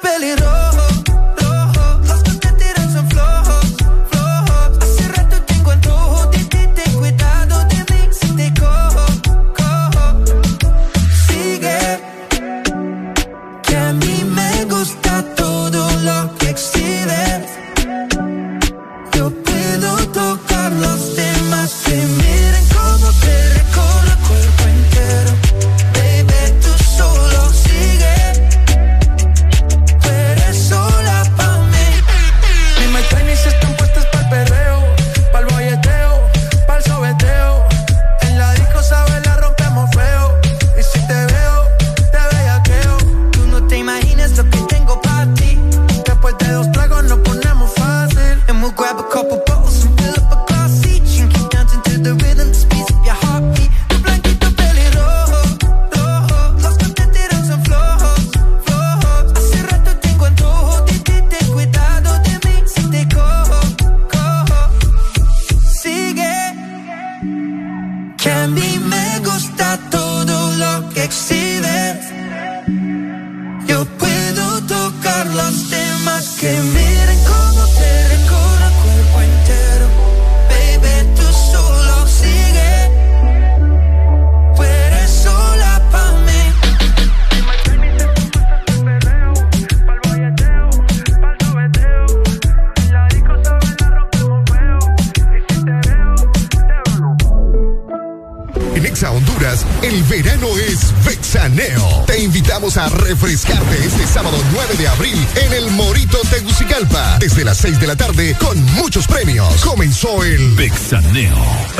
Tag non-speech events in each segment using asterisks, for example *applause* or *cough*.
peligro Saneo.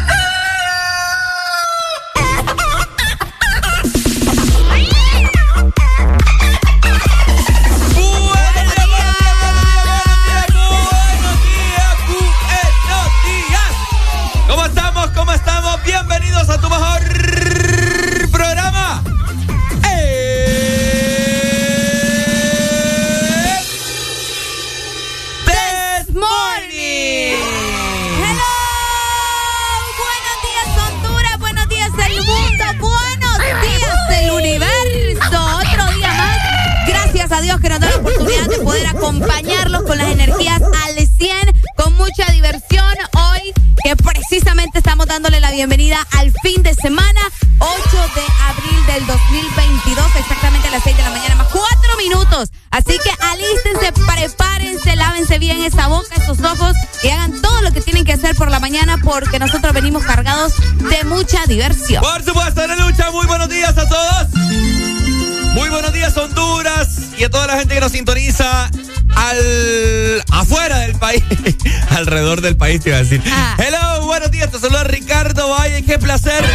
Del país te iba a decir. Ah. Hello, buenos días, te saluda Ricardo Valle, qué placer,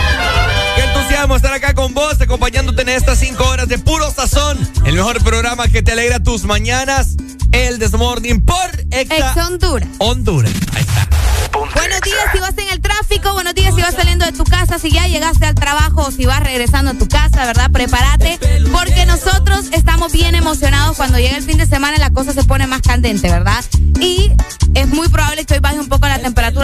qué entusiasmo estar acá con vos, acompañándote en estas cinco horas de puro sazón, el mejor programa que te alegra tus mañanas, el Desmorning por Exa Honduras. Honduras, ahí está. Buenos días si vas en el tráfico, buenos días si vas saliendo de tu casa, si ya llegaste al trabajo o si vas regresando a tu casa, ¿verdad? Prepárate, porque nosotros estamos bien emocionados cuando llega el fin de semana la cosa se pone más candente, ¿verdad?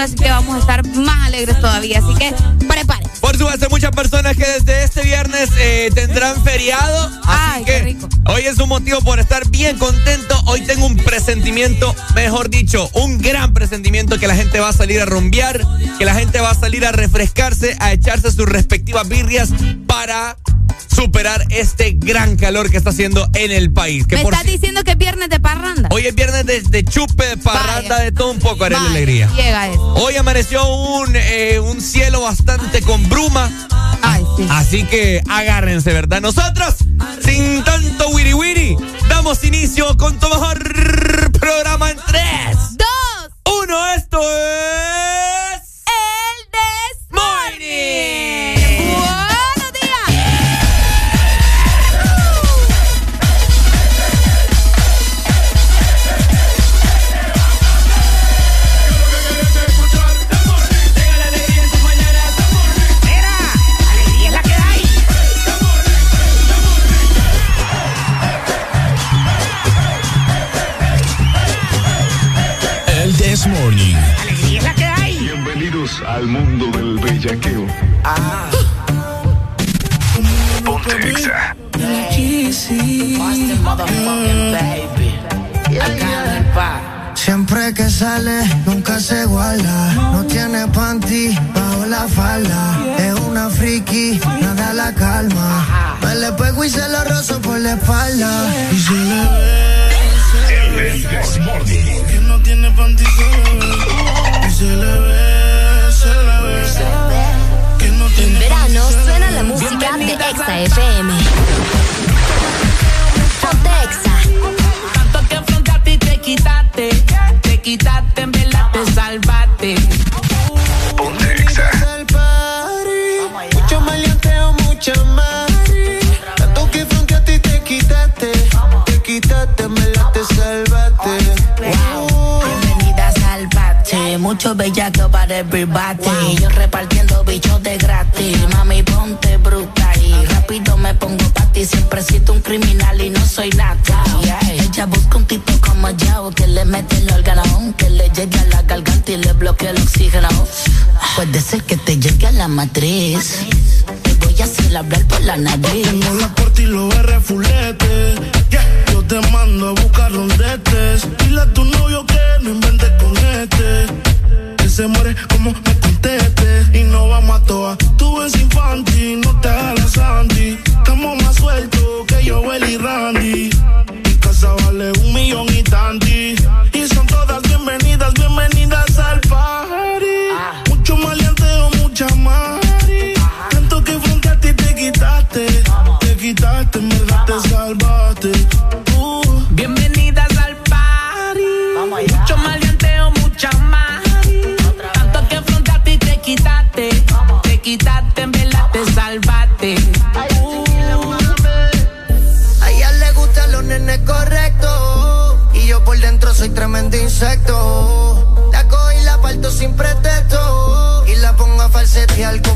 Así que vamos a estar más alegres todavía, así que prepárate. Por supuesto, muchas personas que desde este viernes eh, tendrán feriado, así que hoy es un motivo por estar bien contento. Hoy tengo un presentimiento, mejor dicho, un gran presentimiento que la gente va a salir a rumbear, que la gente va a salir a refrescarse, a echarse sus respectivas birrias para superar este gran calor que está haciendo en el país. ¿Me estás diciendo que es viernes de parranda? Hoy es viernes de, chupe, de parranda, de todo un poco, haré la alegría. Hoy amaneció un, eh, un cielo bastante con bruma. Así que agárrense, ¿verdad? Nosotros, sin tanto wiri wiri, damos inicio con tu mejor programa en 3,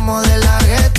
de la.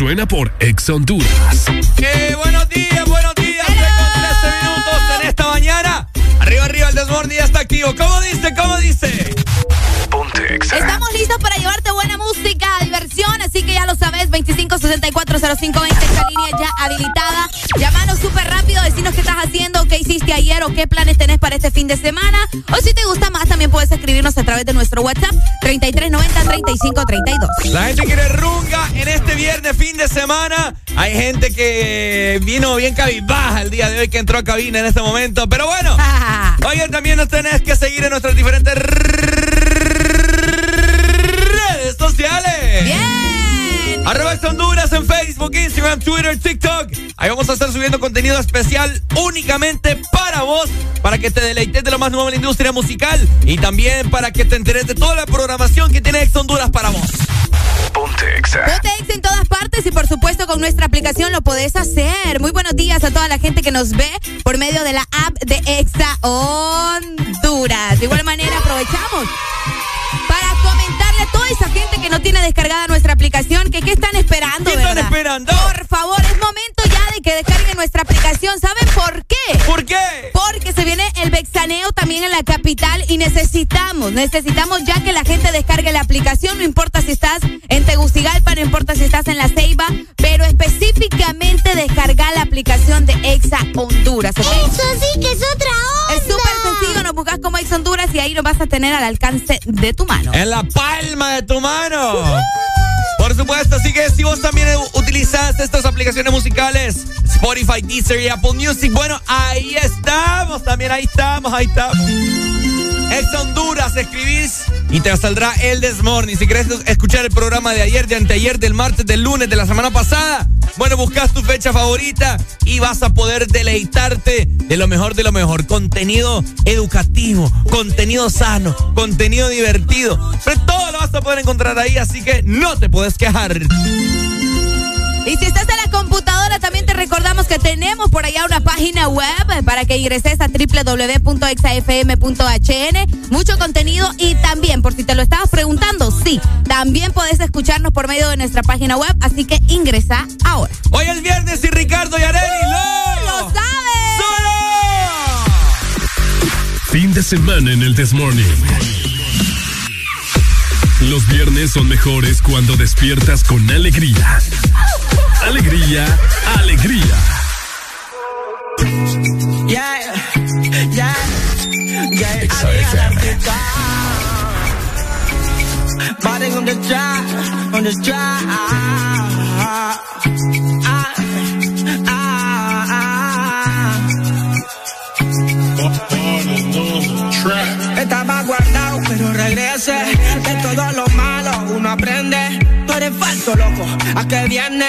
suena por Ex Honduras. Buenos días, buenos días. Con 13 minutos en esta mañana. Arriba, arriba, el desmorning ya está activo. ¿Cómo dice? ¿Cómo dice? Ponte Exa. Estamos listos para llevarte buena música, diversión, así que ya lo sabes, 25640520, esta línea ya habilitada. Llámanos súper rápido, decinos qué estás haciendo, qué hiciste ayer o qué planes tenés para este fin de semana. O si te gusta más, también puedes escribirnos a través de nuestro WhatsApp 3390-3532. La gente semana. Hay gente que vino bien cabizbaja el día de hoy, que entró a cabina en este momento. Pero bueno, *laughs* oigan, también nos tenés que seguir en nuestras diferentes redes sociales. ¡Bien! Arroba Honduras en Facebook, Instagram, Twitter, TikTok. Ahí vamos a estar subiendo contenido especial únicamente para vos, para que te deleites de lo más nuevo en la industria musical y también para que te enteres de toda la programación que tiene Ex Honduras para vos. Ponte Exa. Y por supuesto con nuestra aplicación lo podés hacer. Muy buenos días a toda la gente que nos ve por medio de la app de Exa Honduras. De igual manera aprovechamos para comentarle a toda esa gente que no tiene descargada nuestra aplicación que qué están esperando, ¿Qué ¿verdad? están esperando? Por favor, es momento ya de que descarguen nuestra aplicación. ¿Saben por qué? ¿Por qué? Porque se viene el Bexaneo también en la capital y necesitamos, necesitamos ya que la gente descargue la aplicación, no importa si estás importa si estás en La Ceiba, pero específicamente descargar la aplicación de Exa Honduras. ¿ok? Eso sí que es otra onda. Es súper sencillo, nos buscas como Exa Honduras y ahí lo vas a tener al alcance de tu mano. En la palma de tu mano. Por supuesto, así que si vos también utilizas estas aplicaciones musicales, Spotify, Deezer y Apple Music, bueno, ahí estamos, también ahí estamos, ahí estamos. Ex Honduras, escribís y te saldrá el Desmorning. Si querés escuchar el programa de ayer, de anteayer, del martes, del lunes, de la semana pasada, bueno, buscas tu fecha favorita y vas a poder deleitarte de lo mejor de lo mejor. Contenido educativo, contenido sano, contenido divertido. Pero todo lo vas a poder encontrar ahí, así que no te puedes quejar. Y si estás en recordamos que tenemos por allá una página web para que ingreses a www.exafm.hn. Mucho contenido y también, por si te lo estabas preguntando, sí, también podés escucharnos por medio de nuestra página web, así que ingresa ahora. Hoy es viernes y Ricardo y Areli ¡Uh! lo, sabes. Fin de semana en el Desmorning. Los viernes son mejores cuando despiertas con alegría. Alegría, alegría. Yeah, yeah, yeah. Body on the track, on the track. Ah, ah, ah. Estaba guardado, pero regrese. De todo lo malo uno aprende. Tú eres falso, loco. ¿A qué viene?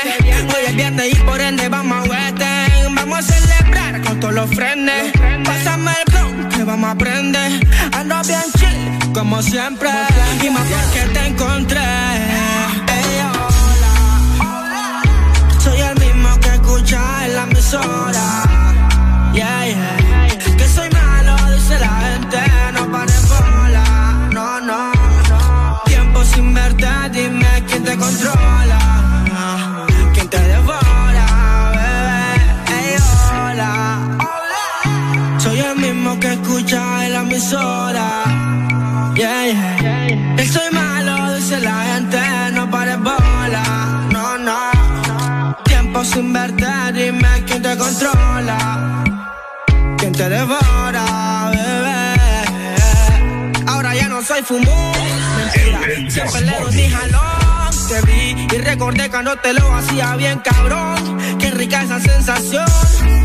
Flow que vamos a aprender. Ando bien chill, como siempre. Y más porque te encontré. Ey, hola. Soy el mismo que escucha en la emisora. Yeah, yeah. Que soy malo, dice la gente. No pares bola. No, no, no. Tiempo sin verte, dime quién te controla. Yeah, yeah. Soy malo, dice la gente. No pares bola. No, no. Tiempo sin verte, dime quién te controla. Quién te devora, bebé. Ahora ya no soy fumón. Mentira. Siempre le doy mi jalón. Te vi y recordé cuando te lo hacía bien cabrón. Qué rica esa sensación.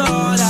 horas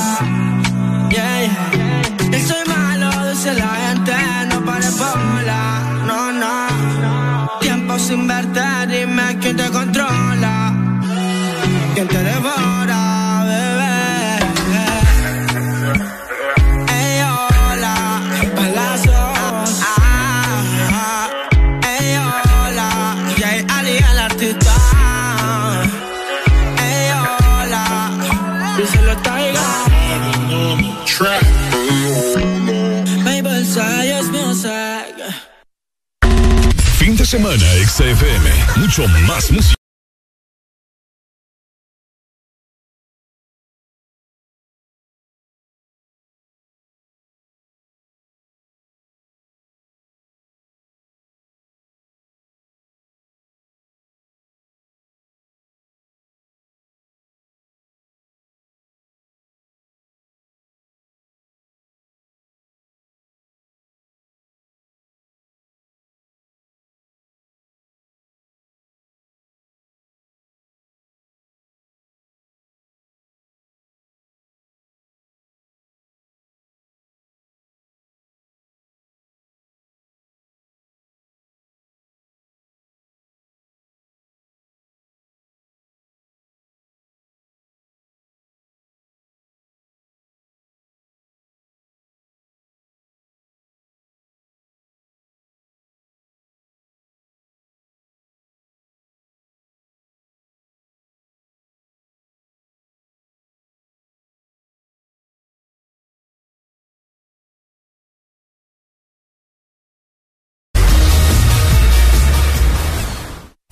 semana, XFM. Mucho más música.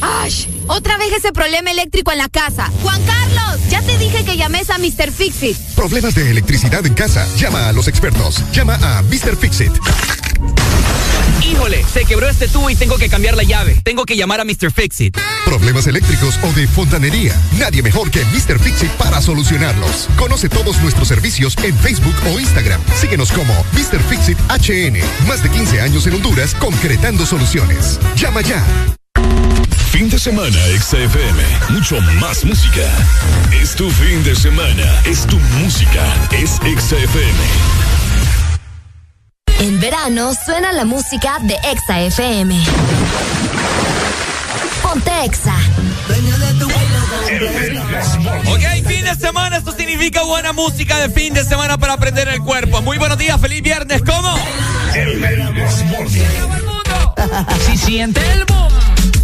¡Ash! Otra vez ese problema eléctrico en la casa. Juan Carlos, ya te dije que llames a Mr. Fixit. Problemas de electricidad en casa. Llama a los expertos. Llama a Mr. Fixit. Híjole, se quebró este tubo y tengo que cambiar la llave. Tengo que llamar a Mr. Fixit. Problemas eléctricos o de fontanería. Nadie mejor que Mr. Fixit para solucionarlos. Conoce todos nuestros servicios en Facebook o Instagram. Síguenos como Mr. Fixit HN. Más de 15 años en Honduras concretando soluciones. Llama ya. Fin de semana, XFM. Mucho más música. Es tu fin de semana. Es tu música. Es XFM. En verano suena la música de Exa FM. Ponte Exa. Ok, fin de semana, esto significa buena música de fin de semana para aprender el cuerpo. Muy buenos días, feliz viernes, ¿cómo? Si siente el boom,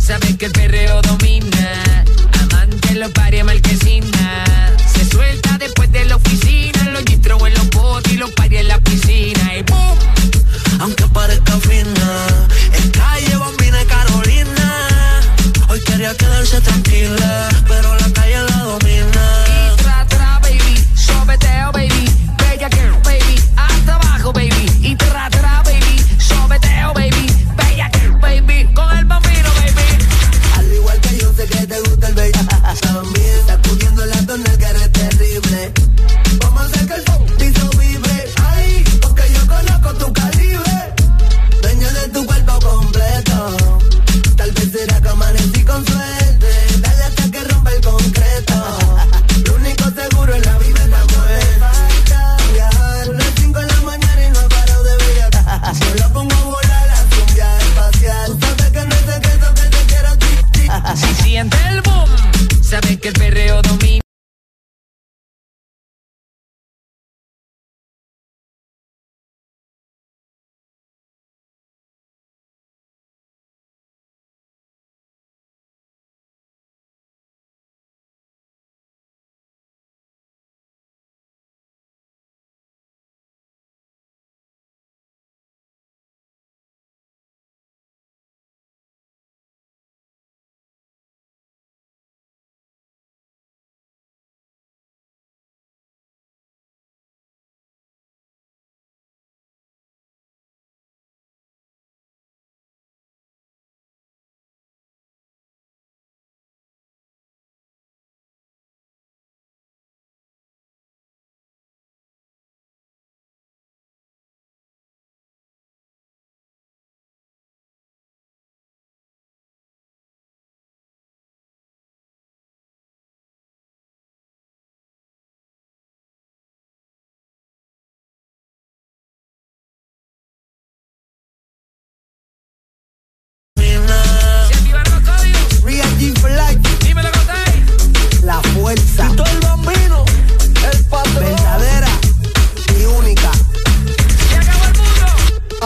sabe que el perreo domina. Amante lo paria marquesina. Se suelta después de la oficina. Los distros en los botes y los paria en la piscina. Y boom. Aunque parezca fina, es calle bambina Carolina. Hoy quería quedarse tranquila, pero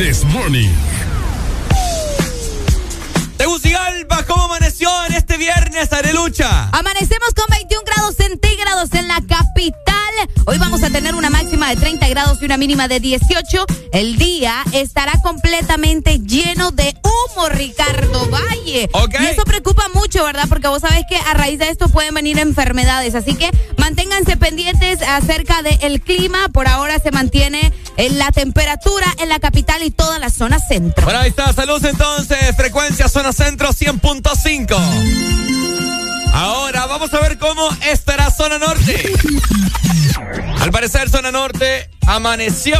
This Morning. Tegucigalpa, ¿cómo amaneció en este viernes, Arelucha? Amanecemos con 21 grados centígrados en la capital. Hoy vamos a tener una máxima de 30 grados y una mínima de 18. El día estará completamente lleno de humo, Ricardo Valle. Y eso preocupa mucho, ¿verdad? Porque vos sabés que a raíz de esto pueden venir enfermedades. Así que manténganse pendientes acerca del clima. Por ahora se mantiene en la temperatura en la capital y toda la zona centro. Bueno, ahí está. Saludos entonces. Frecuencia zona centro 100.5. Ahora vamos a ver cómo estará zona norte. Al parecer, zona norte amaneció.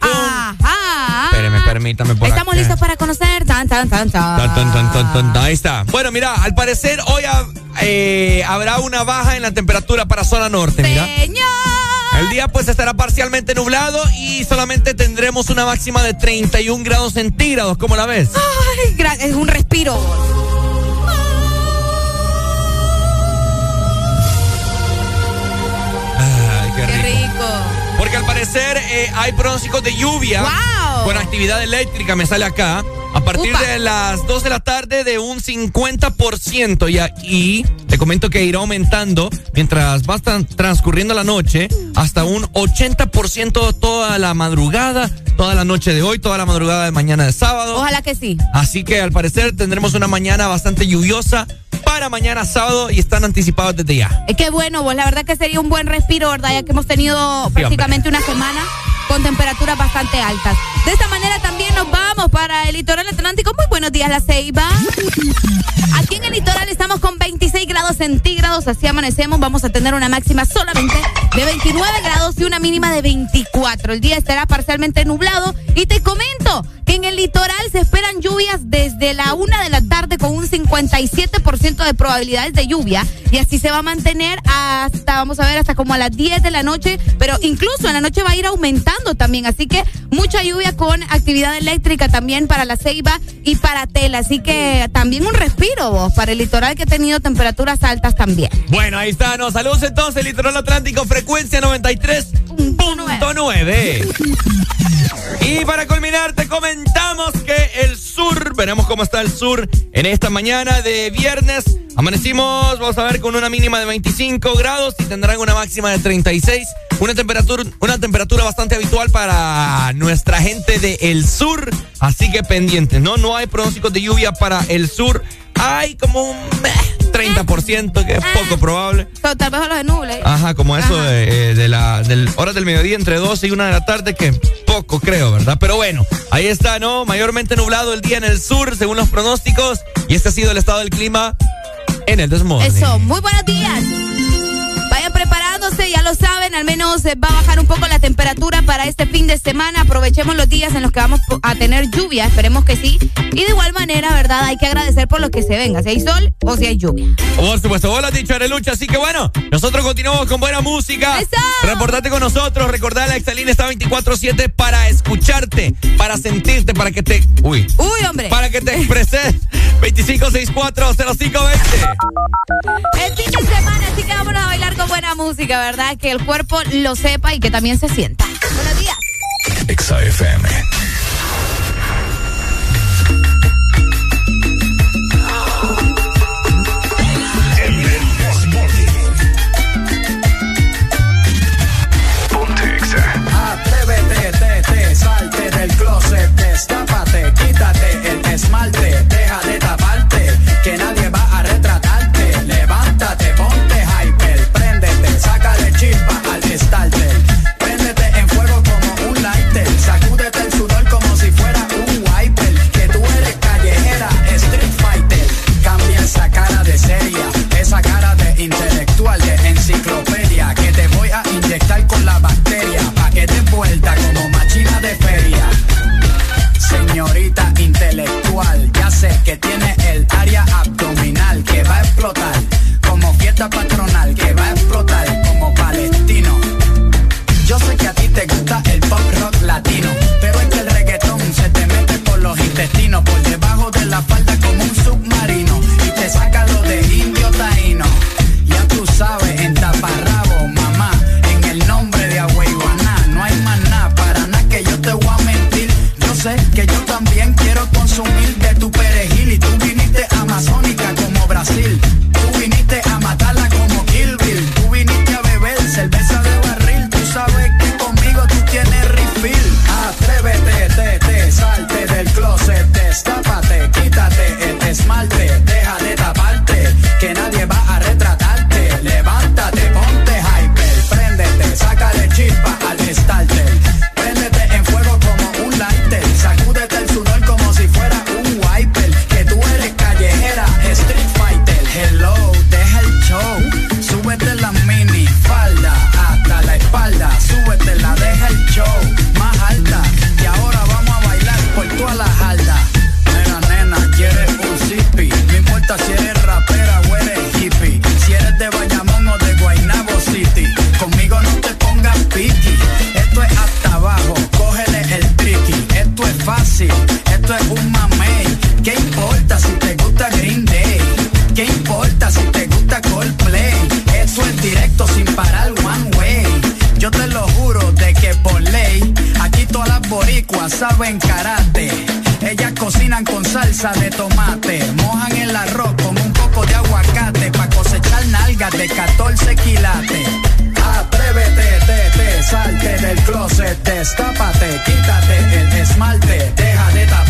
Con... Ajá. Espéreme, permítame por Estamos acá. listos para conocer. Tan, tan, tan, tan. Tan, tan, tan, tan, tan, tan. Ahí está. Bueno, mira, al parecer hoy eh, habrá una baja en la temperatura para zona norte, mira. Señor. El día pues estará parcialmente nublado y solamente tendremos una máxima de 31 grados centígrados. ¿Cómo la ves? Ay, es un respiro. Eh, hay pronósticos de lluvia Wow. con actividad eléctrica, me sale acá. A partir Upa. de las 2 de la tarde de un 50% y, y te comento que irá aumentando mientras va tran- transcurriendo la noche hasta un 80% toda la madrugada, toda la noche de hoy, toda la madrugada de mañana de sábado. Ojalá que sí. Así que al parecer tendremos una mañana bastante lluviosa para mañana sábado y están anticipados desde ya. Es que bueno, vos la verdad que sería un buen respiro, ¿verdad? Ya que hemos tenido prácticamente una semana con temperaturas bastante altas. De esta manera también nos vamos para el litoral atlántico. Muy buenos días, La Ceiba. Aquí en el litoral estamos con 26 grados centígrados, así amanecemos. Vamos a tener una máxima solamente de 29 grados y una mínima de 24. El día estará parcialmente nublado y te comento que en el litoral se esperan lluvias desde la una de la tarde con un 57% de probabilidades de lluvia y así se va a mantener hasta, vamos a ver, hasta como a las 10 de la noche, pero incluso en la noche va a ir aumentando también, así que mucha lluvia con actividad eléctrica también para la ceiba y para tela, así que también un respiro vos para el litoral que ha tenido temperaturas altas también. Bueno, ahí está. Nos saludos entonces, Litoral Atlántico, frecuencia 93.9. Y para culminar, te comentamos que el sur, veremos cómo está el sur en esta mañana de viernes. Amanecimos, vamos a ver, con una mínima de 25 grados y tendrán una máxima de 36. Una temperatura, una temperatura bastante habitual para nuestra gente del sur. Así que pendientes, ¿no? No hay pronósticos de lluvia para el sur. Hay como un eh, 30%, que es poco probable. So, tal vez a los de nuble. Ajá, como eso de, eh, de la del horas del mediodía entre 12 y 1 de la tarde, que poco creo, ¿verdad? Pero bueno, ahí está, ¿no? Mayormente nublado el día en el sur, según los pronósticos. Y este ha sido el estado del clima en el Desmorning. Eso, muy buenos días. Vayan ya lo saben, al menos eh, va a bajar un poco la temperatura para este fin de semana. Aprovechemos los días en los que vamos a tener lluvia, esperemos que sí. Y de igual manera, ¿verdad? Hay que agradecer por lo que se venga, si hay sol o si hay lluvia. Por supuesto, vos lo has dicho, Arelucha. Así que bueno, nosotros continuamos con buena música. Reportate con nosotros. Recordá, la Exalina está 24-7 para escucharte, para sentirte, para que te. Uy. Uy, hombre. Para que te expreses. 2564-0520. El fin de semana, así que vámonos a bailar con buena música, ¿verdad? Que el cuerpo lo sepa y que también se sienta. Buenos días. Exa FM. Atrévete, te, te, salte del closet, destápate, quítate el esmalte, vuelta como machina de feria. Señorita intelectual, ya sé que tiene el área abdominal que va a explotar, como fiesta patronal que va a explotar como palestino. Yo sé que a ti te gusta el pop rock latino, pero es que el reggaetón se te mete por los intestinos, por debajo de la falda todas saben karate. Ellas cocinan con salsa de tomate, mojan el arroz con un poco de aguacate pa cosechar nalgas de 14 quilates. Atrévete, te, te, salte del closet, destápate, quítate el esmalte, deja de taparte,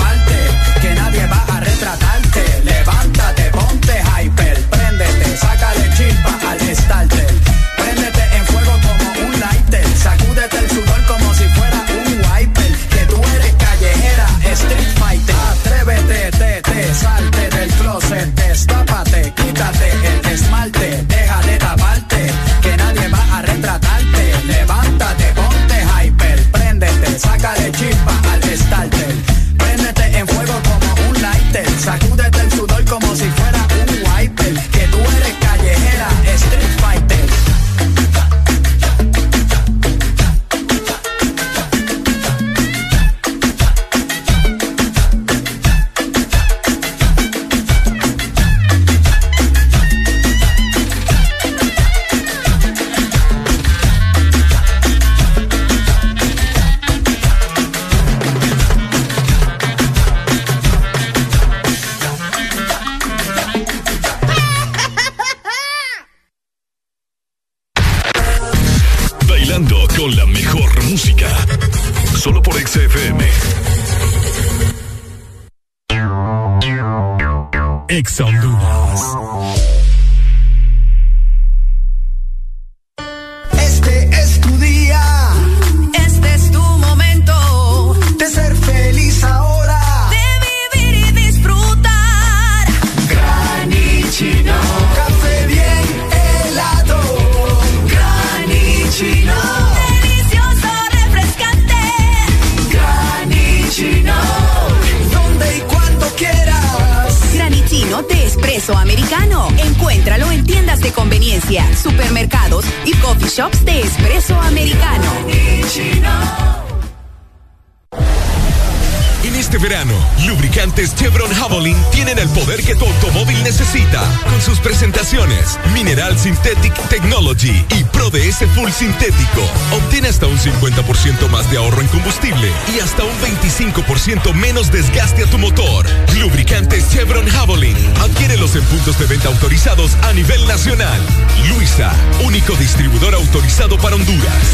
sus presentaciones Mineral Synthetic Technology y Pro DS Full Sintético. Obtiene hasta un 50% más de ahorro en combustible y hasta un 25% menos desgaste a tu motor. Lubricantes Chevron Javelin. Adquiérelos en puntos de venta autorizados a nivel nacional. Luisa, único distribuidor autorizado para Honduras.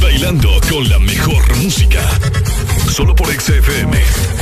Bailando con la mejor música. Solo por. XFM.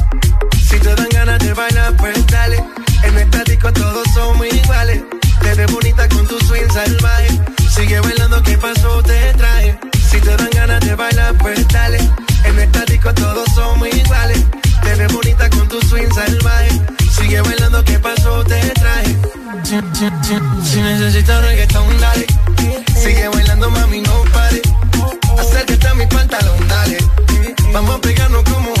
Bailar, pues dale. En estático todos somos iguales. Te ves bonita con tu swing salvaje. Sigue bailando, ¿qué pasó? Te trae. Si te dan ganas de bailar, pues dale. En estático todos somos iguales. Te ves bonita con tu swing salvaje. Sigue bailando, ¿qué pasó? Te trae. Si, si, si, si necesitas dale. Sigue bailando, mami, no pare. Acércate a mi pantalón, dale. Vamos a pegarnos como.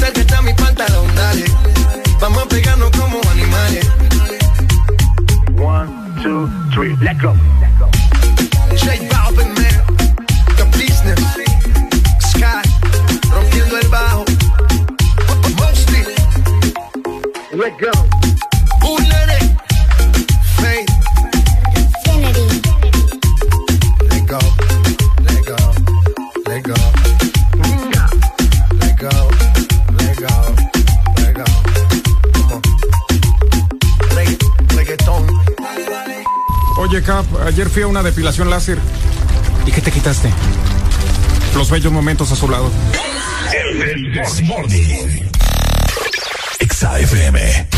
Acércate a mi pantalón, dale. Vamos a pegarnos como animales. One, two, three, let's go. J Balvin, man. The business. Sky. Rompiendo el bajo. Mostly. Let's go. Oye, Cap, ayer fui a una depilación láser. ¿Y qué te quitaste? Los bellos momentos a su lado. El Morning. Exa FM.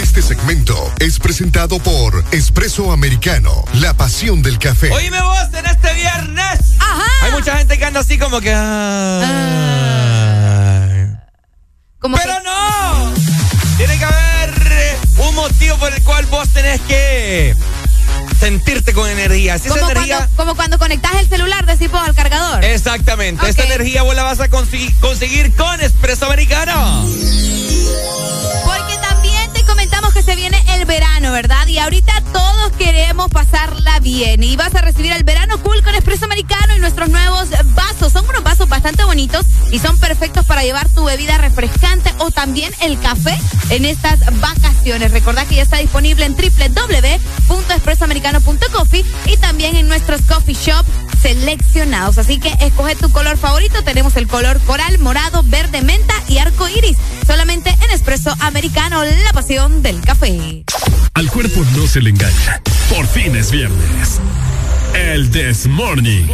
Este segmento es presentado por Espresso Americano, la pasión del café. Oíme vos en este viernes. Hay mucha gente que anda así como que. ah. Pero no. Tiene que haber un motivo por el cual vos tenés que sentirte con energía. Si Como energía. cuando, como cuando conectas el celular, decís vos, al cargador. Exactamente. Esta energía vos la vas a conseguir con Espresso Americano. Porque también te comentamos que se viene verano, ¿verdad? Y ahorita todos queremos pasarla bien. Y vas a recibir el verano cool con Espresso Americano y nuestros nuevos vasos. Son unos vasos bastante bonitos y son perfectos para llevar tu bebida refrescante o también el café en estas vacaciones. Recordad que ya está disponible en www.espressoamericano.coffee y también en nuestros coffee shop seleccionados. Así que escoge tu color favorito. Tenemos el color coral, morado, verde, menta y arco iris. Solamente en Espresso Americano, la pasión del café. Al cuerpo no se le engaña. Por fin es viernes. El This Morning.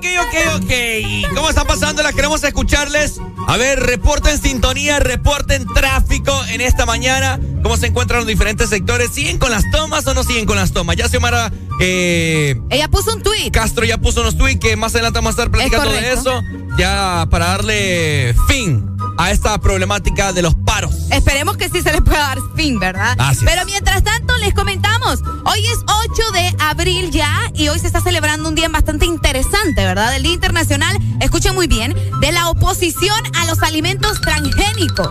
Ok, ok, ok. ¿Cómo están pasando? Las queremos escucharles. A ver, reporten sintonía, reporten tráfico en esta mañana. ¿Cómo se encuentran los diferentes sectores? ¿Siguen con las tomas o no siguen con las tomas? Ya Xiomara eh, Ella puso un tweet. Castro ya puso unos tweets que más adelante vamos a estar platicando de eso. Ya para darle fin a esta problemática de los paros. Esperemos que sí se les pueda dar fin, ¿verdad? Así es. Pero mientras tanto, les comentamos, hoy es 8 de abril ya y hoy se está celebrando un día bastante interesante, ¿verdad? El Día Internacional, escuchen muy bien, de la oposición a los alimentos transgénicos.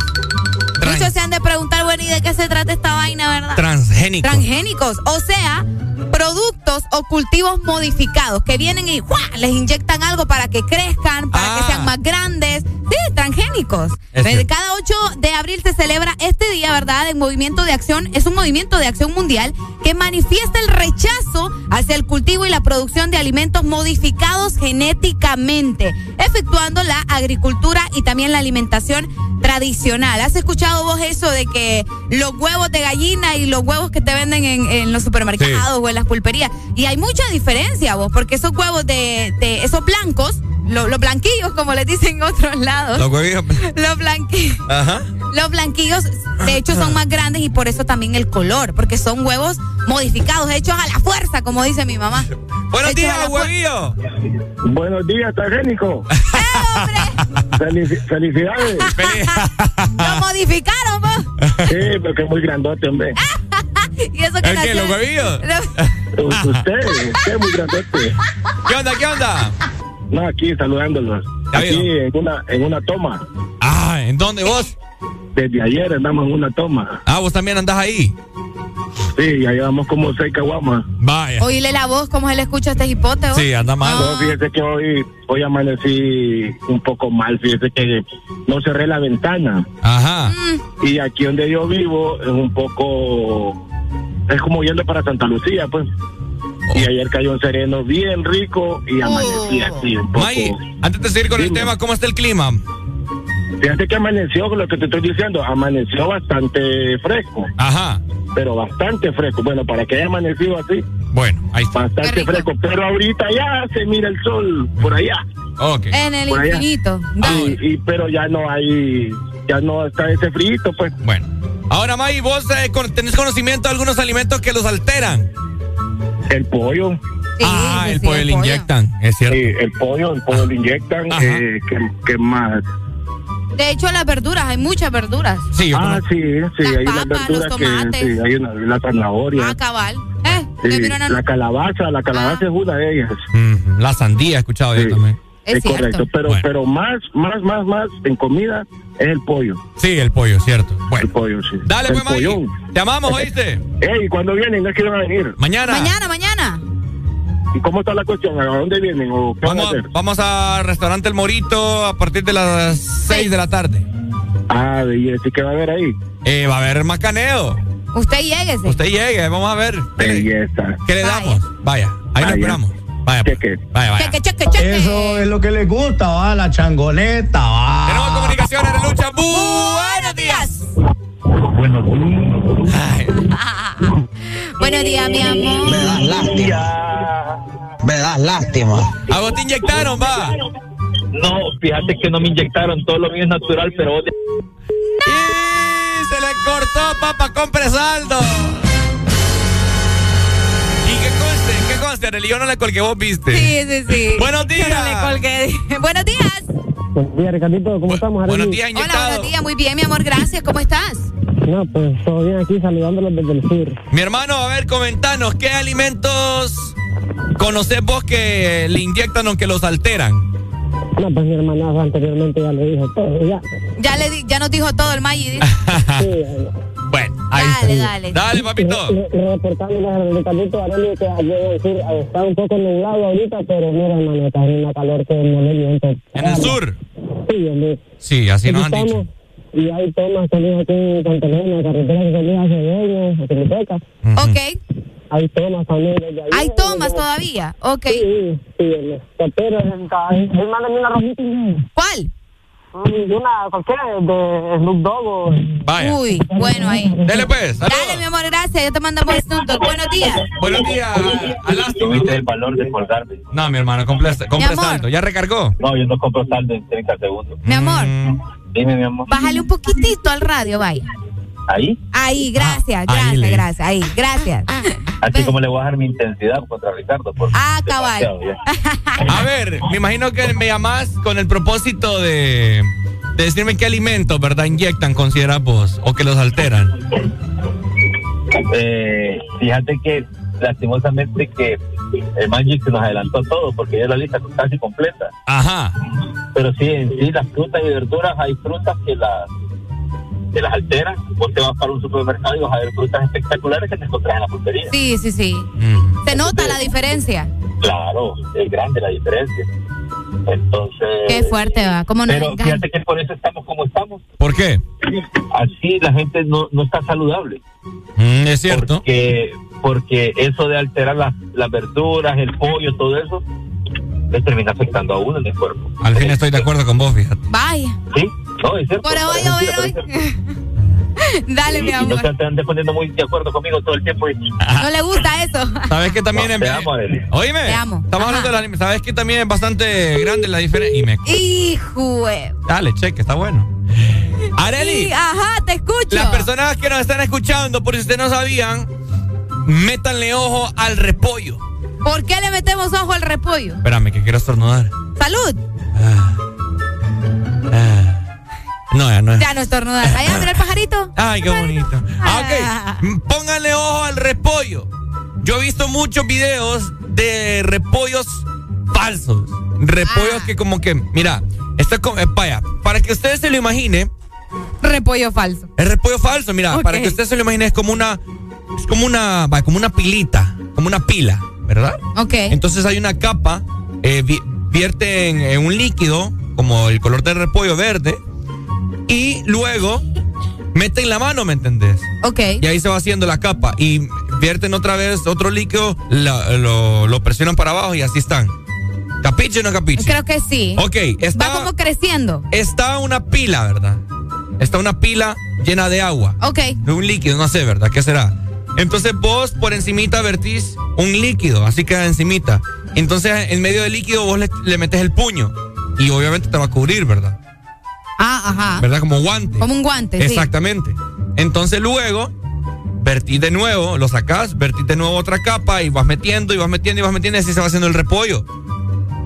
Muchos se han de preguntar, bueno, ¿y de qué se trata esta vaina, verdad? Transgénicos. Transgénicos, o sea, productos o cultivos modificados que vienen y les inyectan algo para que crezcan, para que sean más grandes. Sí, transgénicos. Es cierto. Cada 8 de abril se celebra este día, ¿verdad? El movimiento de acción es un movimiento de acción mundial que manifiesta el rechazo hacia el cultivo y la producción de alimentos modificados genéticamente, efectuando la agricultura y también la alimentación tradicional. ¿Has escuchado vos eso de que los huevos de gallina y los huevos que te venden en, en los supermercados o en las pulperías? Y hay mucha diferencia vos, porque esos huevos de, de esos blancos, lo- los blanquillos, como les dicen en otros lados. Los huevillos. *laughs* Los blanquillos. Ajá. Los blanquillos, de hecho, son más grandes y por eso también el color, porque son huevos modificados, hechos a la fuerza, como dice mi mamá. Buenos Hechos días, huevillo. Buenos días, transgénico. *laughs* Felici- felicidades. Lo modificaron, vos. Sí, porque es muy grandote, hombre. *laughs* y eso que ¿El qué, los huevillos? U- Usted, usted es muy grandote. ¿Qué onda, qué onda? No, aquí saludándolos. Aquí en una, en una toma. Ah, ¿en dónde vos? Desde ayer andamos en una toma. Ah, vos también andás ahí. Sí, ya llevamos como seis caguamas. Vaya. Oíle la voz, cómo se le escucha a este hipote? Sí, anda mal. No, fíjese que hoy, hoy amanecí un poco mal. Fíjese que no cerré la ventana. Ajá. Y aquí donde yo vivo es un poco. Es como yendo para Santa Lucía, pues. Y ayer cayó un sereno bien rico y amanecí así un poco. May, antes de seguir con el tema, ¿cómo está el clima? Fíjate que amaneció, lo que te estoy diciendo, amaneció bastante fresco. Ajá. Pero bastante fresco. Bueno, para que haya amanecido así, Bueno, ahí está. bastante fresco. Pero ahorita ya se mira el sol por allá. Ok. En el Por infinito. Y, y- pero ya no hay, ya no está ese frío, pues. Bueno. Ahora, May, vos eh, con- tenés conocimiento de algunos alimentos que los alteran. El pollo. ah, sí, el sí, pollo el le inyectan, es cierto. Sí, el pollo, el pollo le inyectan. Eh, ¿qué, qué más? De hecho, las verduras, hay muchas verduras. Sí, ah, sí, sí, Las hay unas papas, verduras los que sí, hay una, la zanahoria. Ah, cabal. ¿Eh? Sí, la calabaza, la calabaza es una de ellas. Mm, la sandía he escuchado yo también. Es, correcto, pero pero más, más, más, más en comida es el pollo. Sí, el pollo, cierto. Bueno. El pollo, sí. Dale, el pues. Te amamos, ¿oíste? Ey, ¿cuándo vienen? ¿No es que van a venir? Mañana. Mañana, mañana. ¿Y cómo está la cuestión? ¿A dónde vienen? ¿O qué van a Vamos, hacer? vamos al restaurante El Morito a partir de las 6 de la tarde. Ah, belleza. ¿Y qué va a haber ahí? Eh, va a haber macaneo. Usted lléguese. Usted llegue, vamos a ver. Belleza. ¿Qué le damos? Vaya, ahí nos esperamos. Vaya, pues. vaya, vaya. Cheque, cheque, cheque. Eso es lo que les gusta, va, la changoneta, va. Tenemos comunicaciones de lucha. Buenos días. Buenos días. Buenos días, mi amor. Me das lástima. Me das lástima. ¿A vos te inyectaron, va? No, fíjate que no me inyectaron, todo lo mío es natural, pero vos ¡Y se le cortó, papá, compre saldo! Arely, yo no le colgué, vos viste. Sí, sí, sí. Buenos días. Yo no le colgué. *laughs* Buenos días. Buenos días, Ricardito, ¿cómo estamos? Buenos Arely? días, Hola, inyectado. buenos días. Muy bien, mi amor. Gracias. ¿Cómo estás? No, pues todo bien aquí, saludándolos desde el sur. Mi hermano, a ver, comentanos, ¿qué alimentos conocés vos que le inyectan o que los alteran? No, pues mi hermana anteriormente ya le dijo todo, ya. Ya le di- ya nos dijo todo el Maggi. *laughs* *laughs* Bueno, ahí Dale, está. dale. Dale, papito. Le- le- Reportándole a Ricardito Arely que en el sur eh, está un poco nublado ahorita, pero mira, hermano, está haciendo una calor que no le miento. ¿En el sur? Sí, hombre. Sí, así nos han dicho. Y hay tomas también aquí en Santa Elena, carretera que salía hace años, a Filipeca. Ok. Hay tomas también desde ahí. ¿Hay tomas todavía? Ok. Sí, sí, el pero mándame una rojita y ¿Cuál? Una cualquiera de Snoop Dogg o... Vaya. Uy, bueno ahí. Dele pues. Dale, mi amor, gracias. Yo te mandamos el asunto. Buenos días. Buenos días. Tuviste el valor de colgarme. No, mi hermano, amor. saldo. ¿Ya recargó? No, yo no compro saldo en 30 segundos. Mi amor, Dime, mi amor. bájale un poquitito al radio, vaya. Ahí, Ahí, gracias, Ah, ahí gracias, le- gracias. Ahí, gracias. así como le voy a dejar mi intensidad contra Ricardo. Porque Ah, cabal. *laughs* A ver, me imagino que me llamás con el propósito de, de decirme qué alimentos, ¿verdad? Inyectan, consideras vos, o que los alteran. Eh, fíjate que lastimosamente que el Magic se nos adelantó todo porque ya la lista casi completa. Ajá. Pero sí, en sí, las frutas y verduras, hay frutas que las que las alteran. Vos te vas para un supermercado y vas a ver frutas espectaculares que te encontrás en la frutería. Sí, sí, sí. Se nota la diferencia. Claro, es grande la diferencia. Entonces. Qué fuerte va. ¿Cómo no? Pero fíjate que por eso estamos como estamos. ¿Por qué? Así la gente no, no está saludable. Mm, es cierto. Porque, porque eso de alterar las, las verduras, el pollo, todo eso, le termina afectando a uno en el cuerpo. Al fin estoy de acuerdo con vos, fíjate. Vaya. ¿Sí? No, es cierto. Es hoy. cierto. *laughs* Dale, Y- mi y no amor. te, andes poniendo muy de acuerdo conmigo todo el tiempo. y- No le gusta eso. *laughs* ¿Sabes que también en te amo, Arely. Oíme. Te amo. Estamos hablando de la anime. ¿Sabes que también es bastante grande la diferencia? Y me. Hijo. de- Dale, cheque, está bueno. Areli. Sí, ajá, te escucho. Las personas que nos están escuchando, por si ustedes no sabían, métanle ojo al repollo. ¿Por qué le metemos ojo al repollo? Espérame, que quiero estornudar. Salud. No, ya no es. Ya no estornudar. Allá, mira el pajarito. Ay, qué bonito. Ah, ok. Mm, Pónganle ojo al repollo. Yo he visto muchos videos de repollos falsos. Repollos que como que, mira, esto es como, eh, vaya, para que ustedes se lo imaginen, Repollo falso. el repollo falso, mira, para que ustedes se lo imaginen es como una, es como una, vaya, como una pilita, como una pila, ¿verdad? Ok. Entonces hay una capa, eh, vi- vierte en, en un líquido, como el color del repollo verde, y luego meten la mano, ¿me entendés? Ok. Y ahí se va haciendo la capa. Y vierten otra vez otro líquido, la- lo, lo presionan para abajo y así están. ¿Capiche o no capiche? Creo que sí. Ok, está, Va como creciendo. está una pila, ¿verdad? Está una pila llena de agua. Ok. De un líquido, no sé, ¿verdad? ¿Qué será? Entonces vos por encimita vertís un líquido, así queda encimita. Entonces en medio del líquido vos le, le metes el puño. Y obviamente te va a cubrir, ¿verdad? Ah, ajá. ¿Verdad? Como guante. Como un guante, sí. Exactamente. Entonces luego vertís de nuevo, lo sacás, vertís de nuevo otra capa y vas metiendo y vas metiendo y vas metiendo y así se va haciendo el repollo.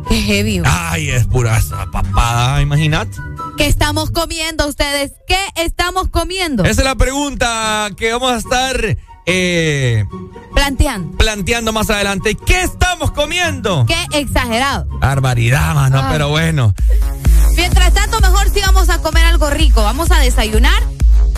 Qué heavy. Ay, es pura papada, imagínate. ¿Qué estamos comiendo ustedes? ¿Qué estamos comiendo? Esa es la pregunta que vamos a estar eh, planteando. Planteando más adelante. ¿Qué estamos comiendo? Qué exagerado. Barbaridad, mano, pero bueno. Mientras tanto, mejor si vamos a comer algo rico. Vamos a desayunar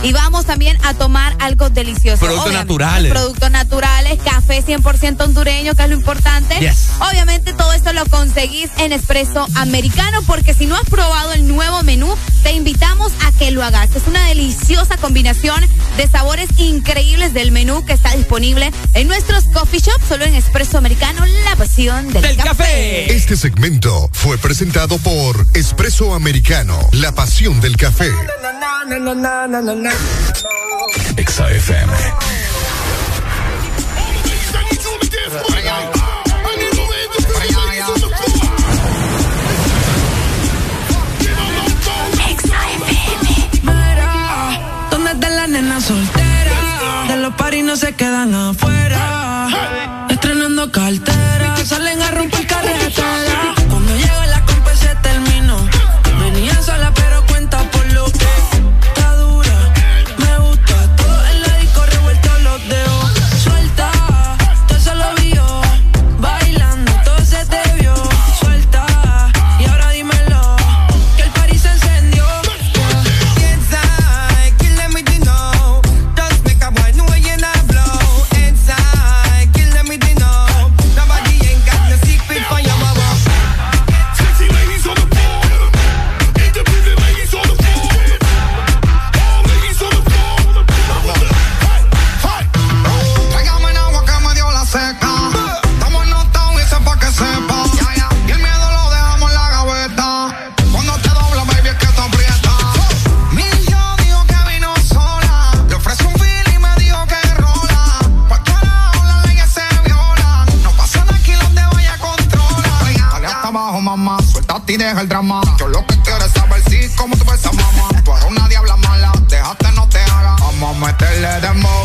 y vamos también a tomar algo delicioso. Productos naturales. Productos naturales, café 100% hondureño, que es lo importante. Obviamente todo esto lo conseguís en Espresso Americano, porque si no has probado el nuevo menú, te invitamos a que lo hagas. Es una deliciosa combinación de sabores increíbles del menú que está disponible en nuestros coffee shops, solo en Espresso Americano, la pasión del, café. Este segmento fue presentado por Espresso Americano, la pasión del café. XAFM. Mira, ¿dónde la nena soltera? De los paris no se quedan afuera. Estrenando cartera, salen a romper carretera. Deja el drama. Yo lo que quiero es saber si cómo tú ves a mamá. Tú eres una diabla mala. Déjate, no te haga. Vamos a meterle dembow. Suelta,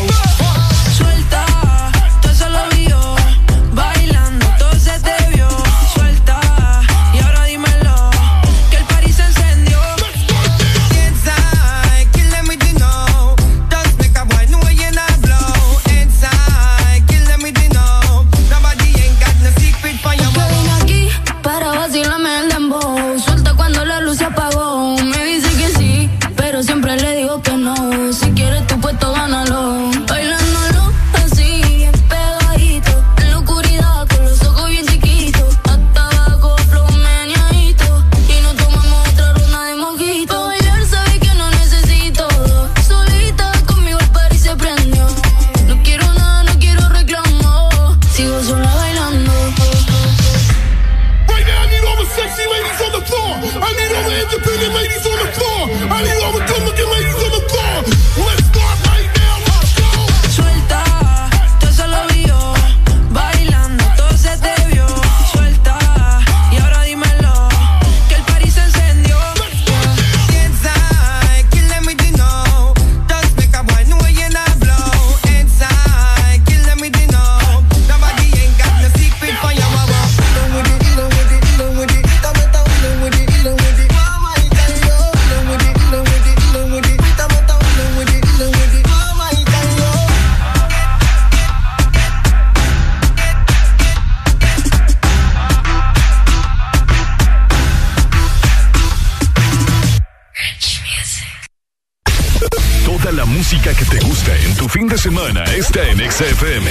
fin de semana está en XFM.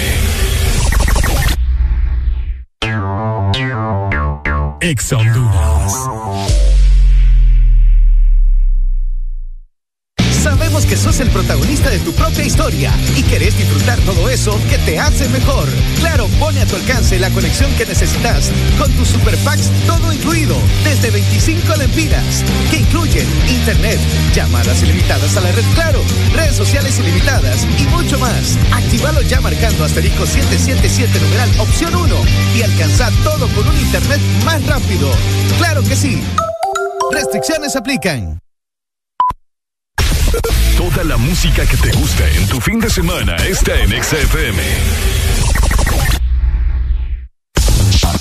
Ex la conexión que necesitas con tus super packs todo incluido desde 25 lempiras que incluyen internet, llamadas ilimitadas a la red Claro, redes sociales ilimitadas y mucho más. Actívalo ya marcando asterisco 777 numeral opción 1 y alcanza todo con un internet más rápido. Claro que sí. Restricciones aplican. Toda la música que te gusta en tu fin de semana está en XFM.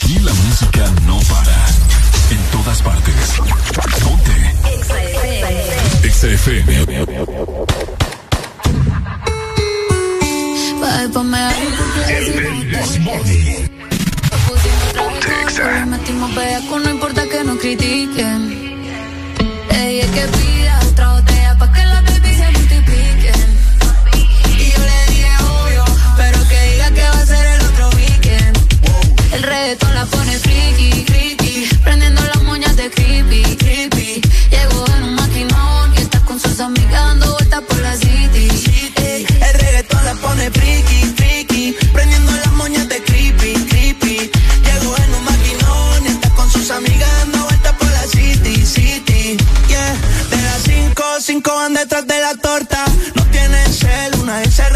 Aquí la música no para. En todas partes. Ponte. XFM. Ponte Metimos no importa que nos critiquen. Ella es que pida El reggaetón la pone friki, friki, prendiendo las moñas de creepy, creepy. Llegó en un maquinón y está con sus amigas dando vueltas por la city. Ey, El reggaetón la pone friki, friki, prendiendo las moñas de creepy, creepy. Llegó en un maquinón y está con sus amigas dando vueltas por la city, city. Yeah, de las cinco, cinco van detrás de la torta. No tienen cel, una vez se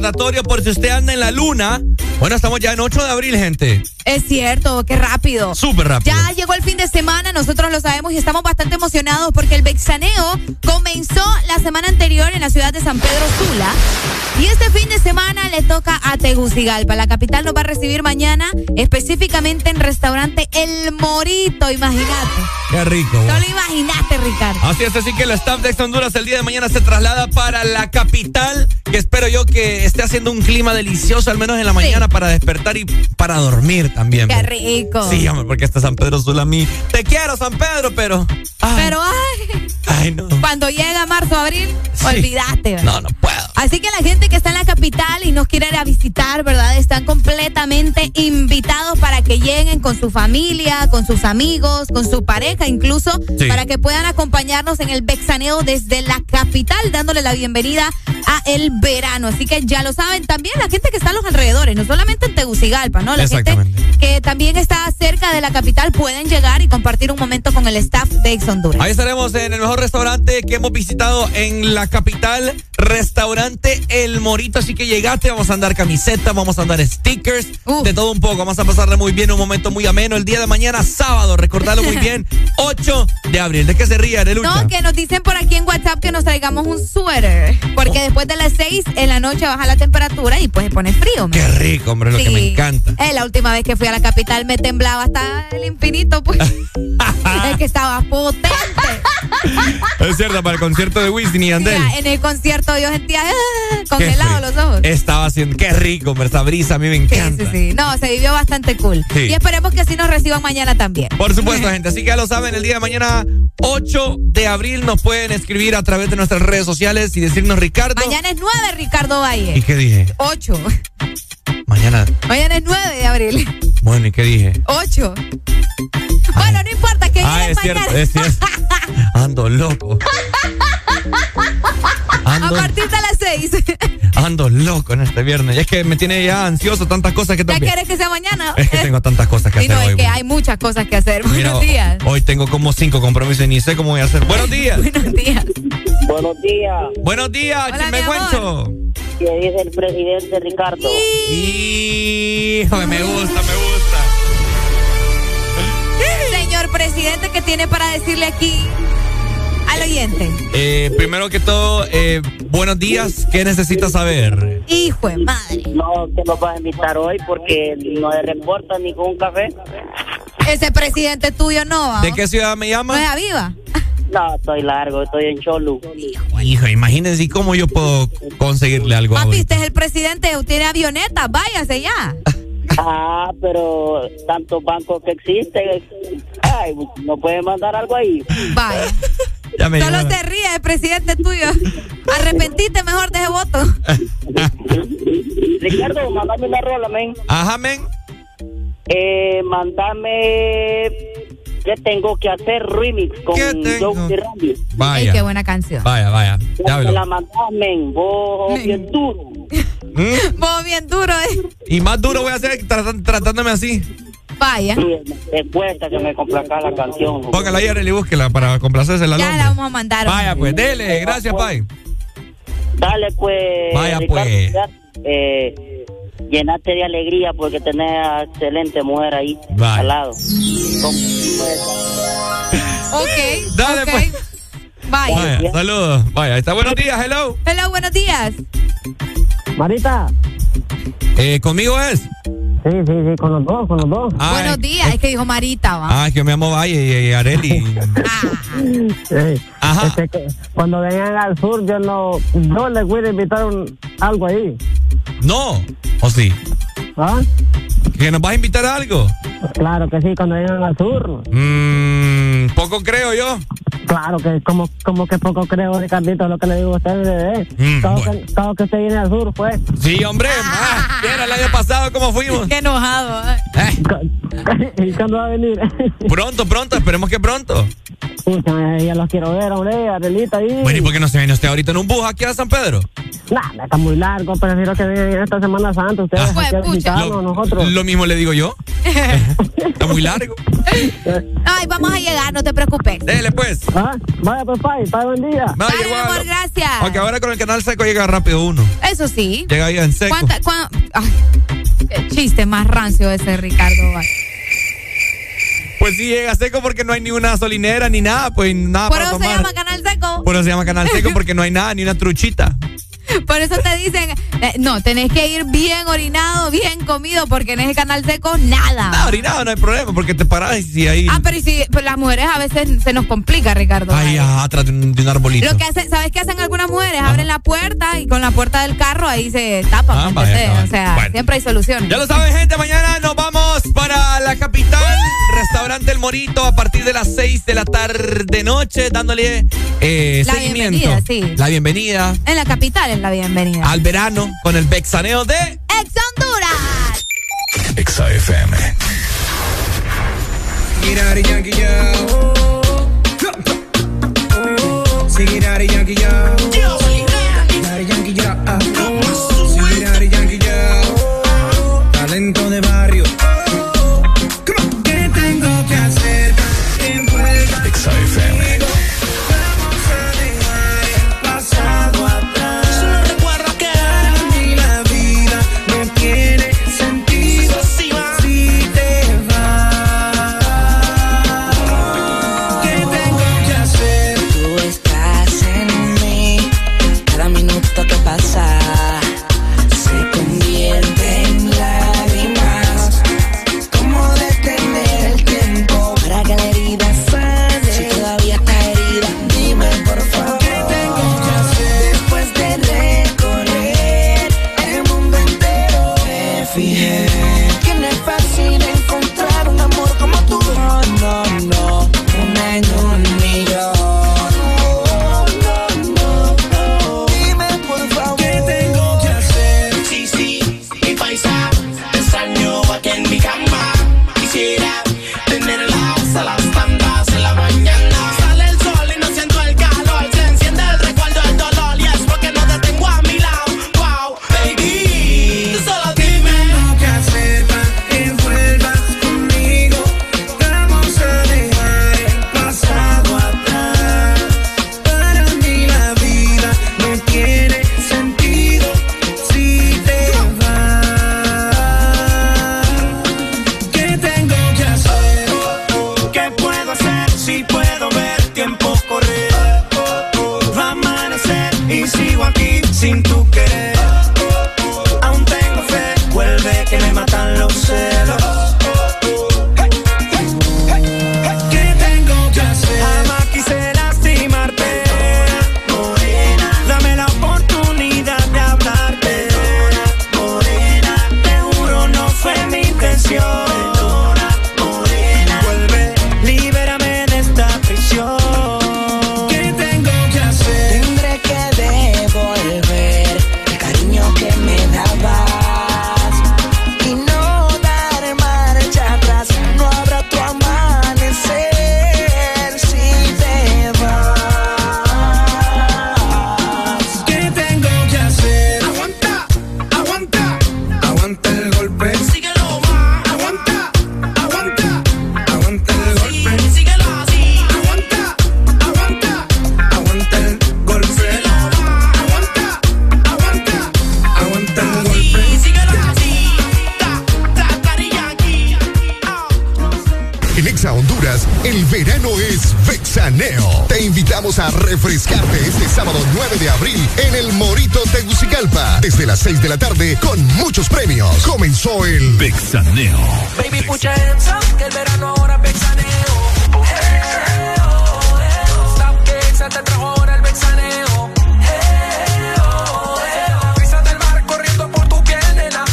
recordatorio por si usted anda en la luna. Bueno, estamos ya en 8 de abril, gente. Es cierto, qué rápido. Súper rápido. Ya llegó el fin de semana, nosotros lo sabemos y estamos bastante emocionados porque el Bexaneo comenzó la semana anterior en la ciudad de San Pedro Sula. Y este fin de semana le toca a Tegucigalpa. La capital nos va a recibir mañana, específicamente en restaurante El Morito, imagínate. Qué rico. No lo imaginaste, Ricardo. Así es, así que el staff de Ex Honduras el día de mañana se traslada para la capital, que espero yo que esté haciendo un clima delicioso, al menos en la mañana, para despertar y para dormir también. Qué rico. Sí, hombre, porque está San Pedro Sula a mí. Te quiero, San Pedro, pero. Pero ay, Ay, no. cuando llega marzo, abril, olvídate. ¿verdad? No, no puedo. Así que la gente que está en la capital y nos quiere ir a visitar, ¿verdad? Están completamente invitados para que lleguen con su familia, con sus amigos, con su pareja incluso, Sí. para que puedan acompañarnos en el Bexaneo desde la capital, dándole la bienvenida a el verano. Así que ya lo saben, también la gente que está a los alrededores, no solamente en Tegucigalpa, ¿no? La gente Exactamente. Que también está cerca de la capital pueden llegar y compartir un momento con el staff de Ex Honduras. Ahí estaremos en el mejor restaurante que hemos visitado en la capital, restaurante El Morito. Así que llegaste, vamos a andar camisetas, vamos a andar stickers, de todo un poco. Vamos a pasarle muy bien, un momento muy ameno. El día de mañana, sábado, recordarlo muy *laughs* bien, 8 de abril. ¿De qué se ríe, Arelucha? No, que nos dicen por aquí en WhatsApp que nos traigamos un suéter. Porque Oh. después de las 6 en la noche baja la temperatura y pues se pone frío. Qué rico, hombre, lo que Sí. me encanta. Eh, la última vez que fui a la capital me temblaba hasta el infinito, pues. *laughs* es que estaba potente. Es cierto, para el concierto de Wisin y Andel. Mira, en el concierto yo sentía ah, congelado los ojos. Estaba haciendo, qué rico, esa brisa a mí me Sí, encanta. sí, sí. No, se vivió bastante cool. Sí. Y esperemos que así nos reciban mañana también. Por supuesto, gente. Así que ya lo saben, el día de mañana, 8 de abril, nos pueden escribir a través de nuestras redes sociales y decirnos, Ricardo. Mañana es 9, Ricardo Valle. ¿Y qué dije? 8. Mañana. Mañana es 9 de abril. Bueno, ¿y qué dije? 8. Bueno, no importa que Ah, es mañana. cierto, es cierto. Ando loco. A partir de las 6. ando loco en este viernes. Y es que me tiene ya ansioso tantas cosas que ¿Ya también. quieres que sea mañana? Es que tengo tantas cosas que Sí, no, hacer es hoy. que güey. hay muchas cosas que hacer. Mira, Buenos días. Hoy tengo como cinco compromisos y ni sé cómo voy a hacer. Buenos *laughs* días. Buenos días. Buenos días. Buenos días, Hola, ¿Qué dice el presidente Ricardo? Hijo, me gusta, me gusta. señor presidente, ¿qué tiene para decirle aquí al oyente? Eh, primero que todo, eh, buenos días. ¿Qué necesita saber? Hijo de madre. No, te lo vas a invitar hoy porque no le reporta ni con un café. Ese presidente tuyo no. ¿va? ¿De qué ciudad me ¿No llama? es Aviva? No, estoy largo, estoy en Cholu. Hijo, imagínense cómo yo puedo conseguirle algo a Papi, usted es el presidente, tiene avioneta, váyase ya. Ah, pero tantos bancos que existen, ay, no puede mandar algo ahí. Vaya. *laughs* Ya me Solo llama. se ríe el presidente tuyo. Arrepentite mejor de ese voto. *laughs* Ricardo, mandame una rola, men. Ajá, men. Eh, mandame ¿Qué tengo que hacer remix con Joe y Randy? Vaya. Ey, qué buena canción. Vaya, vaya. Ya la mandamen, vos bien duro. ¿Mm? *laughs* Vos bien duro, eh. Y más duro voy a hacer tratándome así. Vaya. Me cuesta que me complazca la canción. Póngala ahí, Arely, búsquela para complacerse la Ya la vamos a mandar. Vaya, pues, dele. Gracias, Pai. Dale, pues. Vaya, Ricardo, pues. eh, llenate de alegría porque tenés a excelente mujer ahí Vaya. al lado. Ok. Dale, pues. Vaya. Vaya, saludos. Vaya, está buenos días, hello. Hello, buenos días. Marita. Eh, ¿Conmigo es? Sí, sí, sí, con los dos, con los dos. Ay, buenos días. Es que dijo Marita, va. Ah, es que yo me llamo Valle y, y Areli. *laughs* Sí. Ajá. Este, que cuando vengan al sur, yo no. Yo les voy a invitar un, algo ahí. No, ¿o sí? ¿Ah? ¿Que nos vas a invitar a algo? Claro que sí, cuando vengan al sur. Mmm, poco creo yo. Claro que, como, como que poco creo, Ricardito, lo que le digo a usted, bebé. Mm, Todo bueno. que, todo que usted viene al sur, pues. Sí, hombre. Ah, ¿qué era el año pasado cómo fuimos? Qué enojado. eh. *laughs* ¿Y cuándo va a venir? *laughs* Pronto, pronto, esperemos que pronto. Ya los quiero ver, hombre, Arelita ahí. Bueno, ¿y por qué no se viene usted ahorita en un bus aquí a San Pedro? Nah, está muy largo, prefiero que vengan esta Semana Santa ustedes Ah. aquí a visitarnos, Lo, nosotros. Lo mismo le digo yo. Está muy largo. Ay, vamos a llegar, no te preocupes. Dele, pues. Ah, vaya, pues, pai, pai, buen día. Vaya, igual. amor, gracias. Aunque ahora con el canal seco llega rápido uno. Eso sí. Llega ahí en seco. ¿Cuánta, cuán- Ay, qué chiste más rancio ese Ricardo. va. Pues sí, llega seco porque no hay ni una solinera ni nada, pues nada Por para eso se tomar. llama Canal Seco. Por eso se llama canal seco porque no hay nada, ni una truchita. Por eso te dicen, eh, no, tenés que ir bien orinado, bien comido, porque en ese Canal Seco nada. No, orinado no hay problema porque te paras y si ahí. Ah, pero y si pues las mujeres a veces se nos complica, Ricardo. Ahí atrás de un, de un arbolito. Lo que hacen, ¿sabes qué hacen algunas mujeres? Abren la puerta y con la puerta del carro ahí se tapan, Ah, ¿me vaya. O sea, Bueno. siempre hay soluciones. Ya lo saben, gente. Mañana nos vamos para la capital, restaurante El Morito, a partir de las 6 de la tarde noche, dándole eh, La seguimiento. bienvenida, sí. La bienvenida En la capital es la bienvenida. al verano con el vexaneo de Ex Honduras. Exa FM. Refrescarte este sábado 9 de abril en el Morito Tegucigalpa. Desde las 6 de la tarde con muchos premios. Comenzó el Bexaneo. Baby, up, que el verano ahora Exa te trajo ahora el del mar corriendo por tu piel.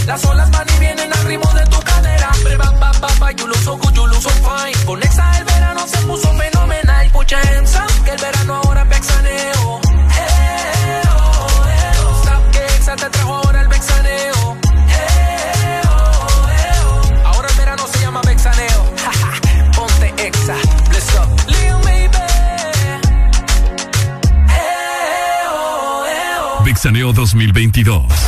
Las olas van y vienen al ritmo de tu cadera. Bre, ba, ba, ba, ba, you look so good, you look so fine. Bexaneo 2022.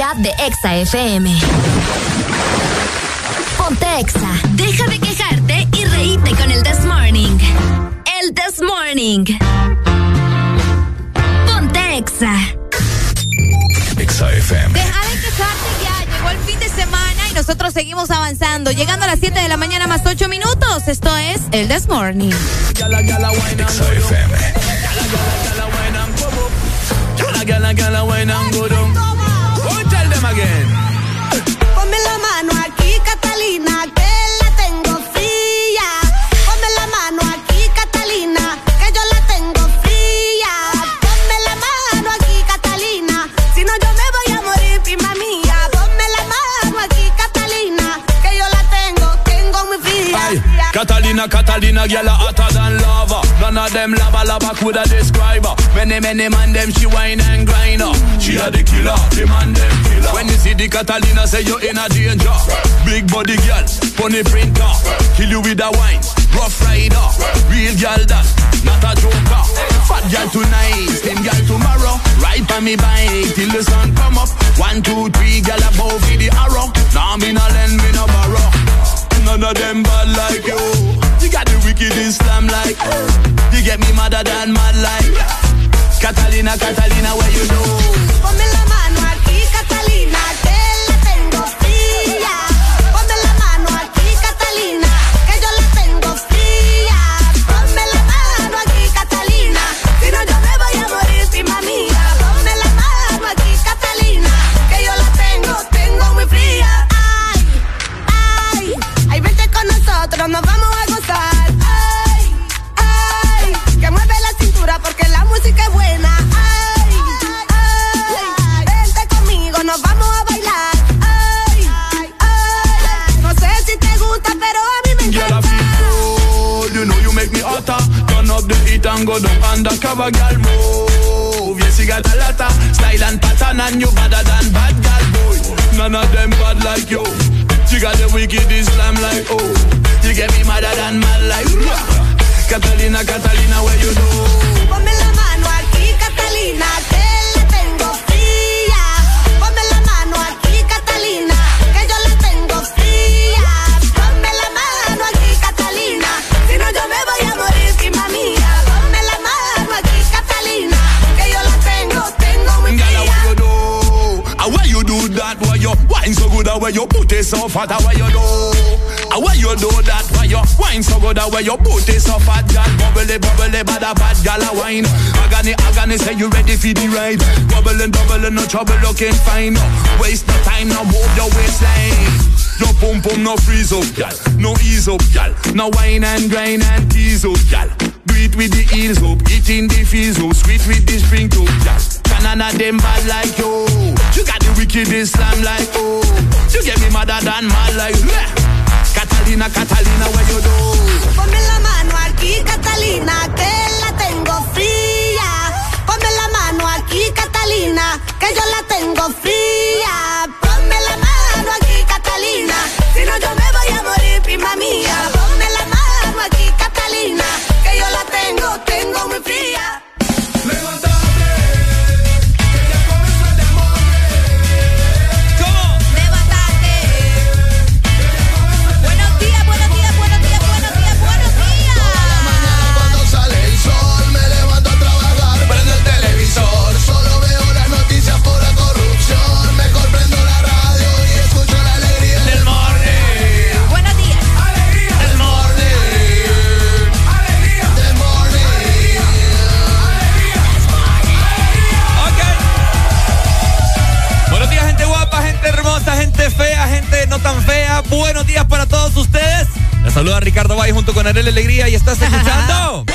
De Exa FM. Ponte Exa. Deja de quejarte y reíte con el This Morning. El This Morning. Ponte Exa. Exa FM. Deja de quejarte ya, llegó el fin de semana y nosotros nosotros seguimos avanzando. Llegando a las 7 de la mañana más 8 minutos. Esto es el This Morning. Many, many man them she wine and grind her. She a the killer, the man them killer. When you see the Catalina, say you in a danger. Big body girl, funny printer. Kill you with a wine, rough rider. Real girl that, not a joker. Fat girl tonight, slim girl tomorrow. Ride on me bike till the sun come up. One, two, three, girl above with the arrow. Now me no lend, me no borrow. None of them bad like you. You got the wicked Islam like. You get me madder than mad like. Catalina, Catalina, where you know? Undercover, girl. Move. Yes, you got a lotta style and pattern, and you better than bad girl, boy. None of them bad like you. You got the wicked Islam like oh. You get me madder than mad like Catalina, Catalina, where you know? Ponme la mano aquí, Catalina, good? How why you put it so fat? How why you do? How why you do that? Why you wine so good? How why you put it so fat? Girl, bubbly, bubbly, bad bad girl a wine. Agony, agony, say you ready for the ride? Bubbling, bubbling, no trouble, looking fine. Waste no time, no move your waistline. Your pum pum no freeze up, gal. No ease up, gal. No wine and grind and tease up, gal. Do it with the heels up, eating the fees up, sweet with the spring up, gal. Of them bad like you. You got the wicked Islam like oh. You get me madder than mad like yeah. Catalina, Catalina, where you do? Ponme la mano aquí, Catalina, que la tengo fría. Ponme la mano aquí, Catalina, que yo la tengo fría. Saluda Ricardo Valle junto con Arely Alegría y estás escuchando.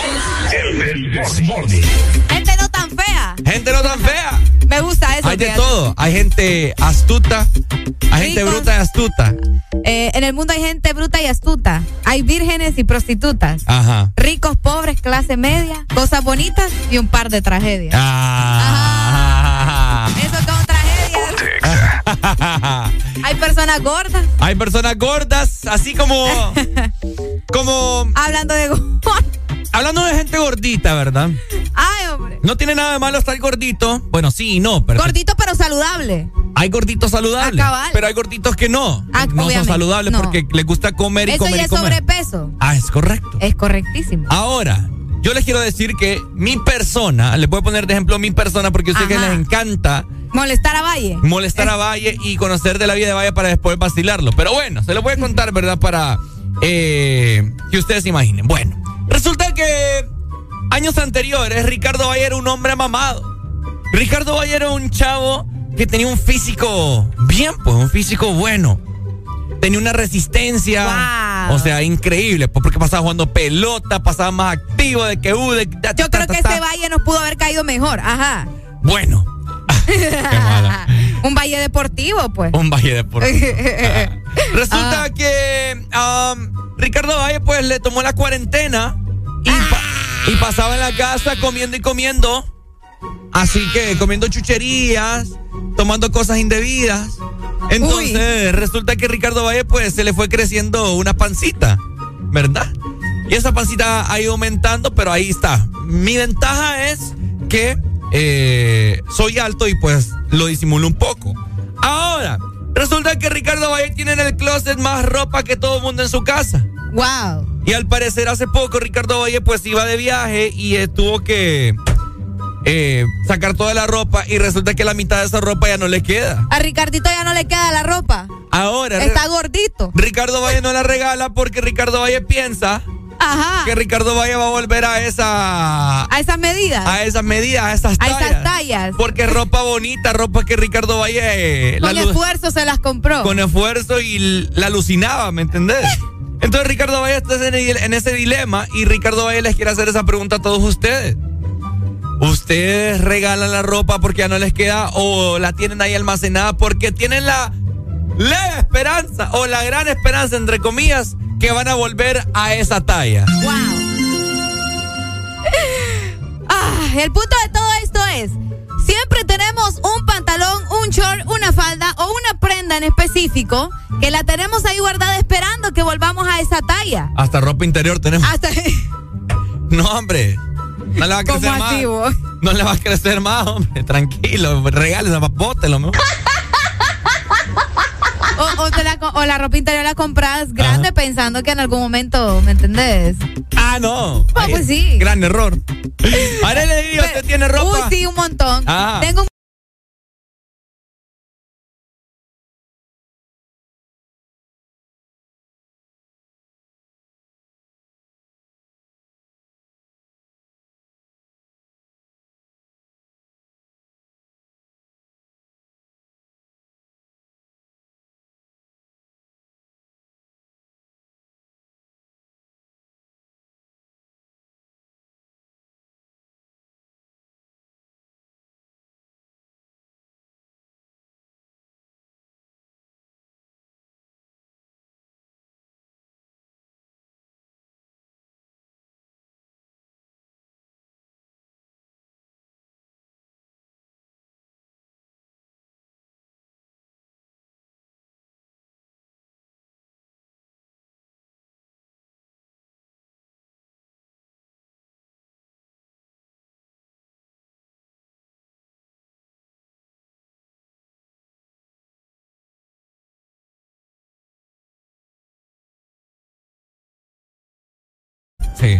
Gente no tan fea. Gente no tan fea. Me gusta eso. Hay de fíjate. todo. Hay gente astuta, hay gente bruta y astuta. Eh, en el mundo hay gente bruta y astuta. Hay vírgenes y prostitutas. Ajá. Ricos, pobres, clase media, cosas bonitas y un par de tragedias. Ah. Eso son tragedias. *laughs* Hay personas gordas. Hay personas gordas, así como. *laughs* como. Hablando de. *laughs* Hablando de gente gordita, ¿verdad? Ay, hombre. No tiene nada de malo estar gordito. Bueno, sí y no, pero. Gordito pero saludable. Hay gorditos saludables, Ah, cabal. pero hay gorditos que no. Ah, no son saludables no. porque les gusta comer y Eso comer ya y es comer. sobrepeso. Ah, es correcto. Es correctísimo. Ahora, yo les quiero decir que mi persona, les voy a poner de ejemplo mi persona porque yo sé que les encanta Molestar a Valle. molestar a Valle y conocer de la vida de Valle para después vacilarlo. Pero bueno, se lo voy a contar, ¿verdad? Para eh, que ustedes se imaginen. Bueno, resulta que años anteriores Ricardo Valle era un hombre mamado. Ricardo Valle era un chavo que tenía un físico bien, pues un físico bueno. Tenía una resistencia, o sea, increíble, pues, porque pasaba jugando pelota, pasaba más activo de que U, de ta, Yo creo ta, que ese Valle nos pudo haber caído mejor. Ajá. Bueno, *laughs* un Valle deportivo, pues. un Valle *laughs* Deportivo. Resulta Ah. que um, Ricardo Valle pues le tomó la cuarentena y, pa- y pasaba en la casa comiendo y comiendo. Así que comiendo chucherías, tomando cosas indebidas. Entonces resulta que Ricardo Valle pues se le fue creciendo una pancita, ¿verdad? Y esa pancita ha ido aumentando, pero ahí está. Mi ventaja es que eh, soy alto y pues lo disimulo un poco. Ahora, resulta que Ricardo Valle tiene en el closet más ropa que todo el mundo en su casa. Wow. Y al parecer hace poco Ricardo Valle pues iba de viaje y eh, tuvo que eh, sacar toda la ropa y resulta que la mitad de esa ropa ya no le queda. A Ricardito ya no le queda la ropa. Ahora, Está gordito. Ricardo Valle no la regala porque Ricardo Valle piensa Ajá. que Ricardo Valle va a volver a esa A esas medidas. a esas medidas, a esas A tallas. esas tallas. Porque *laughs* ropa bonita, ropa que Ricardo Valle eh, Con la esfuerzo se las compró. con esfuerzo y la alucinaba, ¿me entendés? *laughs* Entonces Ricardo Valle está en ese dilema y Ricardo Valle les quiere hacer esa pregunta a todos ustedes. ¿Ustedes regalan la ropa porque ya no les queda o la tienen ahí almacenada porque tienen la leve esperanza o la gran esperanza, entre comillas, que van a volver a esa talla? Ah, el punto de todo esto es, siempre tenemos un pantalón, un short, una falda o una prenda en específico que la tenemos ahí guardada esperando que volvamos a esa talla. Hasta ropa interior tenemos. Hasta *laughs* No, hombre. No le va a ¿Cómo crecer más. No le va a crecer más, hombre. Tranquilo, regálese, bótelo, ¿no? *laughs* o, o te la, o la ropa interior la compras grande pensando que en algún momento, ¿me entendés? Ah, no. Ah, pues es sí. Gran error. *laughs* ¿usted tiene ropa? Uy, sí, un montón. Ah. Tengo un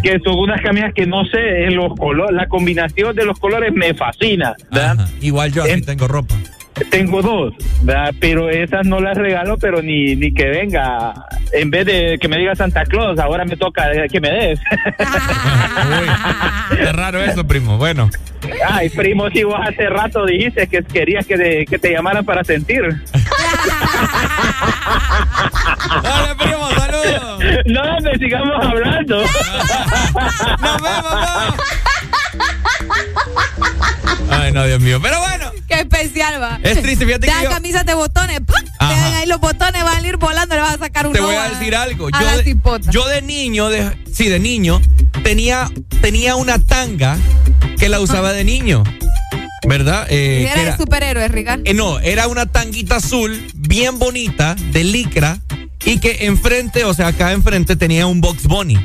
que son unas camisas que no sé, en los colores, la combinación de los colores me fascina. ¿verdad? Igual yo así tengo ropa. Tengo dos, ¿verdad? pero esas no las regalo, pero ni, ni que venga. En vez de que me diga Santa Claus, ahora me toca que me des. *laughs* Qué raro eso, primo. Bueno. Ay, primo, si vos hace rato dijiste que querías que, te- que te llamaran para sentir. *laughs* Dale, primo. No, me sigamos hablando. Nos vemos, Ay, no, Dios mío. Pero bueno. Qué especial va. Es triste, fíjate Te que yo- camisas de botones. Te dan ahí los botones, van a ir volando, le vas a sacar un Te voy a decir algo. a Yo la de, cipota. yo de niño, de, sí, de niño, tenía, tenía una tanga que la usaba de niño. ¿Verdad? Eh, Era de superhéroe, Ricardo. eh, no, era una tanguita azul, bien bonita, de licra, y que enfrente, o sea, acá enfrente tenía un Box Bunny.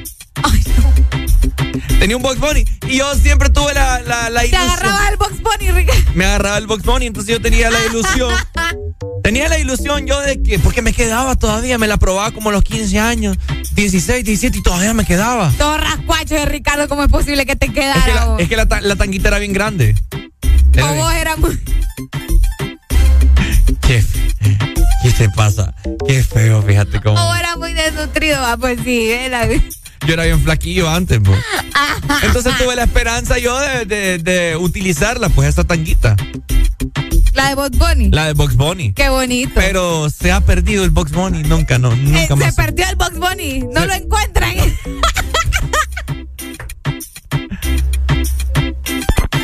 Tenía un Box Bunny. Y yo siempre tuve la, la, la Te ilusión. agarraba el box bunny, Ricardo. Me agarraba el Box Bunny, entonces yo tenía la ilusión. *laughs* tenía la ilusión yo de que, porque me quedaba todavía, me la probaba como a los 15 años, 16, 17 y todavía me quedaba. Todo rascuacho de Ricardo, ¿cómo es posible que te quedara? Es que la, vos? es que la, ta- la tanguita era bien grande. Era o bien- vos eras muy... ¿Qué, ¿Qué te pasa? Qué feo, fíjate cómo. O era muy desnutrido, ah, pues sí, eh, la- Yo era bien flaquillo antes, pues. *laughs* Entonces tuve la esperanza yo de, de- de utilizarla, pues, esta tanguita. La de Box Bunny. La de Box Bunny. Qué bonito. Pero se ha perdido el Box Bunny. Nunca, no, Eh, nunca se más. perdió el Box Bunny. No lo encuentran. *laughs*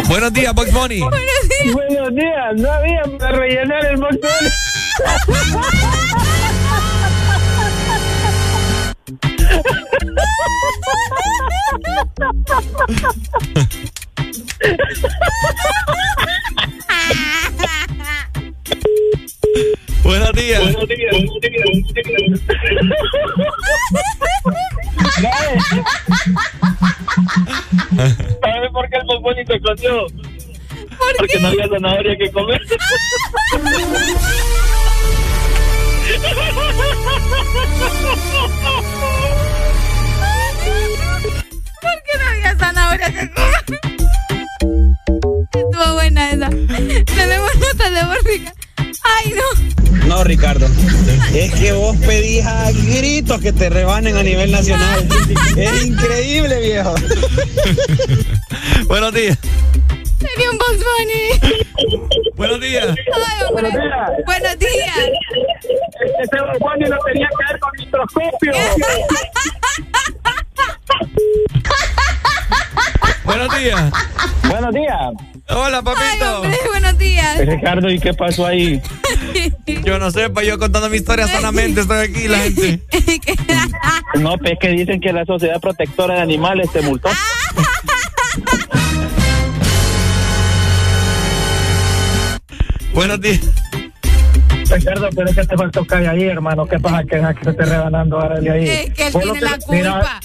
Buenos días, Box Bunny. Buenos días. No había para rellenar el montón. *laughs* Buenos días. ¿Sabes por qué el bombón se escondió? Porque no había zanahoria que comer. ¿Por qué no había zanahoria que comer? Estuvo buena esa. Tenemos notas de Borrica. Ay, no. No, Ricardo. Es que vos pedís a gritos que te rebanen a nivel nacional. Es increíble, viejo. Buenos días. Sería un Box Bunny. Buenos días. Ay, hombre. Buenos días. Ese bombón no tenía que ver con microscopio. *laughs* Buenos días. Buenos días. Hola, papito. Hombre, buenos días. Ricardo, ¿y qué pasó ahí? *laughs* Yo no sé, pues yo contando mi historia sanamente estoy aquí, la gente. *laughs* No, pues que dicen que la Sociedad Protectora de Animales te multó. *laughs* Buenos días. Ricardo, pero es que te faltó calle ahí, hermano. ¿Qué pasa que, que te esté rebanando ahora de ahí? Es que él Vos lo tiene la mira, culpa.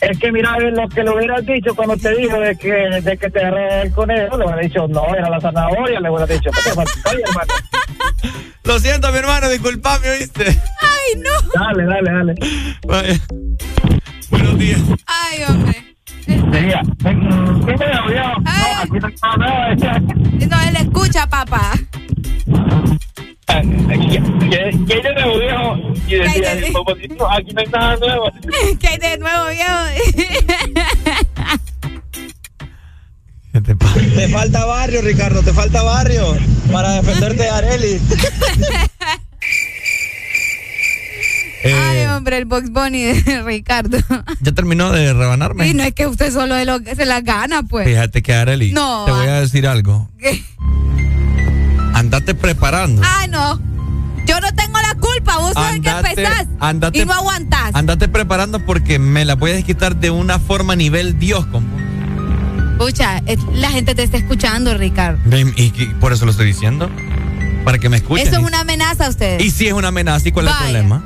Es que mira lo que le hubieras dicho cuando te dijo de que, de que te agarré el conejo, le hubiera dicho, no, era la zanahoria, le hubiera dicho, ¿qué te hermano? *laughs* Lo siento, mi hermano, disculpame, ¿oíste? Ay, no. Dale, dale, dale. Vaya. Buenos días. Ay, hombre. Sería. ¿Qué me audio? No, aquí no está nada. No, él escucha, papá. Que ella me dijo y decía. "Popotito, aquí no hay nada nuevo. ¿Qué hay de nuevo, viejo? Te falta barrio, Ricardo, te falta barrio para defenderte de Areli. *laughs* Ay, Eh, hombre, el Box Bunny de Ricardo. ¿Ya terminó de rebanarme? Y no es que usted solo es lo que se la gana, pues. Fíjate que Arely, No, te voy a decir algo. ¿Qué? Andate preparando. Ah, no. Yo no tengo la culpa. Vos sos el que empezás. andate- y no aguantás. Andate preparando porque me la voy a desquitar de una forma nivel Dios. Con... Escucha, es- la gente te está escuchando, Ricardo. Y, y por eso lo estoy diciendo. Para que me escuchen. Eso es una amenaza a ustedes. Y si es una amenaza, ¿y cuál es el problema?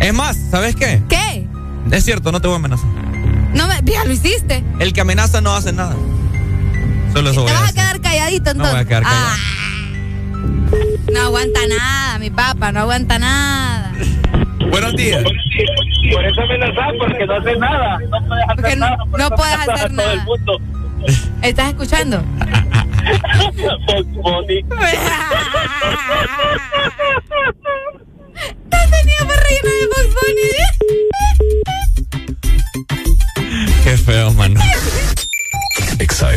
Es más, ¿sabes qué? ¿Qué? Es cierto, no te voy a amenazar. No me, ya lo hiciste. El que amenaza no hace nada. Solo eso voy Te vas a quedar calladito No entonces. voy a quedar callado. Ah, no aguanta nada, mi papá, no aguanta nada. Buenos días. Por eso amenazar, porque no hace nada. No puedes hacer Porque no- nada. por no eso puedes amenazas hacer a todo nada. el mundo. ¿Estás escuchando? No tenía para rellenar de Box Bunny. Qué feo, mano. Exa.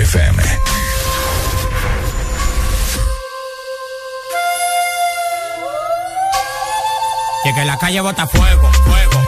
Y que la calle bota fuego, fuego,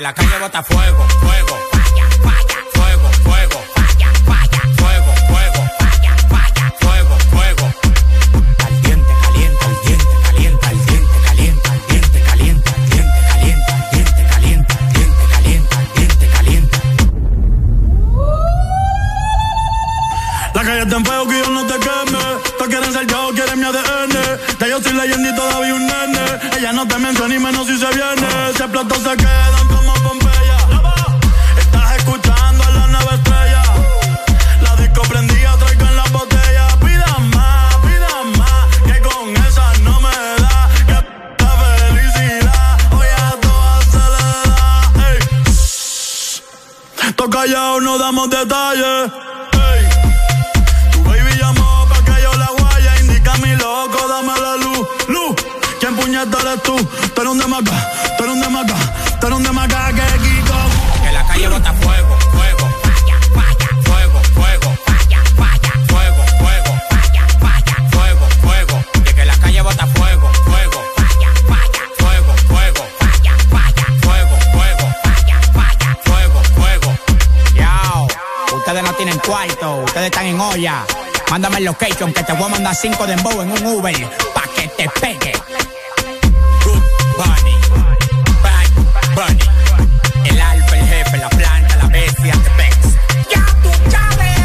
la calle bota fuego, fuego, falla, falla, fuego, fuego, falla, falla, fuego, fuego, falla, falla, fuego, fuego. Caliente, caliente, caliente, caliente, caliente, caliente, caliente, caliente, caliente, caliente, caliente, caliente, caliente, caliente, caliente. La calle está en fuego que yo no te queme. Tú quieres ser yo, quieres mi ADN. Ya yo soy leyenda y todavía un nene. Ella no te menciona ni menos si se viene. Si explotó se quedan como Shh. Tú callado, no damos detalles. Ey. Tu baby llamó pa' que yo la guaya. Indica mi loco, dame la luz, luz. ¿Quién puñeta eres tú? Tú eres un demaca, tú eres un demaca, tú eres un demaca que Kiko. Que la calle bota fuego, ustedes están en olla. Mándame el location que te voy a mandar cinco de embow en un Uber pa' que te pegue. Good Bunny, Bad Bunny, el alfa, el jefe, la planta, la bestia, te pex. Ya tú sabes.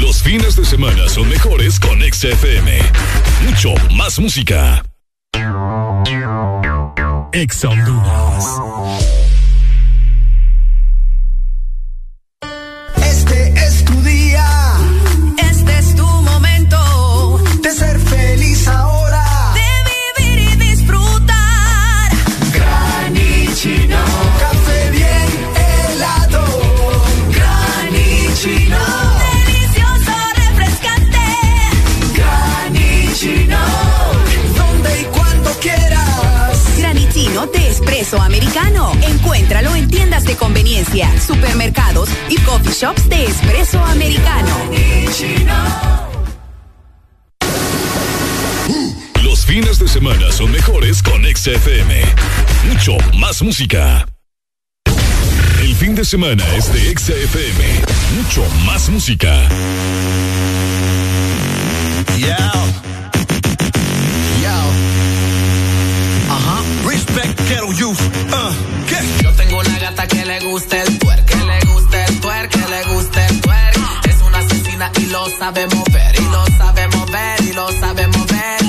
Los fines de semana son mejores con XFM. Mucho más música. Ex Honduras. De conveniencia, supermercados y coffee shops de espresso americano. Los fines de semana son mejores con XFM. Mucho más música. El fin de semana es de XFM. Mucho más música. Yeah. Yo. Ajá. Respect ghetto youth. Uh. ¿Qué? Yo tengo que le gusta el twerk, que le gusta el twerk, que le gusta el twerk. Es una asesina y lo sabe mover, y lo sabe mover, y lo sabe mover.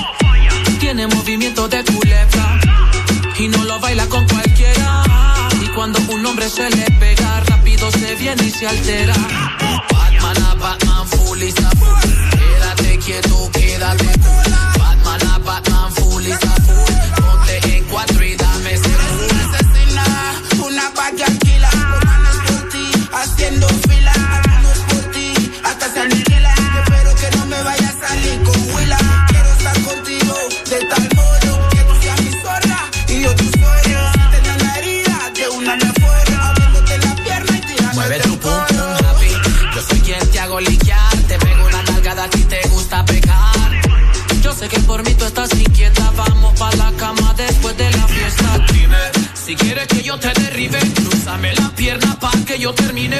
Tiene movimiento de culebra y no lo baila con cualquiera. Y cuando un hombre se le pega, rápido se viene y se altera. Batman a Batman, full is a full. Quédate quieto, quédate cool. Batman a Batman, full is a sé que por mí tú estás inquieta. Vamos pa' la cama después de la fiesta. Dime si quieres que yo te derribe. Cruzame la pierna pa' que yo termine.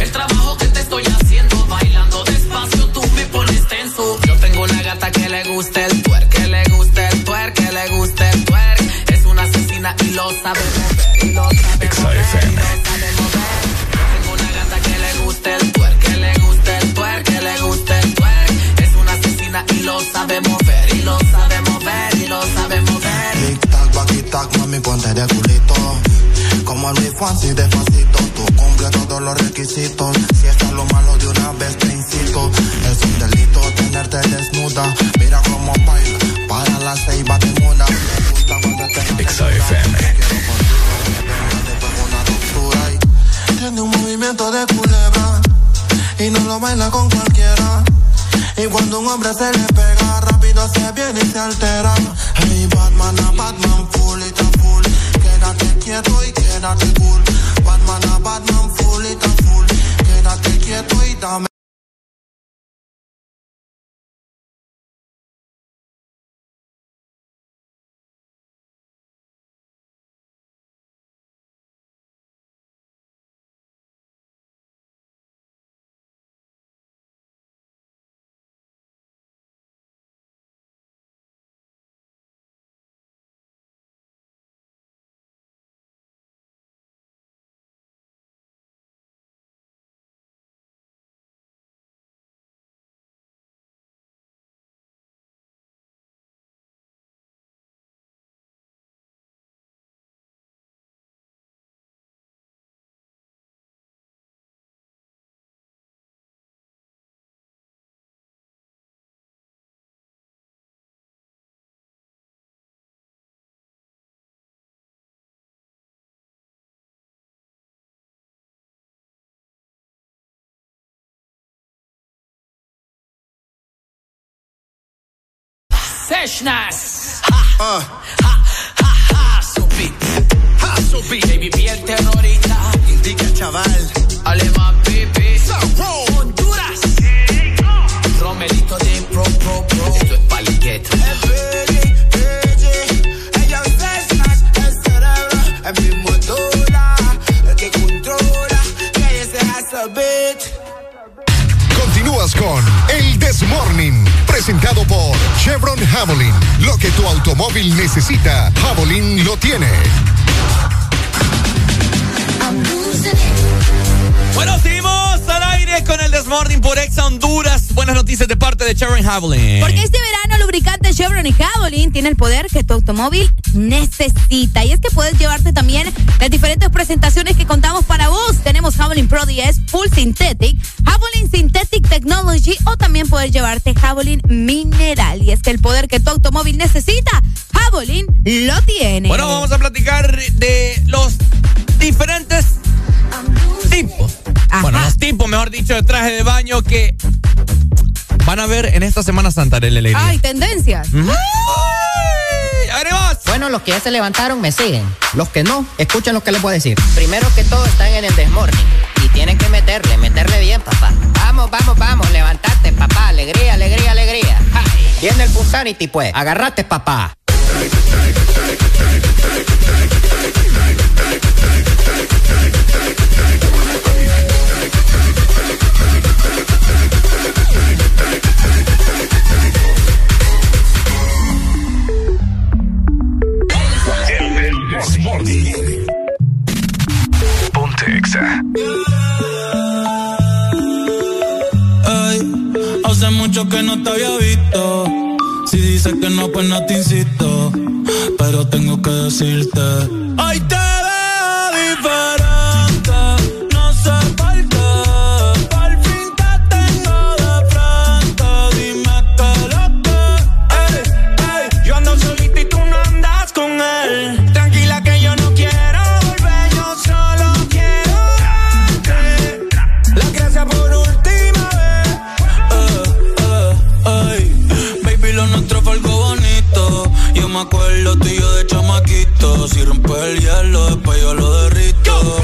El trabajo que te estoy haciendo. Bailando despacio, tú me pones tenso. Yo tengo una gata que le gusta el twerk. Que le gusta el twerk. Que le gusta el twerk. Es una asesina y lo sabe mover. Y lo sabe mover. y lo sabe mover. De culito. Como el Luis Fonsi, despacito. Tú cumple todos los requisitos. Si está lo malo de una vez, te incito. Es un delito tenerte desnuda. Mira cómo baila, para la ceiba te muda. Me gusta cuando te XFM. Tiene un movimiento de culebra y no lo baila con cualquiera. Y cuando un hombre se le pega, rápido se viene y se altera. Hey, Batman a Batman, quieto y quédate cool. Batman a Batman, full y ta full. Quédate quieto y dame. Seshnas. Ha, ha, ha, ha, beat. Ha, su beat. Baby, vi el terrorista. Indica, chaval. Alemán, pipi. Honduras. Romelito de pro, pro, pro. Esto es. Con El Desmorning, presentado por Chevron Javelin. Lo que tu automóvil necesita, Javelin lo tiene. Buenos días con el Desmorning por Exa Honduras. Buenas noticias de parte de Chevron Javelin. Porque este verano lubricante Chevron y Javelin tiene el poder que tu automóvil necesita. Y es que puedes llevarte también las diferentes presentaciones que contamos para vos. Tenemos Javelin Pro 10 Full Synthetic, Javelin Synthetic Technology o también puedes llevarte Javelin Mineral. Y es que el poder que tu automóvil necesita, Javelin lo tiene. Bueno, vamos a platicar de los diferentes tipos bueno, los tipos, mejor dicho, de traje de baño que van a ver en esta Semana Santa de Lele. Ay, tendencias. Bueno, los que ya se levantaron me siguen. Los que no, escuchen lo que les voy a decir. Primero que todo están en el desmorning. Y tienen que meterle, meterle bien, papá. Vamos, vamos, vamos, levantate, papá. Alegría, alegría, alegría. Viene el Punsanity, pues. Agarrate, papá. Mucho que no te había visto. Si dices que no, pues no te insisto. Pero tengo que decirte. Ay, te acuerdo tú y yo de chamaquito. Si rompe el hielo, después yo lo derrito.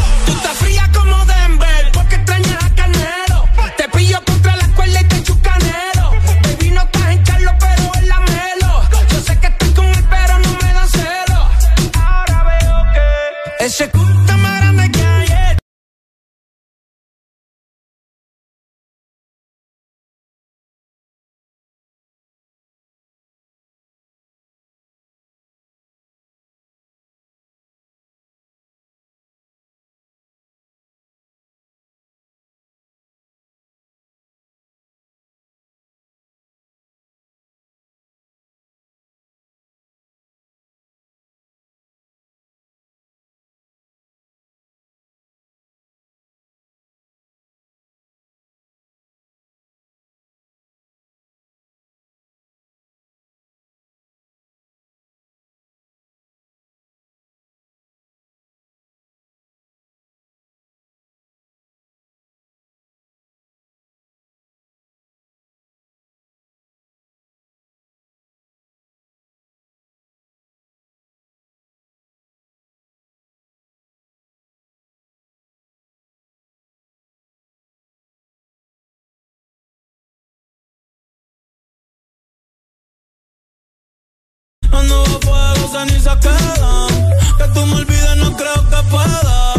Fuego, cenizas quedan. Que tú me olvides, no creo que pueda.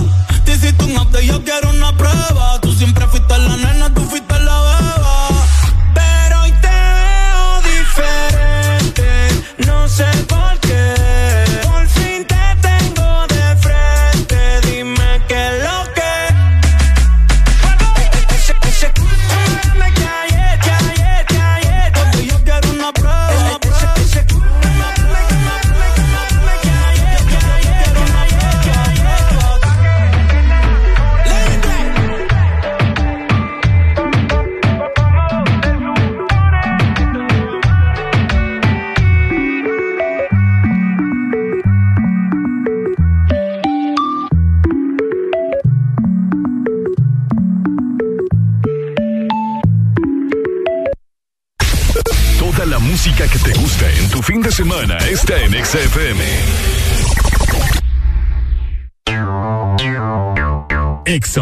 Te hiciste un update, yo quiero una prueba. Tú siempre fuiste la nena, semana está en XFM. Ex.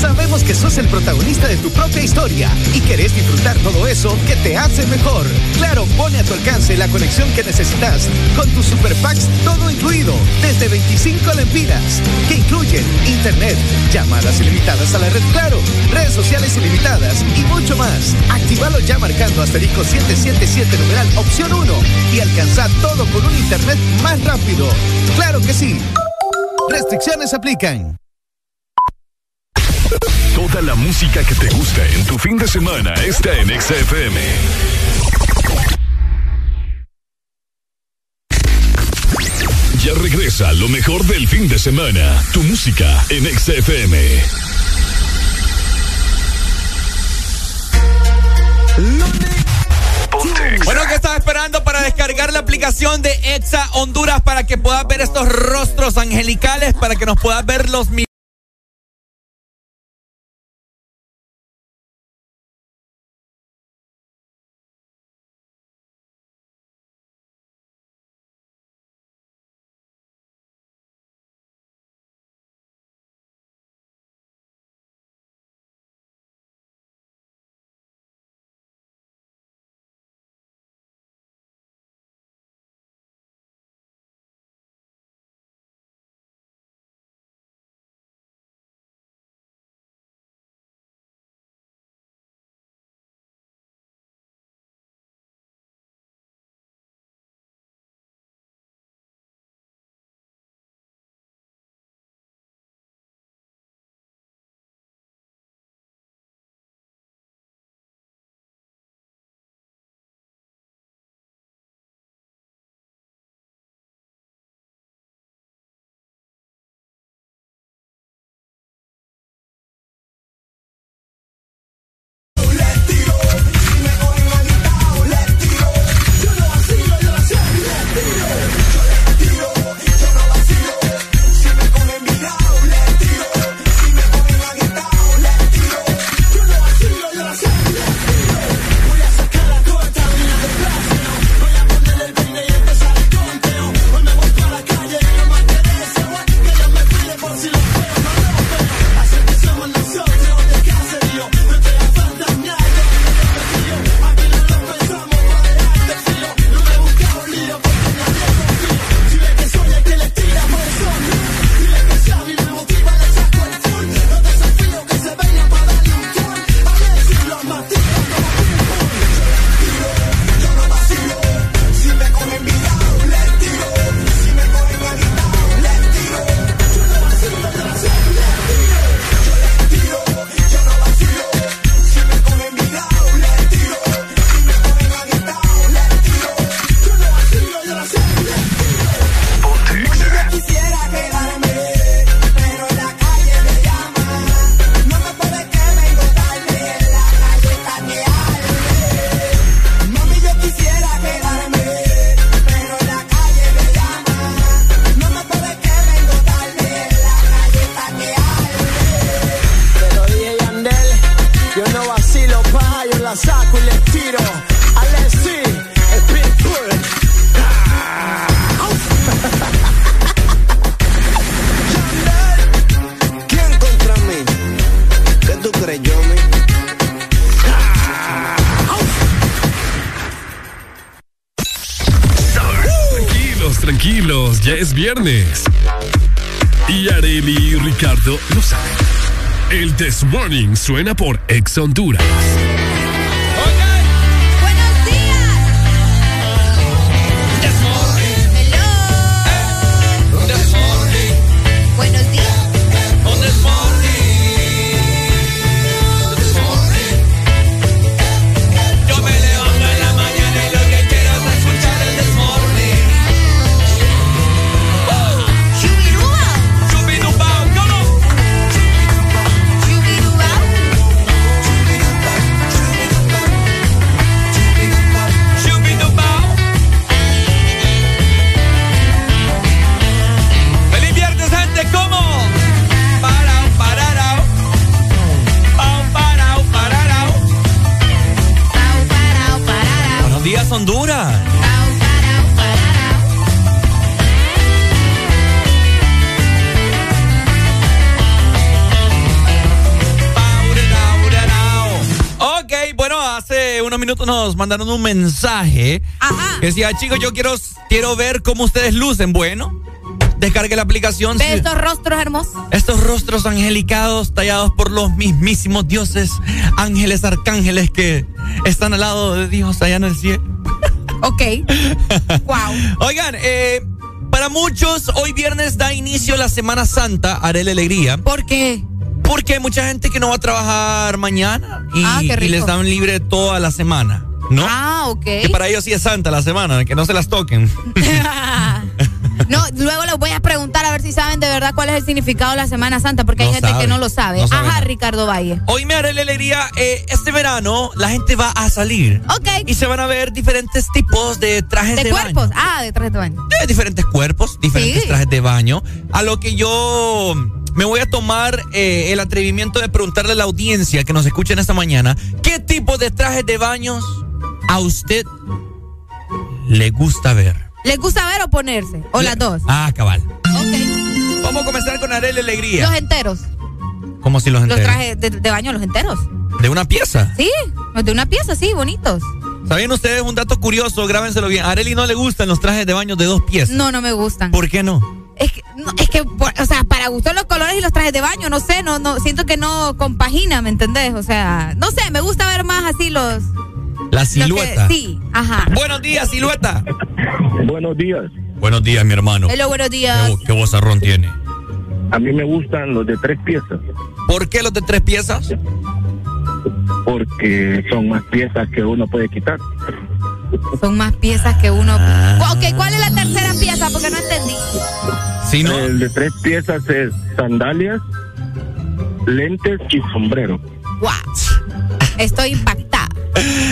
Sabemos que sos el protagonista de tu propia historia y querés disfrutar todo eso que te hace mejor. Claro, pone a tu alcance la conexión que necesitas con tus super packs todo incluido desde 25 lempiras que incluyen internet, llamadas ilimitadas a la red Claro, redes sociales ilimitadas y mucho más. Actívalo ya marcando asterisco 777 numeral opción 1 y alcanza todo con un internet más rápido. Claro que sí. Restricciones aplican. Toda la música que te gusta en tu fin de semana está en XFM. Ya regresa lo mejor del fin de semana. Tu música en XFM. Bueno, ¿qué estás esperando para descargar la aplicación de Exa Honduras para que puedas ver estos rostros angelicales, para que nos puedas ver los This Morning suena por Ex Honduras. Mandaron un mensaje. Que decía, chicos, yo quiero, quiero ver cómo ustedes lucen. Bueno, descargue la aplicación. Ve estos rostros hermosos. estos rostros angelicados tallados por los mismísimos dioses, ángeles, arcángeles que están al lado de Dios allá en el cielo. *laughs* Ok. *laughs* wow. Oigan, eh, para muchos, hoy viernes da inicio la Semana Santa, haré la alegría. ¿Por qué? Porque hay mucha gente que no va a trabajar mañana y, Ah, y les dan libre toda la semana, ¿no? Ah, ok. Que para ellos sí es santa la semana, que no se las toquen. *laughs* No, luego les voy a preguntar a ver si saben de verdad cuál es el significado de la Semana Santa, porque hay gente sabe, que no lo sabe. no Ajá. Ricardo Valle. Hoy me haré la alegría. eh, este verano la gente va a salir. Ok. Y se van a ver diferentes tipos de trajes de, De cuerpos. baño. Ah, de trajes de baño. De diferentes cuerpos, diferentes Sí. trajes de baño. A lo que yo me voy a tomar eh, el atrevimiento de preguntarle a la audiencia que nos escuchen esta mañana, ¿qué tipo de trajes de baños a usted le gusta ver? ¿Les gusta ver o ponerse? ¿O las dos? Ah, cabal. Ok. Vamos a comenzar con Arele Alegría. Los enteros. Como si los Los enteros. trajes de, de baño, los enteros. De una pieza. Sí, los de una pieza, sí, bonitos. ¿Sabían ustedes un dato curioso? Grábenselo bien. A Areli no le gustan los trajes de baño de dos piezas. No, no me gustan. ¿Por qué no? Es que, no, es que, o sea, para gustar los colores y los trajes de baño, no sé, no, no, siento que no compagina, ¿me entendés? O sea, no sé, me gusta ver más así los. La que- silueta. sí, ajá. Buenos días, silueta. Buenos días. Buenos días, mi hermano. Hello, buenos días. ¿Qué, qué vozarrón tiene? A mí me gustan los de tres piezas ¿Por qué los de tres piezas? porque son más piezas que uno puede quitar. Son más piezas que uno. Ah. Ok, ¿cuál es la tercera pieza? Porque no entendí. Sí, ¿no? El de tres piezas es sandalias, lentes y sombrero. Wow. Estoy impactada.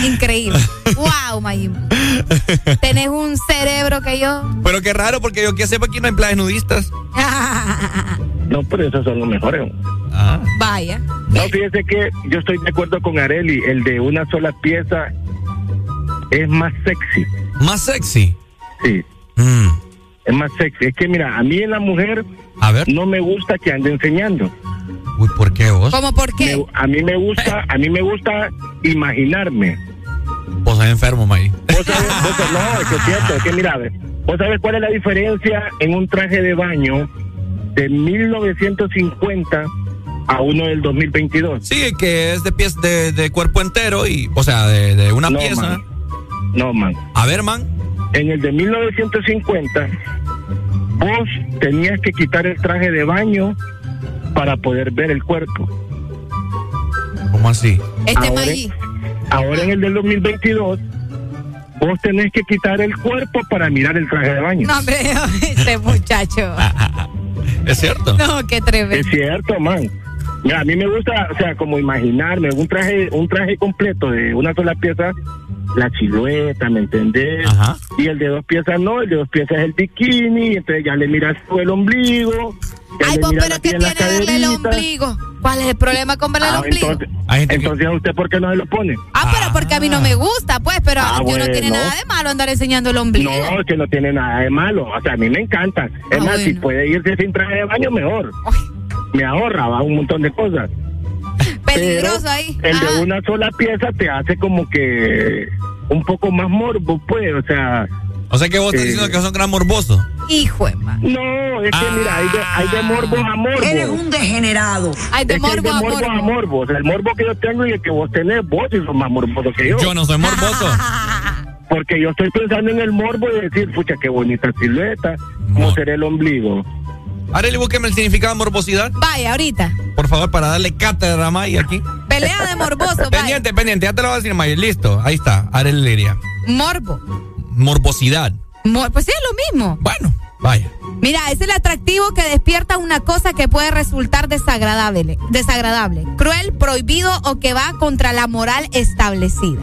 Increíble. Wow, Mayim. Tenés un cerebro que yo. Pero qué raro, porque yo que sepa aquí no hay playas nudistas. No, pero esos son los mejores. Ah. Vaya. No, fíjese que yo estoy de acuerdo con Areli. El de una sola pieza es más sexy. ¿Más sexy? Sí. Mm. Es más sexy. Es que mira, a mí en la mujer A ver. no me gusta que ande enseñando. Uy, ¿por qué vos? ¿Cómo por qué? Me- a mí me gusta, a mí me gusta imaginarme. Vos sos enfermo, May. Vos sabés, vos sabés- no, es que es cierto, es que mira, vos sabés cuál es la diferencia en un traje de baño de 1950 a uno del 2022. Sí, que es de pies de, de cuerpo entero y, o sea, de, de una No, pieza. man. No, man. A ver, man. En el de 1950, vos tenías que quitar el traje de baño para poder ver el cuerpo. ¿Cómo así? Este Ahora-. Ahora en el del 2022, vos tenés que quitar el cuerpo para mirar el traje de baño. No, hombre, *laughs* este muchacho. ¿Es cierto? No, qué tremendo. Es cierto, man. Mira, a mí me gusta, o sea, como imaginarme un traje, un traje completo de una sola pieza, la silueta, ¿me entendés? Ajá. Y el de dos piezas no, el de dos piezas es el bikini, entonces ya le miras tú el ombligo. Ay, vos, pero ¿qué tiene verle el ombligo? ¿Cuál es el problema con verle el Ah, ombligo? entonces, que- entonces, ¿usted por qué no se lo pone? Ah, pero porque a mí no me gusta, pues, pero Ah, yo no tiene bueno. nada de malo andar enseñando el ombligo. No, es que no tiene nada de malo. O sea, a mí me encanta. Es Ah, más, si bueno. puede irse sin traje de baño, mejor. Me ahorra, va un montón de cosas. Peligroso ahí. El Ajá. de una sola pieza te hace como que un poco más morbo, pues, o sea. O sea que vos estás Eh. diciendo que son gran morbosos. Hijo de No, es que Ah. mira, hay de, hay de morbo a morbo. Eres un degenerado. Ay, de Es que hay morbo de a morbo a morbo. morbo. O sea, el morbo que yo tengo y el que vos tenés, vos sí sos más morboso que yo. Yo no soy morboso. *laughs* Porque yo estoy pensando en el morbo y decir, pucha, qué bonita silueta. ¿Cómo será el ombligo? Arely, búsqueme el significado de morbosidad, Vaya, ahorita. por favor, para darle cátedra a May aquí. Pelea de morboso, vaya. Pendiente, pendiente, ya te lo voy a decir, May. Listo, ahí está. Arely Liria. Morbo. Morbosidad. Mor- pues sí, es lo mismo. Bueno, vaya. Mira, es el atractivo que despierta una cosa que puede resultar desagradable, desagradable, cruel, prohibido o que va contra la moral establecida.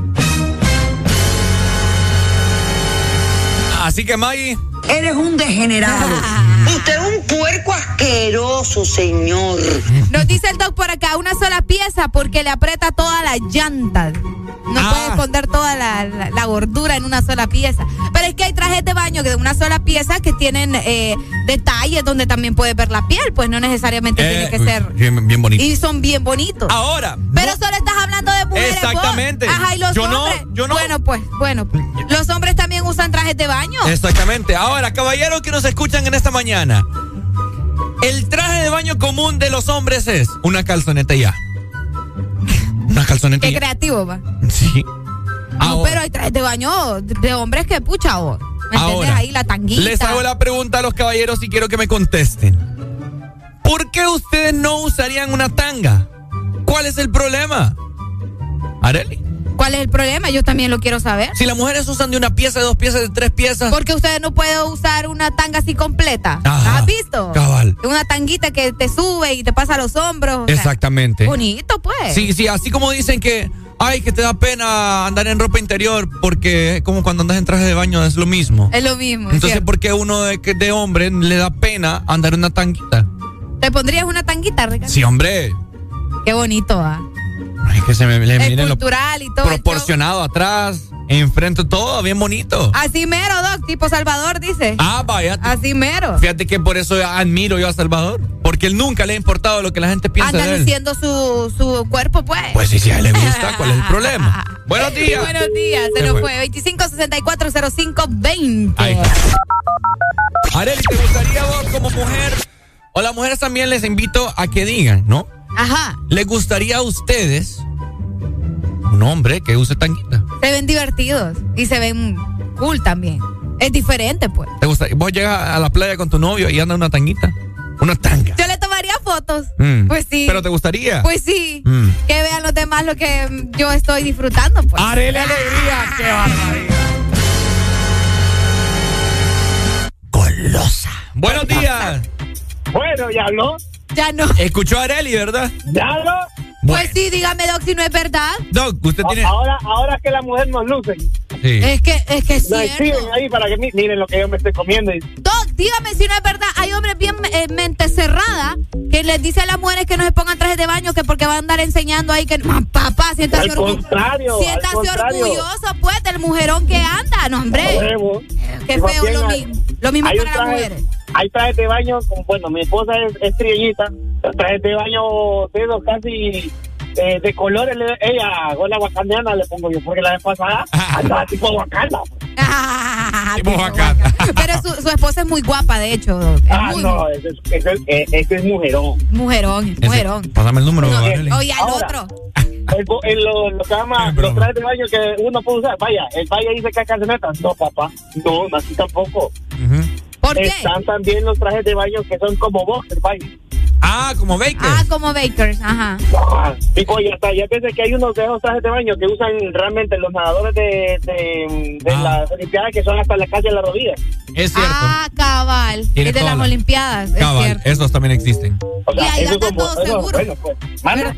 Así que, May, Eres un degenerado. *laughs* Usted es un puerco asqueroso, señor. Nos dice el doc por acá, una sola pieza porque le aprieta toda la llanta. No Ah. puede esconder toda la, la- la gordura en una sola pieza. Pero es que hay trajes de baño que de una sola pieza que tienen eh, detalles donde también puedes ver la piel, pues no necesariamente eh, tiene que uy, ser. bien, bien bonito. Y son bien bonitos. Ahora, Pero no- solo estás hablando de mujeres. vos. Exactamente. Ajá, y los Yo no, hombres. yo no. Bueno, pues, bueno. pues. Los hombres también usan trajes de baño. Exactamente. Ahora, caballeros que nos escuchan en esta mañana. El traje de baño común de los hombres es una calzoneta ya. Una calzoneta Qué ya. creativo, va. Sí. No, pero hay trajes de baño de hombres que pucha vos. ¿Me? Ahora, Ahí la tanguita. les hago la pregunta a los caballeros y quiero que me contesten. ¿Por qué ustedes no usarían una tanga? ¿Cuál es el problema? Areli. ¿Cuál es el problema? Yo también lo quiero saber. Si las mujeres usan de una pieza, de dos piezas, de tres piezas. Porque ustedes no pueden usar una tanga así completa. Ajá, ¿Has visto? cabal. Una tanguita que te sube y te pasa a los hombros. o sea, Exactamente. bonito, pues. Sí, sí, así como dicen que, ay, que te da pena andar en ropa interior porque es como cuando andas en traje de baño es lo mismo. Es lo mismo. es Entonces. ¿por qué uno de, de hombre le da pena andar en una tanguita? ¿Te pondrías una tanguita, Ricardo? Sí, hombre. Qué bonito, ¿ah? Ay, que se me le Es miren lo cultural y todo. el proporcionado atrás, enfrente todo, bien bonito. Así mero, Doc, tipo Salvador, dice. Ah, vaya. Así mero. Fíjate que por eso admiro yo a Salvador. Porque él nunca le ha importado lo que la gente piensa Anda de él. luciendo su, su cuerpo, pues. Pues sí, si a él le gusta, *laughs* ¿cuál es el problema? Buenos días. Buenos días, se nos fue. fue. 25640520. Ahí está. Areli, ¿te gustaría vos como mujer? O las mujeres también les invito a que digan, ¿no? Ajá. ¿Les gustaría a ustedes un hombre que use tanguita? Se ven divertidos y se ven cool también. Es diferente, pues. ¿Te gusta? Vos llegas a la playa con tu novio y anda una tanguita. Una tanga. Yo le tomaría fotos. Mm. Pues sí. ¿Pero te gustaría? Pues sí. Mm. Que vean los demás lo que yo estoy disfrutando, pues. Arele alegría, qué barbaridad. Golosa. Buenos días. Bueno, ya habló. Ya no. Escuchó a Areli, ¿verdad? Ya habló. Pues sí, dígame, Doc, si no es verdad. Doc, usted tiene. Ahora, ahora que la mujer nos luce. Sí. Es que, es que es cierto. ahí para que mi- miren lo que yo me estoy comiendo. Y, Doc, dígame si no es verdad. Hay hombres bien eh, mente cerrada que les dice a las mujeres que no se pongan trajes de baño que porque van a andar enseñando ahí que. "Ma, Papá, siéntase, Al orgu- contrario, al siéntase orgulloso, pues, del mujerón que anda. No, hombre. Huevo. Qué feo lo hay- mismo. Lo mismo hay para las mujeres. Hay trajes de baño, como, bueno, mi esposa es, es trieñita, los trajes de baño de esos casi eh, de colores, le- ella, con la wakandiana le pongo yo, porque la vez pasada *laughs* andaba tipo wakanda. Tipo Pero su, su esposa es muy guapa, de hecho. Es Ah, muy no, ese es, ese es, eh, ese es mujerón. mujerón, Ese- mujerón. Pásame el número, Areli. Oye, al Ahora, otro. El, el- lo, lo que llama *laughs* los trajes de baño que uno puede usar, vaya, el vaya dice que hay calzonetas. No, papá, no, así tampoco. ¿Por qué? Están también los trajes de baño que son como boxers, vaya. Ah, como Baker. Ah, como Bakers, ajá. Ah, y oye, hasta ya pensé que hay unos de esos trajes de baño que usan realmente los nadadores de, de, de las Olimpiadas que son hasta la calle de la rodilla. Es cierto. Ah, cabal. Tiene Es de las la- Olimpiadas, es Cabal, cierto. esos también existen. O Y ahí anda son todo seguro. bueno, pues,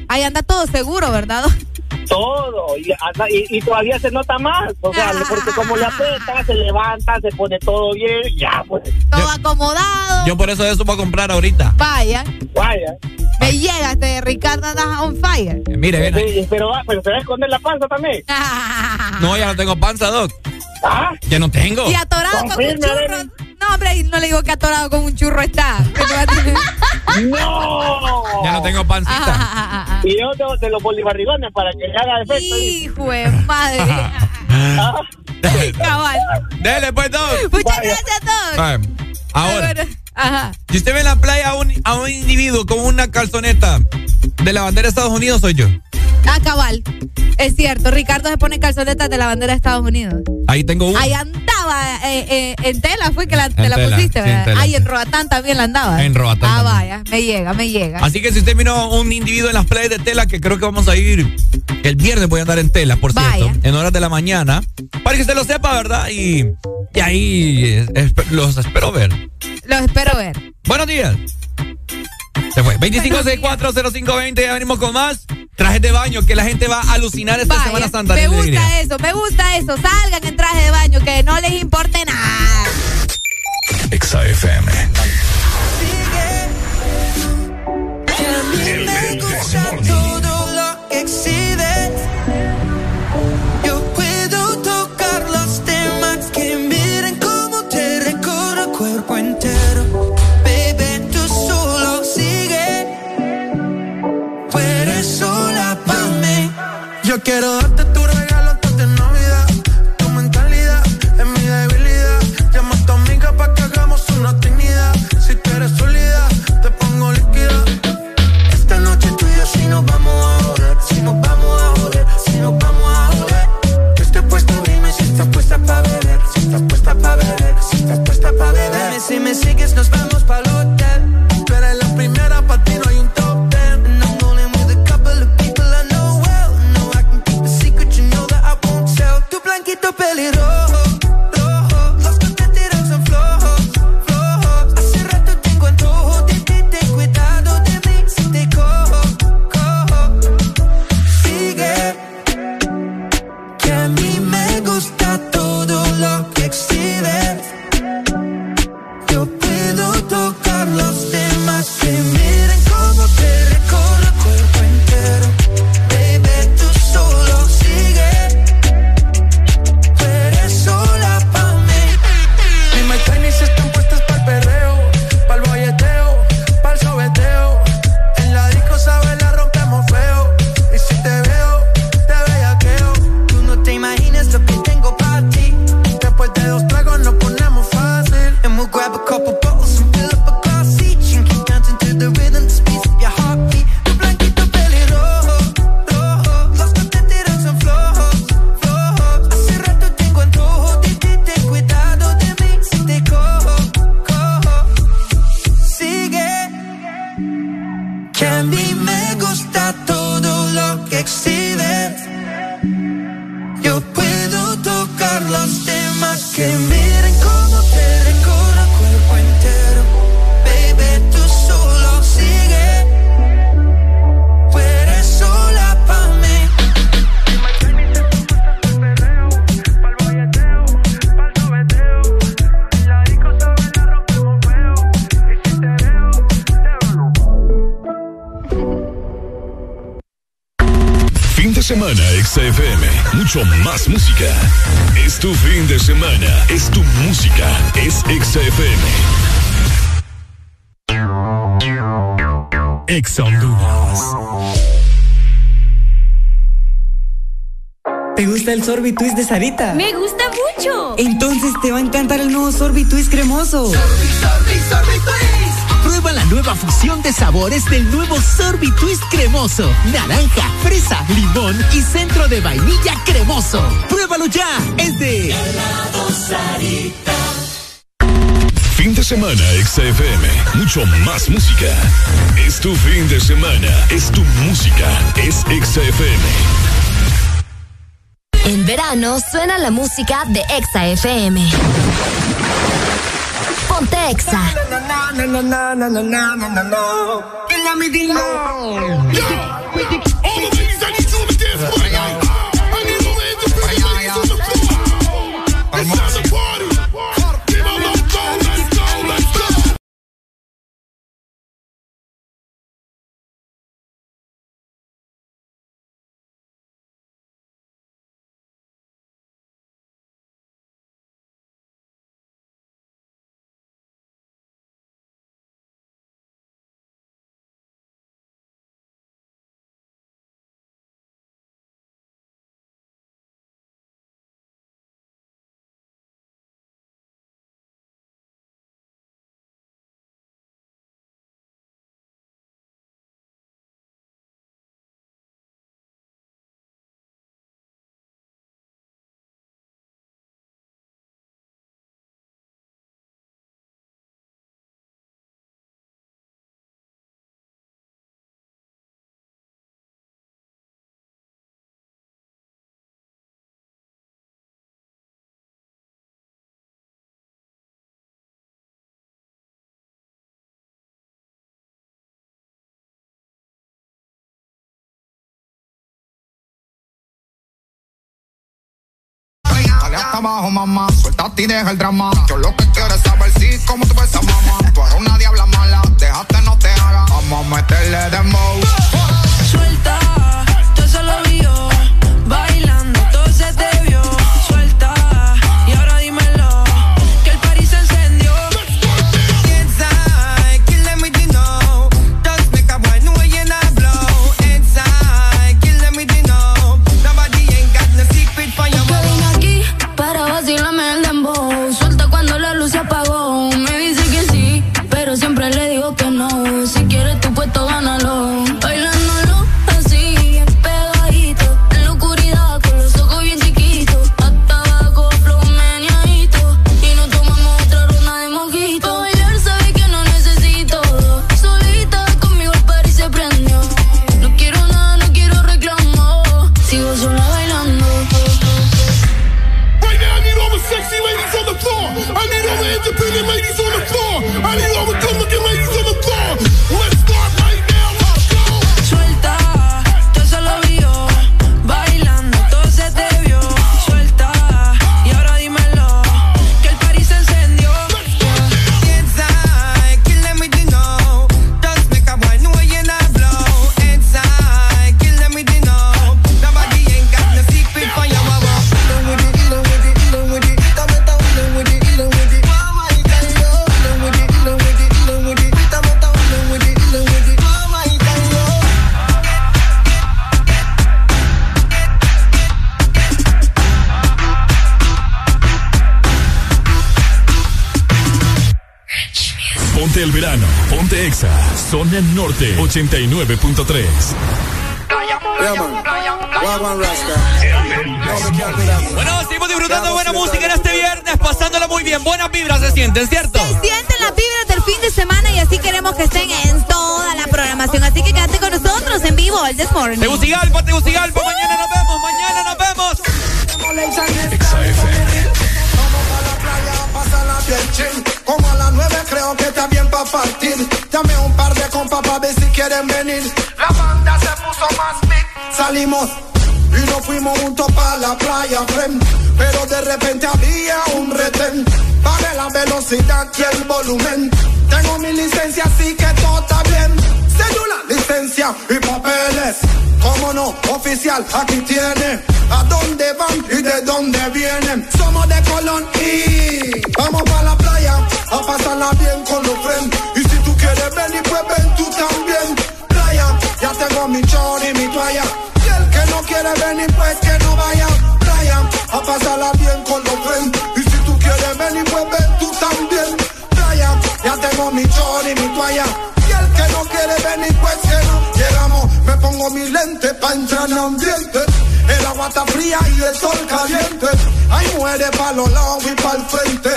Ahí anda todo seguro, ¿verdad? *laughs* todo y, anda- y, y todavía se nota más. O sea, porque como le aprieta, se levanta, se pone todo bien, ya, pues. Todo acomodado. Yo por eso de eso voy a comprar ahorita. Vaya. Vaya. Me llega este Ricardo anda on fire. Eh, Mire, ven. Sí, pero, pero se va a esconder la panza también. *laughs* No, ya no tengo panza, Doc. Ah, Ya no tengo. Y atorado con un Confirme. No, hombre, no le digo que atorado con un churro está. ¡No! Ya no tengo pancita. Y yo de, de los bolivarrigones para que le haga efecto. Hijo de madre. *laughs* Cabal. Dele, pues, Doc. Muchas gracias, Doc. Vaya. Ahora, Bueno, Ajá. si usted ve en la playa a un, a un individuo con una calzoneta de la bandera de Estados Unidos, soy yo. Ah, cabal. Es cierto, Ricardo se pone calzonetas de la bandera de Estados Unidos. Ahí tengo uno. Ahí andaba eh, eh, en tela, fue que la, te la tela, pusiste, ¿verdad? Ahí en Roatán también la andaba. En Roatán Ah, también. vaya, me llega, me llega. Así que si usted miró un individuo en las playas de tela, que creo que vamos a ir el viernes, voy a andar en tela, por cierto, Vaya. en horas de la mañana, para que usted lo sepa, ¿verdad? Y, y ahí los espero ver. Los espero ver. Buenos días. Se fue. 25640520, ya venimos con más. Trajes de baño, que la gente va a alucinar esta Vaya, Semana Santa. me gusta eso, me gusta eso. Salgan en traje de baño, que no les importe nada. Exa FM. todo lo que existe. quiero darte tu regalo antes de Navidad. Tu mentalidad es mi debilidad. Llama a tu amiga pa' que hagamos una dignidad. Si tú eres sólida, te pongo líquida. Esta noche tú y si nos vamos a joder, si nos vamos a joder, si nos vamos a joder. Yo estoy puesta, dime si estás puesta pa' beber, si estás puesta pa' beber, si estás puesta pa' beber. Dime si me sigues, nos vamos pa' poquito peligroso. tu fin de semana, es tu música, es XFM. ¿Te gusta el sorbitwist de Sarita? Me gusta mucho. Entonces te va a encantar el nuevo sorbitwist cremoso. Sorbi, sorbi, la nueva fusión de sabores del nuevo Sorbi Twist cremoso. Naranja, fresa, limón y centro de vainilla cremoso. ¡Pruébalo ya! Es de Fin de semana XFM, mucho más música. Es tu fin de semana, es tu música, es XFM. En verano suena la música de XFM. Ponte Exa. Dale hasta abajo, mamá. Suéltate y deja el drama. Yo lo que quiero es saber si, cómo tú ves a mamá. Tú eres una diabla mala. Déjate, no te hagas. Vamos a meterle de mouse. Suelta. Exa. Zona Norte 89.3. Bueno, seguimos disfrutando de buena música en este viernes, pasándola muy bien. Buenas vibras se sienten, ¿cierto? Se sienten las vibras del fin de semana y así queremos que estén en toda la programación. Así que quédate con nosotros en vivo el This Morning. Tegucigalpa, Tegucigalpa, mañana nos vemos, mañana nos vemos. Como a las nueve creo que para partir. Dame un par de compas para ver si quieren venir. La banda se puso más big. Salimos y nos fuimos juntos para la playa, friend. Pero de repente había un retén. Baje la velocidad y el volumen. Tengo mi licencia, así que todo está bien. Cédula, licencia y papeles. Cómo no, oficial, aquí tiene. ¿A dónde van y de dónde vienen? Somos de Colón y vamos para la playa a pasarla bien con los friends. Y si tú quieres venir, pues ven tú también. Playa, ya tengo mi chor y mi toalla. Y el que no quiere venir, pues que no vaya. Playa, a pasarla bien con los friends. Y si tú quieres venir, pues ven tú también. Playa, ya tengo mi chor y mi toalla. Y el que no quiere venir, pues que no. Me pongo mi lente pa' entrar en ambiente. El agua está fría y el sol caliente. Hay mujeres para los lados y para el frente.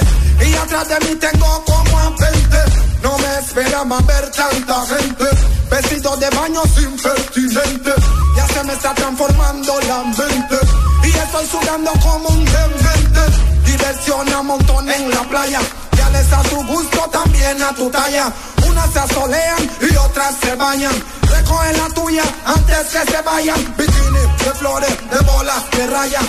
Y atrás de mí tengo como a 20. No me esperaba ver tanta gente. Vestido de baño sin pertinente. Ya se me está transformando la mente. Y estoy sudando como un demente. Diversión a montón en la playa. Ya les a su gusto, también a tu talla. Unas se asolean y otras se bañan. Recogen la tuya antes que se vayan. Bikini de flores, de bolas, de raya.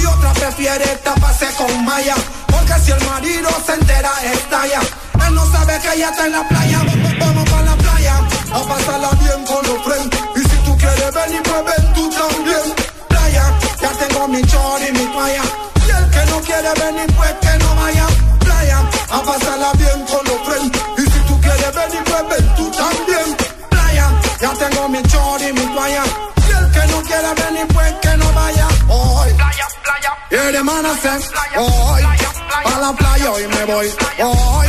Y otra prefiere taparse con malla. Porque si el marido se entera, estalla. Él no sabe que ella está en la playa. Vamos para la playa a pasarla bien con los friends. Y si tú quieres venir, pues ven tú también. Playa, ya tengo mi chor y mi toalla. Y el que no quiere venir, pues que no vaya. Playa, a pasarla bien con los friends. Y si tú quieres venir, pues ven tú también. Playa, ya tengo mi chor y mi toalla. Y el que no quiere venir, pues que no vaya. Hoy, playa, playa. Y el hermana se, hoy, a la playa hoy me voy. Hoy,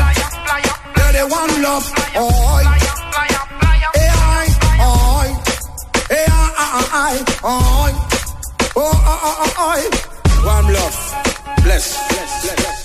de one love, hoy. Ay, ay, ay, ay, hoy. Oh, oh, oh, oh, hoy. One love, bless, bless, bless.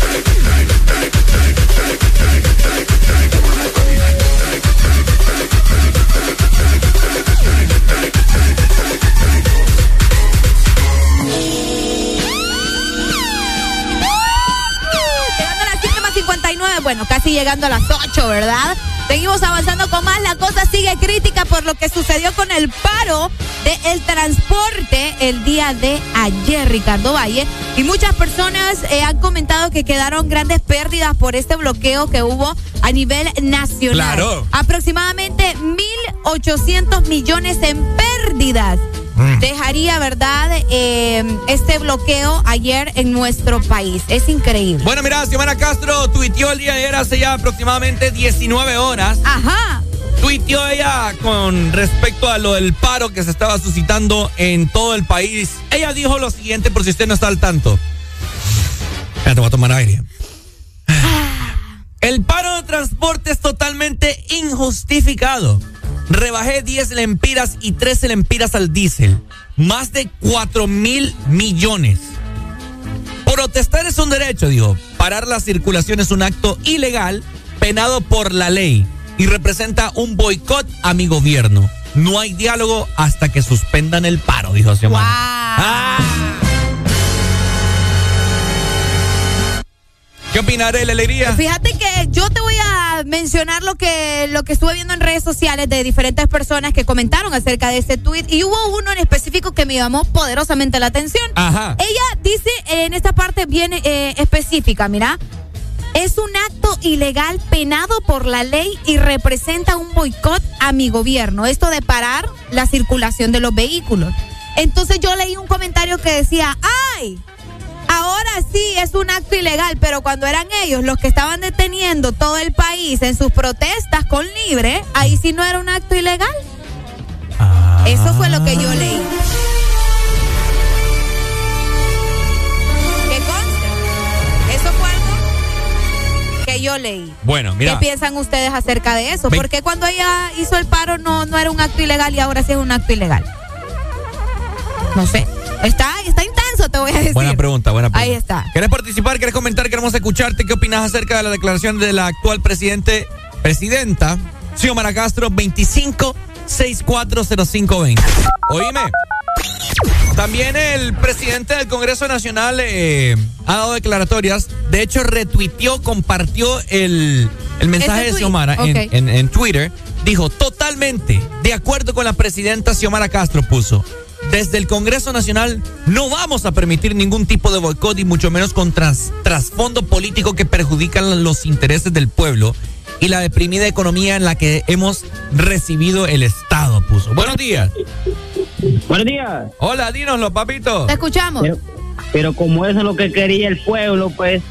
Bueno, casi llegando a las 8, ¿verdad? Seguimos avanzando con más. La cosa sigue crítica por lo que sucedió con el paro del transporte el día de ayer, Ricardo Valle. Y muchas personas eh, han comentado que quedaron grandes pérdidas por este bloqueo que hubo a nivel nacional. Claro. Aproximadamente 1.800 millones en pérdidas dejaría, ¿verdad?, eh, este bloqueo ayer en nuestro país. Es increíble. Bueno, mira, Xiomara Castro tuiteó el día de ayer hace ya aproximadamente 19 horas. Ajá. Tuiteó ella con respecto a lo del paro que se estaba suscitando en todo el país. Ella dijo lo siguiente, por si usted no está al tanto. Ya te voy a tomar aire. El paro de transporte es totalmente injustificado. Rebajé 10 lempiras y 13 lempiras al diésel. Más de 4 mil millones. Protestar es un derecho, dijo. Parar la circulación es un acto ilegal, penado por la ley, y representa un boicot a mi gobierno. No hay diálogo hasta que suspendan el paro, dijo Xiomara. Ah. ¿Qué opinaré, la alegría? Fíjate que yo te voy a mencionar lo que, lo que estuve viendo en redes sociales de diferentes personas que comentaron acerca de este tweet y hubo uno en específico que me llamó poderosamente la atención. Ajá. Ella dice en esta parte bien eh, específica, mira, es un acto ilegal penado por la ley y representa un boicot a mi gobierno. Esto de parar la circulación de los vehículos. Entonces yo leí un comentario que decía, ¡ay! Ahora sí es un acto ilegal, pero cuando eran ellos los que estaban deteniendo todo el país en sus protestas con libre, ahí sí no era un acto ilegal. Eso fue lo que yo leí. ¿Qué consta? Eso fue algo que yo leí. Bueno, mira. ¿Qué piensan ustedes acerca de eso? Ve- ¿Por qué cuando ella hizo el paro no, no era un acto ilegal y ahora sí es un acto ilegal? No sé. Está, está te voy a decir. Buena pregunta, buena pregunta. Ahí está. ¿Quieres participar? ¿Quieres comentar? Queremos escucharte. ¿Qué opinas acerca de la declaración de la actual presidente, presidenta, Xiomara Castro, 25 640520? Oíme. También el presidente del Congreso Nacional eh, ha dado declaratorias. De hecho, retuiteó, compartió el, el mensaje de Xiomara en, en- en Twitter. Dijo, totalmente de acuerdo con la presidenta Xiomara Castro, puso. Desde el Congreso Nacional no vamos a permitir ningún tipo de boicot y mucho menos con tras- trasfondo político que perjudican los intereses del pueblo y la deprimida economía en la que hemos recibido el Estado, puso. Buenos días. Buenos días. Hola, dínoslo, papito. Te escuchamos. Pero, pero como eso es lo que quería el pueblo, pues.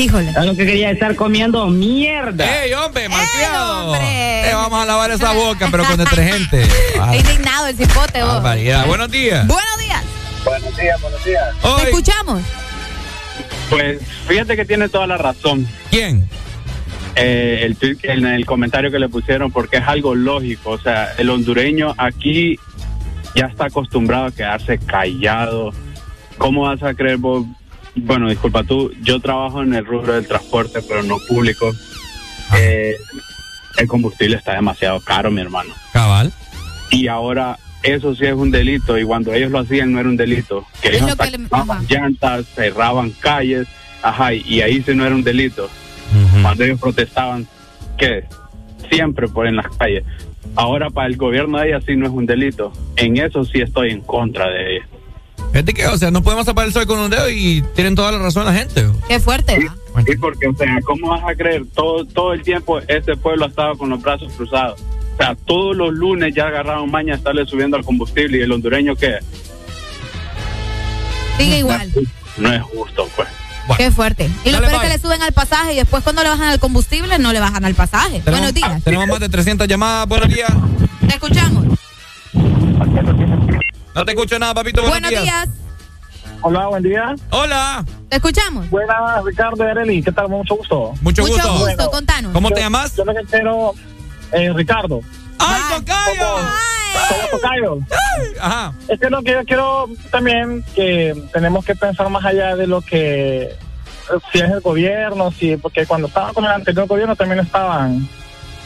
Híjole. Es lo que quería estar comiendo mierda. ¡Ey, hombre, malcriado! Eh, vamos a lavar esa boca, pero con detergente. *laughs* Ah, Está indignado el cipote, vos. Buenos días. Buenos días. Buenos días, buenos días. Te escuchamos. Pues fíjate que tiene toda la razón. ¿Quién? Eh, el, en el comentario que le pusieron, porque es algo lógico. O sea, el hondureño aquí ya está acostumbrado a quedarse callado. ¿Cómo vas a creer vos? Bueno, disculpa tú, yo trabajo en el rubro del transporte, pero no público. Eh, el combustible está demasiado caro, mi hermano. Cabal. Y ahora eso sí es un delito y cuando ellos lo hacían no era un delito. Que ellos lo hasta que le- llantas, cerraban calles, ajá, y ahí sí no era un delito. Cuando ellos protestaban, ¿qué? Siempre por en las calles. Ahora para el gobierno de ella sí no es un delito. En eso sí estoy en contra de ella. Fíjate que, o sea, no podemos tapar el sol con un dedo y tienen toda la razón la gente. Qué fuerte, ¿va? Sí, porque, o sea, ¿cómo vas a creer? Todo, todo el tiempo este pueblo ha estado con los brazos cruzados. O sea, todos los lunes ya agarraron maña a estarle subiendo al combustible y el hondureño, ¿qué? Sigue igual. No es justo, pues. Qué fuerte. Y lo Dale, peor es que le suben al pasaje y después cuando le bajan al combustible no le bajan al pasaje. Buenos días. Tenemos más de 300 llamadas. Buenos días. Te escuchamos. No te escucho nada, papito. Buenos, Buenos días. Hola, buen día. Hola. Te escuchamos. Buenas, Ricardo Areli. ¿Qué tal? Mucho gusto. Mucho, Mucho gusto. gusto, contanos. ¿Cómo te Yo- llamas? Yo lo que quiero, eh, Ricardo. ¡Ay, tocayo! Como tocayo. Ajá. Es que lo que yo quiero también que tenemos que pensar más allá de lo que eh, si es el gobierno, si porque cuando estaban con el anterior gobierno también estaban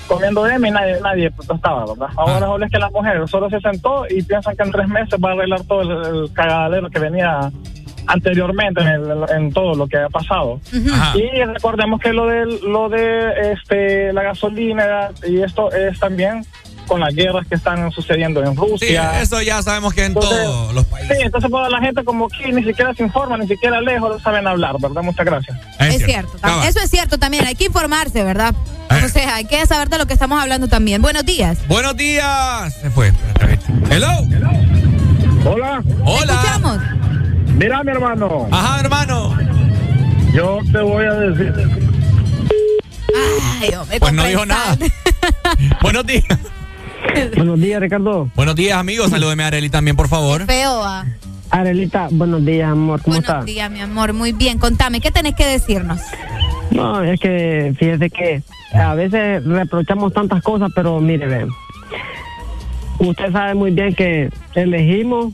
comiendo M y nadie, nadie protestaba, ¿verdad? Ahora solo es que la mujer solo se sentó y piensan que en tres meses va a arreglar todo el, el cagadero que venía anteriormente en, el- en todo lo que ha pasado. Ajá. Y recordemos que lo de lo de este la gasolina y esto es también con las guerras que están sucediendo en Sí, Rusia. eso ya sabemos que en Entonces, todos los países. Sí, entonces pues, la gente como que ni siquiera se informa, ni siquiera lejos no saben hablar, ¿verdad? Muchas gracias. Es cierto. tam- Eso es cierto también. Hay que informarse, ¿verdad? O sea, hay que saber de lo que estamos hablando también. Buenos días. Buenos días. Se fue. Hello. Hola. Hola. Escuchamos. Mira, mi hermano. Ajá, hermano. Yo te voy a decir. Ay, hombre, Pues no dijo nada. *laughs* Buenos días. *laughs* Buenos días, Ricardo. Buenos días, amigos. Salúdeme a Areli también, por favor. Feo, ah. Arelita, buenos días, amor. ¿Cómo Buenos estás? días, mi amor. Muy bien. Contame, ¿qué tenés que decirnos? No, es que fíjese que a veces reprochamos tantas cosas, pero mire, ve, usted sabe muy bien que elegimos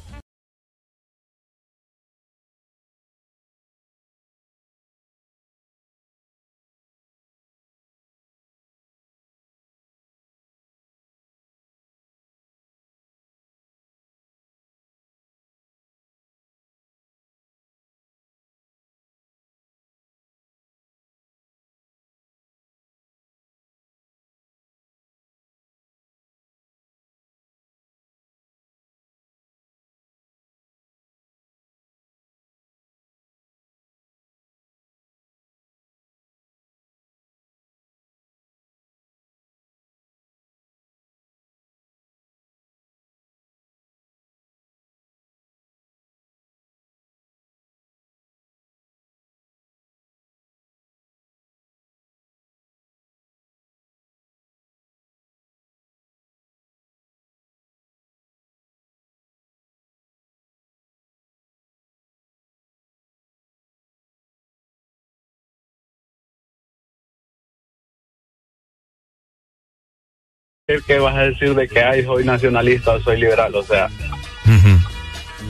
que vas a decir de que ay, soy nacionalista o soy liberal, o sea,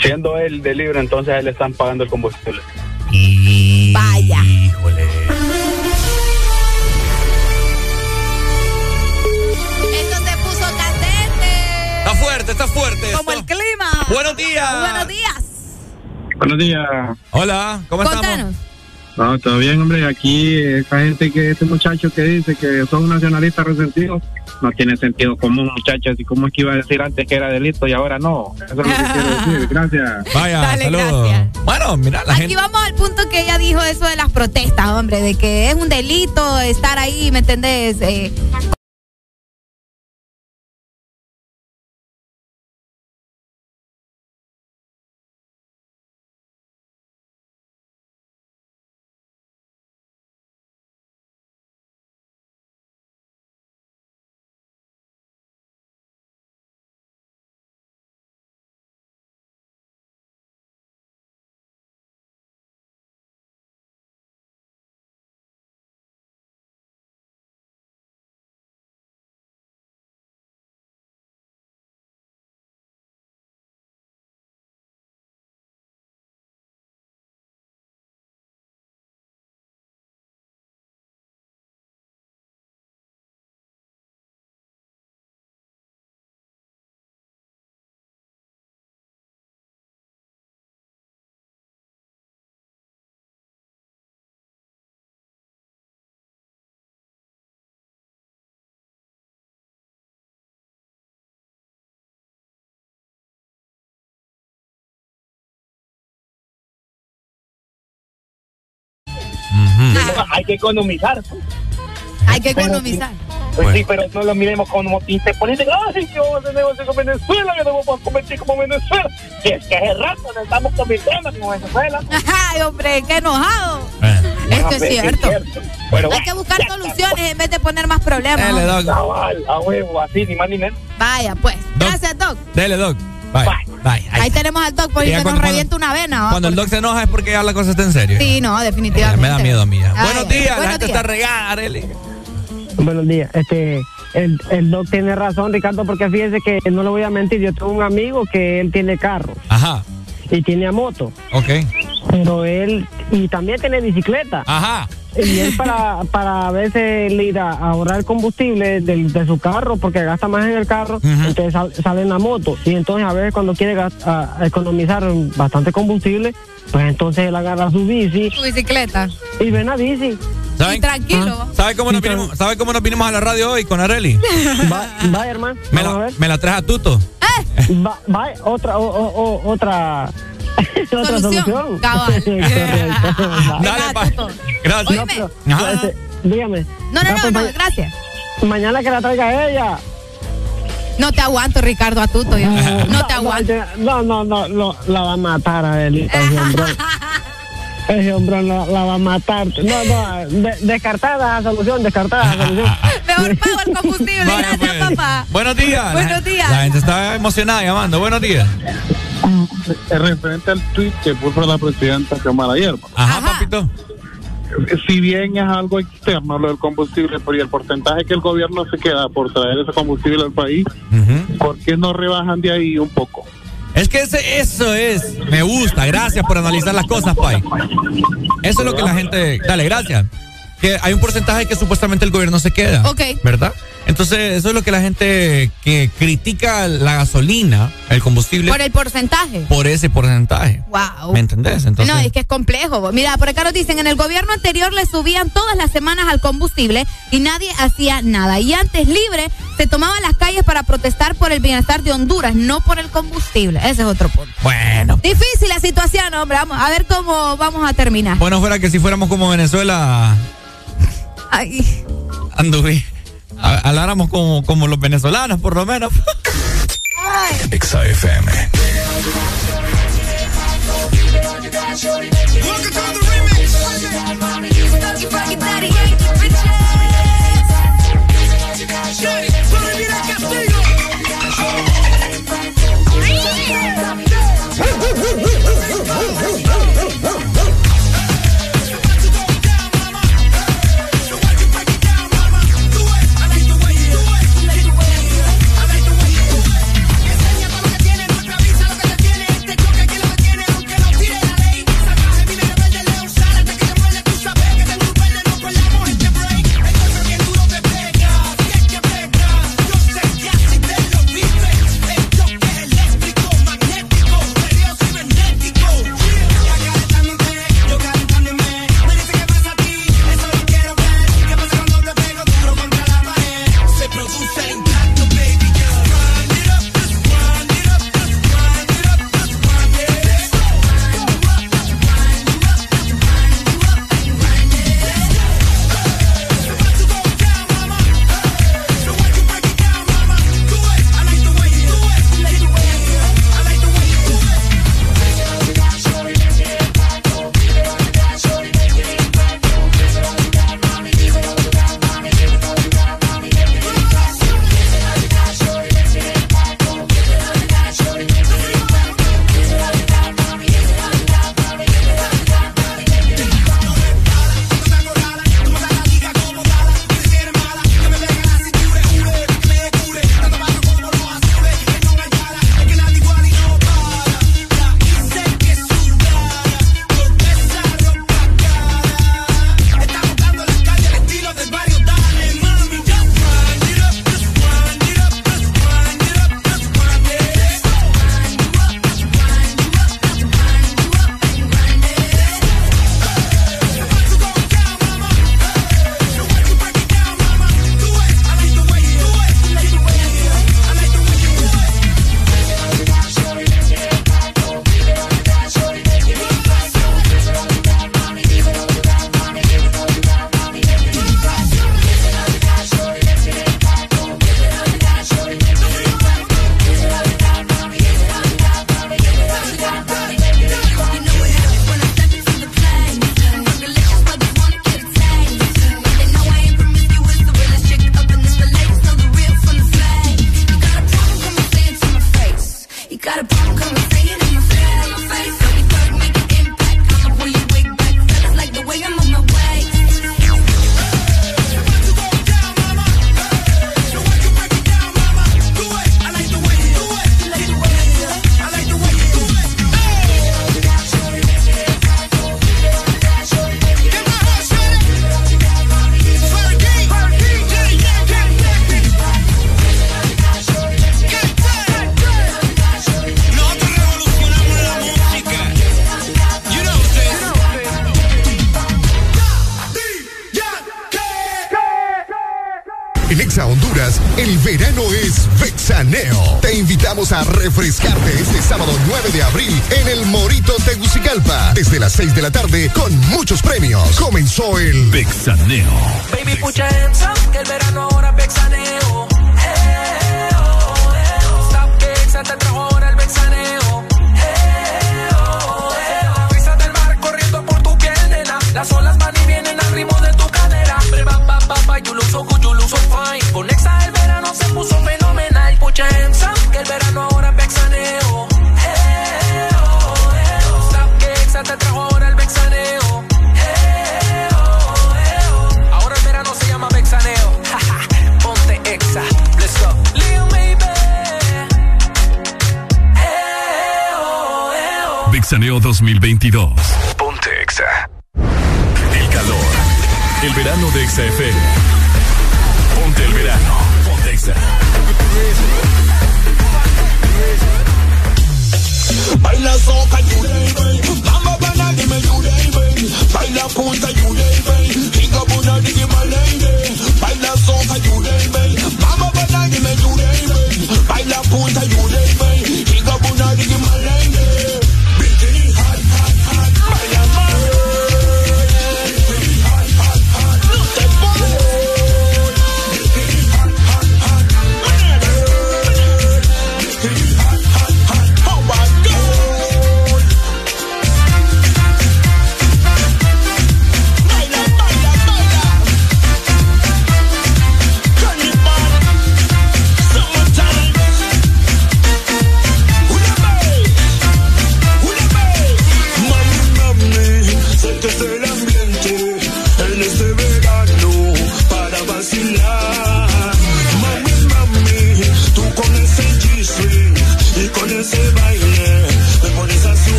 siendo él de libre, entonces a él le están pagando el combustible. Vaya. Híjole. Esto se puso candente. Está fuerte, está fuerte. Como esto. el clima. Buenos días. Buenos días. Buenos días. Hola, ¿cómo Contanos. estamos? No, todo bien, hombre. Aquí, esa gente que, este muchacho que dice que son nacionalistas resentidos, no tiene sentido común, muchachos. ¿Y cómo es que iba a decir antes que era delito y ahora no? Eso es lo que *laughs* quiero decir. Gracias. Vaya, Dale, saludos. gracias. Bueno, mira, la Aquí gente. vamos al punto que ella dijo eso de las protestas, hombre, de que es un delito estar ahí, ¿me entendés? Eh, Hay que economizar. hay que economizar. Pues sí, pero no lo miremos como si se ponen, ay, que vamos a hacer negocio con Venezuela, que no vamos a convertir como Venezuela. Y es que hace rato nos estamos convirtiendo como Venezuela. Ay, hombre, qué enojado. Esto es cierto. Hay que buscar soluciones en vez de poner más problemas. Dale, hombre. Doc. Cabal, a huevo, así, ni más ni menos. Vaya, pues. Gracias, Doc. Dele, Doc. Bye. Bye. Ahí tenemos al Doc por Y ya que nos revienta una vena. ¿va? Cuando el Doc se enoja es porque ya la cosa está en serio. Sí, no, Eh, definitivamente. me da miedo a mí. ya. Ay, Buenos días, la buenos gente días. está regada, Arely. Buenos días. Este, el, el doc tiene razón, Ricardo, porque fíjese que no le voy a mentir. Yo tengo un amigo que él tiene carro Ajá, y tiene moto, ok. Pero él y también tiene bicicleta. Ajá. Y él para, para a veces ir a, a ahorrar combustible del- de, su carro, porque gasta más en el carro, entonces sal- sale en la moto. Y entonces a veces cuando quiere gas- a- a economizar bastante combustible, pues entonces él agarra su bici Tu bicicleta. y ven a bici. ¿Saben? Y tranquilo. ¿Sabe cómo, nos vinimos, ¿Sabe cómo nos vinimos a la radio hoy con Areli? Va- Vaya, hermano. Me la, me la traje a Tuto. Va, va, otra, o- o- otra, *laughs* otra Solución. Cabal. *laughs* *laughs* Dale, pa. Gracias. No, pero, Ajá. este, dígame. No, no, Ah, no, pues, no, gracias. Mañana que la traiga ella. No te aguanto, Ricardo, a tuto. yo. No te aguanto. No, no, no, no, la va a matar a él. Ese hombrón. Ese hombrón la, la va a matar. No, no, de- descartada la solución, descartada la solución. Mejor pago el combustible. Vaya, Gracias, pues. papá. Buenos días. Buenos días. La gente está emocionada llamando. Buenos días. Es referente al tweet que puso la presidenta Kamala ayer. Ajá, papito. Si bien es algo externo lo del combustible, pero y el porcentaje que el gobierno se queda por traer ese combustible al país, ¿por qué no rebajan de ahí un poco? Es que ese, eso es. Me gusta. Gracias por analizar las cosas, Pai. Eso es lo que la gente. Dale, gracias. Que hay un porcentaje que supuestamente el gobierno se queda. Ok. ¿Verdad? Entonces, eso es lo que la gente que critica la gasolina, el combustible, Por el porcentaje. por ese porcentaje. Wow. ¿Me entendés? Entonces, no, es que es complejo. Mira, por acá nos dicen, en el gobierno anterior le subían todas las semanas al combustible y nadie hacía nada. Y antes libre se tomaban las calles para protestar por el bienestar de Honduras, no por el combustible. Ese es otro punto. bueno. Difícil la situación, hombre. Vamos a ver cómo vamos a terminar. Bueno, fuera que si fuéramos como Venezuela, Ay. Anduve. Habláramos como, como los venezolanos, por lo menos. a refrescarte este sábado 9 de abril en el Morito Tegucigalpa. Desde las 6 de la tarde con muchos premios. Comenzó el Vexaneo. Baby, pucha que el verano 2022. Ponte Exa. El calor. El verano de Exa FM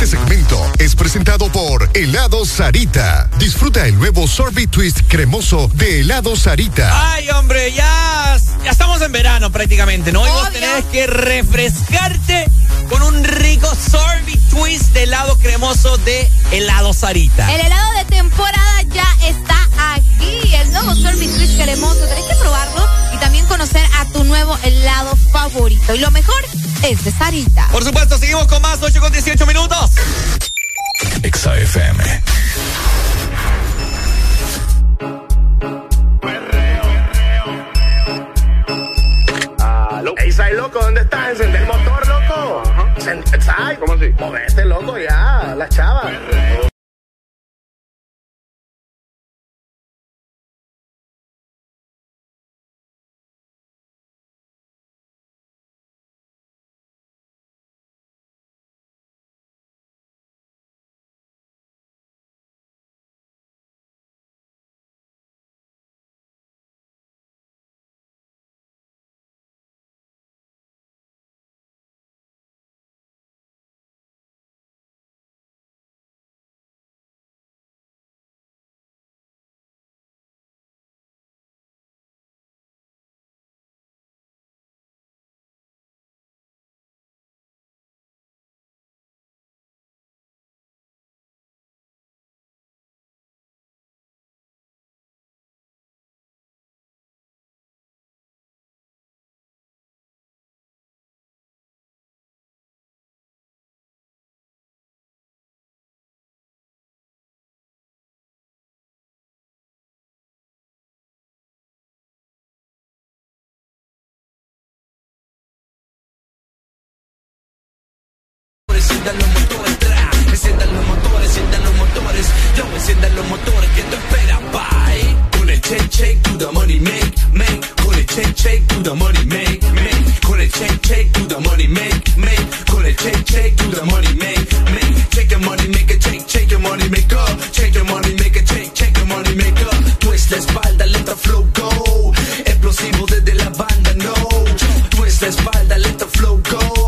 Este segmento es presentado por Helado Sarita. Disfruta el nuevo sorbet twist cremoso de Helado Sarita. Ay, hombre, ya, ya estamos en verano prácticamente, ¿no? Y vos tenés que refrescarte con un rico sorbet twist de helado cremoso de helado Sarita. El helado de temporada ya está aquí. El nuevo Sorbet Twist cremoso. Tenés que probarlo y también conocer a tu nuevo helado favorito. Y lo mejor es de Sarita. Por supuesto, seguimos con más 8 con 18 minutos. Exa FM. Aló. Ey, Sai, loco, ¿dónde estás? ¿Encender el motor, loco? Sai, ¿cómo así? Movete, loco, ya, la chava. Enciendan los motores, tra. Enciendan los motores, enciendan los motores. Yo enciendan los motores que te espera, bye. Con el check, check, do the money make, make. Con el check, check, do the money make, make. Con el check, check, do the money make, make. Con el check, check, do the money make, make. Check your money, make a check, check your money, make up. Check your money, make a check, check your money, make up. Twist la espalda, let the flow go. Explosivo desde la banda, no. Twist la espalda, let the flow go.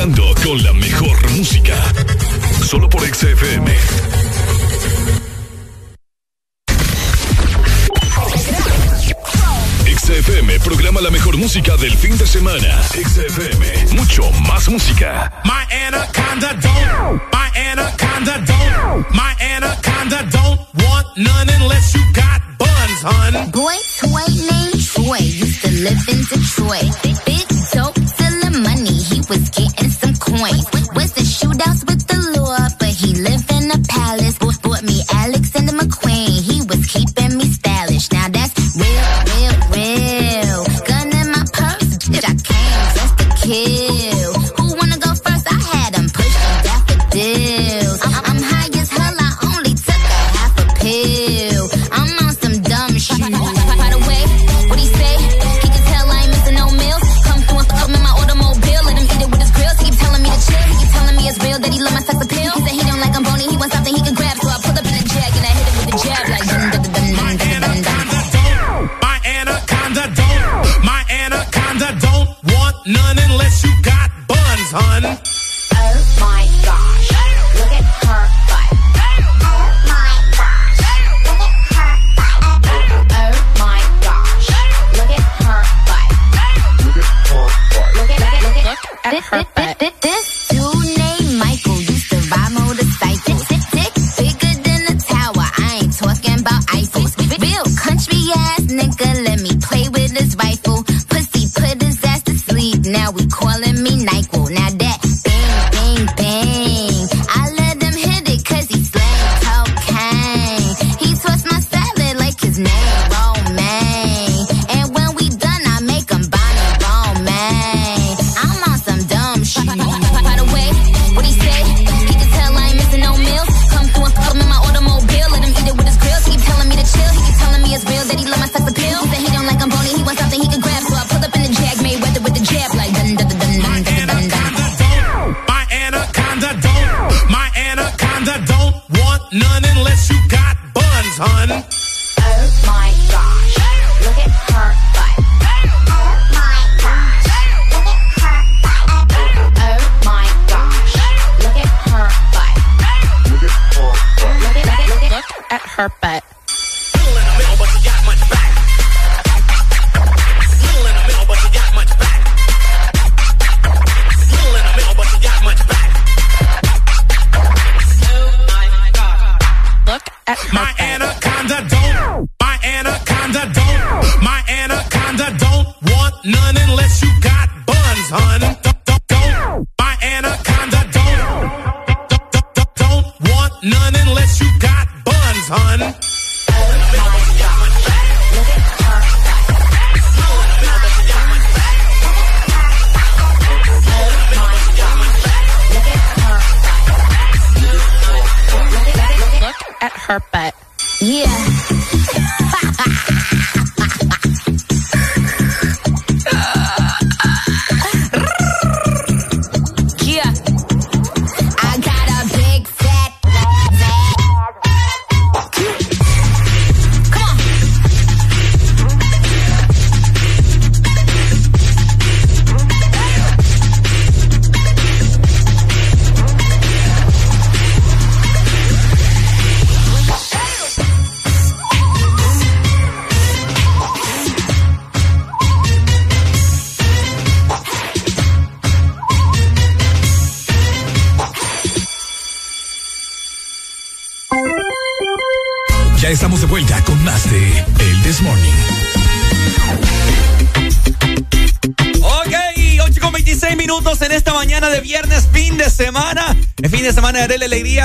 Bailando con la mejor música. Solo por XFM. XFM programa la mejor música del fin de semana. XFM, mucho más música. My anaconda don't, my anaconda don't, my anaconda don't want none unless you got buns, hun. Boy, toy named Troy used to live in Detroit. Big dope, was getting some coins. Was the shootouts with the law, but he lived in a palace. Bought, me Alexander McQueen, he was keeping me stylish. Now that's real, real, real. Gun in my purse, bitch, I came just to kill.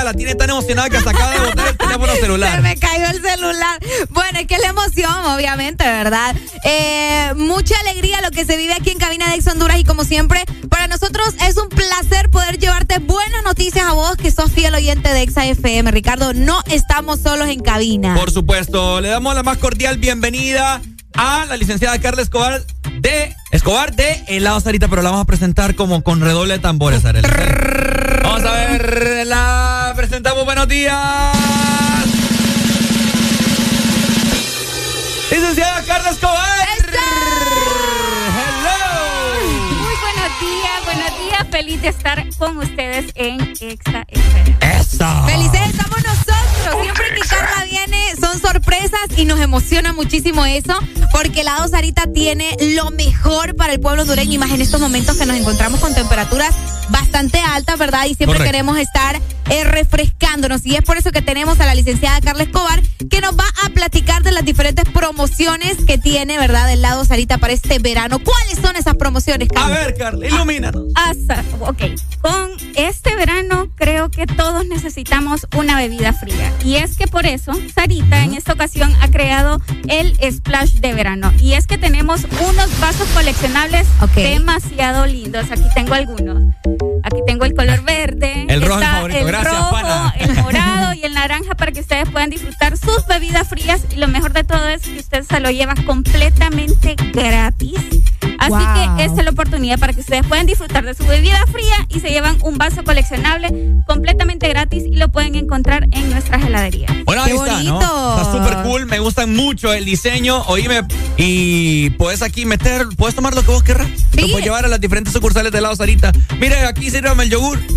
La tiene tan emocionada que hasta acaba de botar el teléfono *laughs* Se celular. me cayó el celular. Bueno, es que la emoción, obviamente, ¿verdad? Eh, mucha alegría lo que se vive aquí en Cabina de Ex Honduras y como siempre, para nosotros es un placer poder llevarte buenas noticias a vos que sos fiel oyente de Exa FM. Ricardo, no estamos solos en cabina. Por supuesto, le damos la más cordial bienvenida a la licenciada Carla Escobar de Escobar de Helado Sarita, pero la vamos a presentar como con redoble de tambores, Arely. Días. Licenciada Carla Escobar. Muy buenos días, buenos días. Feliz de estar con ustedes en Exa. ¡Eso! Felices estamos nosotros. Siempre que Carla viene son sorpresas y nos emociona muchísimo eso porque Helado Sarita tiene lo mejor para el pueblo hondureño y más en estos momentos que nos encontramos con temperaturas bastante altas, ¿verdad? Y siempre Correcto. queremos estar eh, y es por eso que tenemos a la licenciada Carla Escobar que nos va a platicar de las diferentes promociones que tiene, ¿verdad? Del lado Sarita para este verano. ¿Cuáles son esas promociones, Carla? A ver, Carla, ilumínanos. Asa- ok, con este verano creo que todos necesitamos una bebida fría. Y es que por eso Sarita en esta ocasión ha creado el Splash de verano. Y es que tenemos unos vasos coleccionables demasiado lindos. Aquí tengo algunos. Aquí tengo el color verde. El rojo es está favorito. el Gracias, rojo, pana. el morado y el naranja para que ustedes puedan disfrutar sus bebidas frías. Y lo mejor de todo es que usted se lo lleva completamente gratis Así Wow. que esta es la oportunidad para que ustedes puedan disfrutar de su bebida fría y se llevan un vaso coleccionable completamente gratis y lo pueden encontrar en nuestras heladerías. Bueno, ahí está, ¿no? Está súper cool, me gustan mucho el diseño. Oíme, y puedes aquí meter, puedes tomar lo que vos querrás. Lo puedes llevar a las diferentes sucursales de helado Sarita. Mire, aquí sírvame el yogur. *laughs*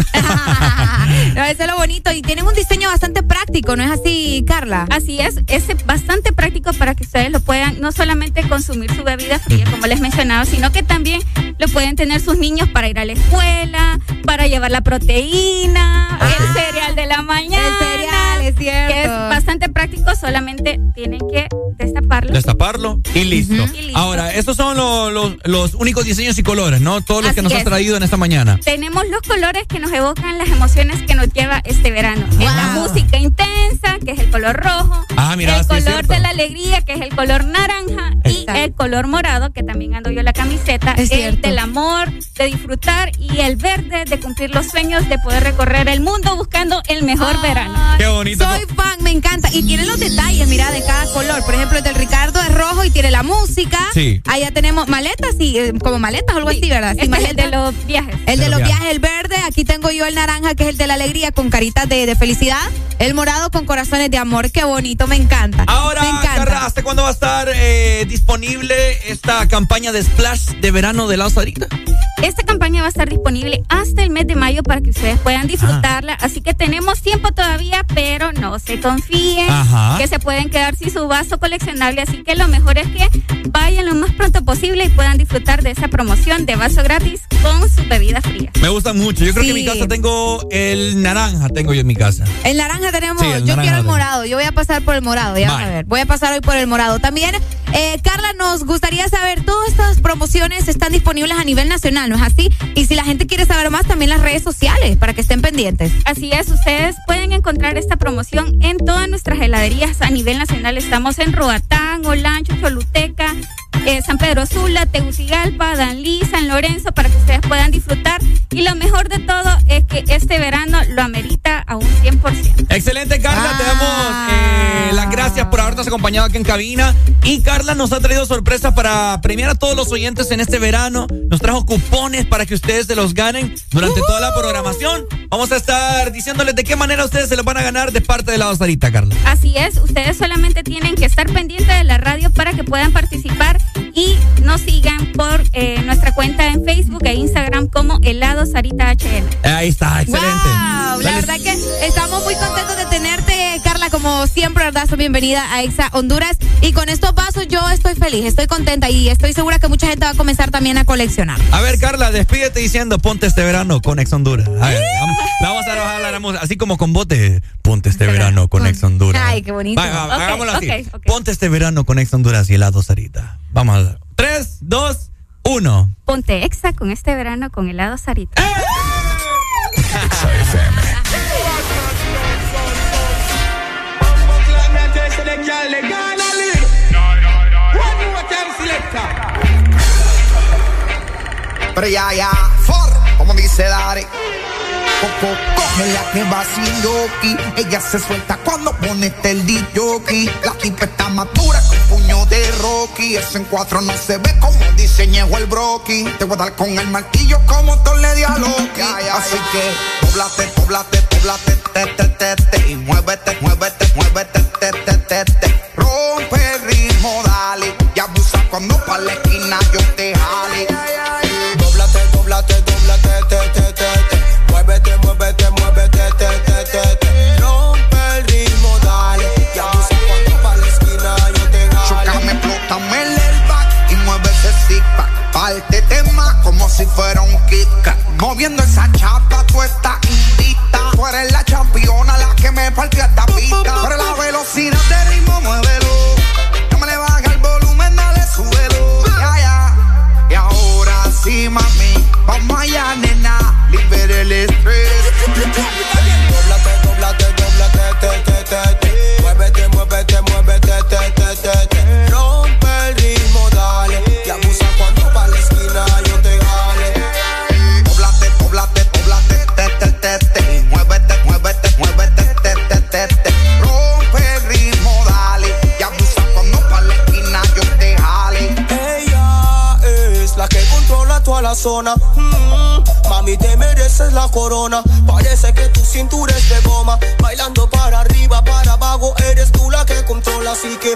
No, eso es lo bonito. Y tienen un diseño bastante práctico, ¿no es así, Carla? Así es, es bastante práctico para que ustedes lo puedan no solamente consumir su bebida fría, como les mencionaba, sino que también lo pueden tener sus niños para ir a la escuela, para llevar la proteína, el cereal de la mañana. El cereal, es cierto. Que es bastante práctico, solamente tienen que destaparlo. Destaparlo y listo. Y listo. Ahora, estos son lo- lo- los únicos diseños y colores, ¿no? Todos los que nos has es. traído en esta mañana. Tenemos los colores que nos evocan las emociones que nos lleva este verano. Es la música intensa, que es el color rojo. Ah, mira, el color de la alegría, que es el color naranja. Y el color morado, que también ando yo la camiseta, Es el cierto. del amor, de disfrutar. Y el verde, de cumplir los sueños, de poder recorrer el mundo buscando el mejor verano. Qué bonito. Soy fan, me encanta. Y tiene los detalles, mira, de cada color. Por ejemplo, el del Ricardo es rojo y tiene la música. Sí. Allá tenemos maletas, sí, eh, como maletas o algo así, ¿verdad? Sí, Este es el de los viajes. El de De los los viajes, el verde. Aquí tengo yo el naranja, que es el de la alegría, con caritas de, de felicidad. El morado con corazones de amor. Qué bonito, me encanta. Ahora, me encanta. Carla, ¿hasta cuándo va a estar eh, disponible esta campaña de Splash de verano de helado Sarita? Esta campaña va a estar disponible hasta el mes de mayo para que ustedes puedan disfrutarla. Así que tenemos tiempo todavía, pero no se confíen Ajá. que se pueden quedar sin su vaso coleccionable. Así que lo mejor es que vayan lo más pronto posible y puedan disfrutar de esa promoción de vaso gratis con su bebida fría. Me gusta mucho. Yo creo que en mi Sí. casa tengo el naranja, tengo yo en mi casa. El naranja tenemos, Sí, el yo naranja quiero el morado, yo voy a pasar por el morado, ya Vale. a ver, voy a pasar hoy por el morado. También, eh, Carla, nos gustaría saber, todas estas promociones están disponibles a nivel nacional, ¿no es así? Y si la gente quiere saber más, también las redes sociales, para que estén pendientes. Así es, ustedes pueden encontrar esta promoción en todas nuestras heladerías a nivel nacional. Estamos en Roatán, Olancho, Choluteca, eh, San Pedro Sula, Tegucigalpa, Danlí, San Lorenzo, para que ustedes puedan disfrutar. Y lo mejor de todo es que este verano lo amerita a un 100%. Excelente, Carla. Te damos eh, las gracias por habernos acompañado aquí en cabina. Y Carla nos ha traído sorpresas para premiar a todos los oyentes en este verano. Nos trajo cupones para que ustedes se los ganen durante toda la programación. Vamos a estar diciéndoles de qué manera ustedes se los van a ganar de parte de la Osarita, Carla. Así es, ustedes solamente tienen que estar pendientes de la radio para que puedan participar y nos sigan por eh, nuestra cuenta en Facebook e Instagram como Helado Sarita HL. Ahí está, excelente. Wow, la verdad que estamos muy contentos de tenerte, Carla, como siempre, ¿verdad? Soy bienvenida a Exa Honduras. Y con estos vasos yo estoy feliz, estoy contenta y estoy segura que mucha gente va a comenzar también a coleccionar. A ver, Carla, despídete diciendo ponte este verano con Ex Honduras. A ver, vamos, vamos a bajar la música. Así como con bote, ponte este verano con Ex Honduras. Ay, qué bonito. Va, hagámoslo así. Ponte este verano con Ex Honduras y helado Sarita. Vamos a ver. Tres, dos, uno. Ponte Exa con este verano con Helado Sarita. Pero ya, ya, for, como dice Dari. Coco, coge la que va sin yoki. Ella se suelta cuando pone el jockey. La tipa está madura con puño de Rocky. Eso en cuatro no se ve como diseñó el broki. Te voy a dar con el martillo como tú le di a Loki. Así que, poblate, poblate, poblate, te, te, te, te. Y muévete, muévete, muévete, te, te, te, te. Rompe el ritmo, dale. Y abusa cuando pa' la esquina yo te jale. Moviendo esa chapa, tú estás invita. Tú eres la championa, la que me partió esta pista. la mm-hmm. mami, te mereces la corona. Parece que tu cintura es de goma. Bailando para arriba, para abajo, eres tú la que controla. Así que,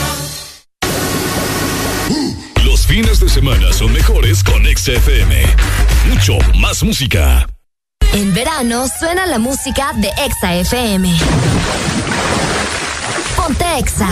fines de semana son mejores con XFM. Mucho más música. En verano suena la música de Exa FM. Ponte Exa.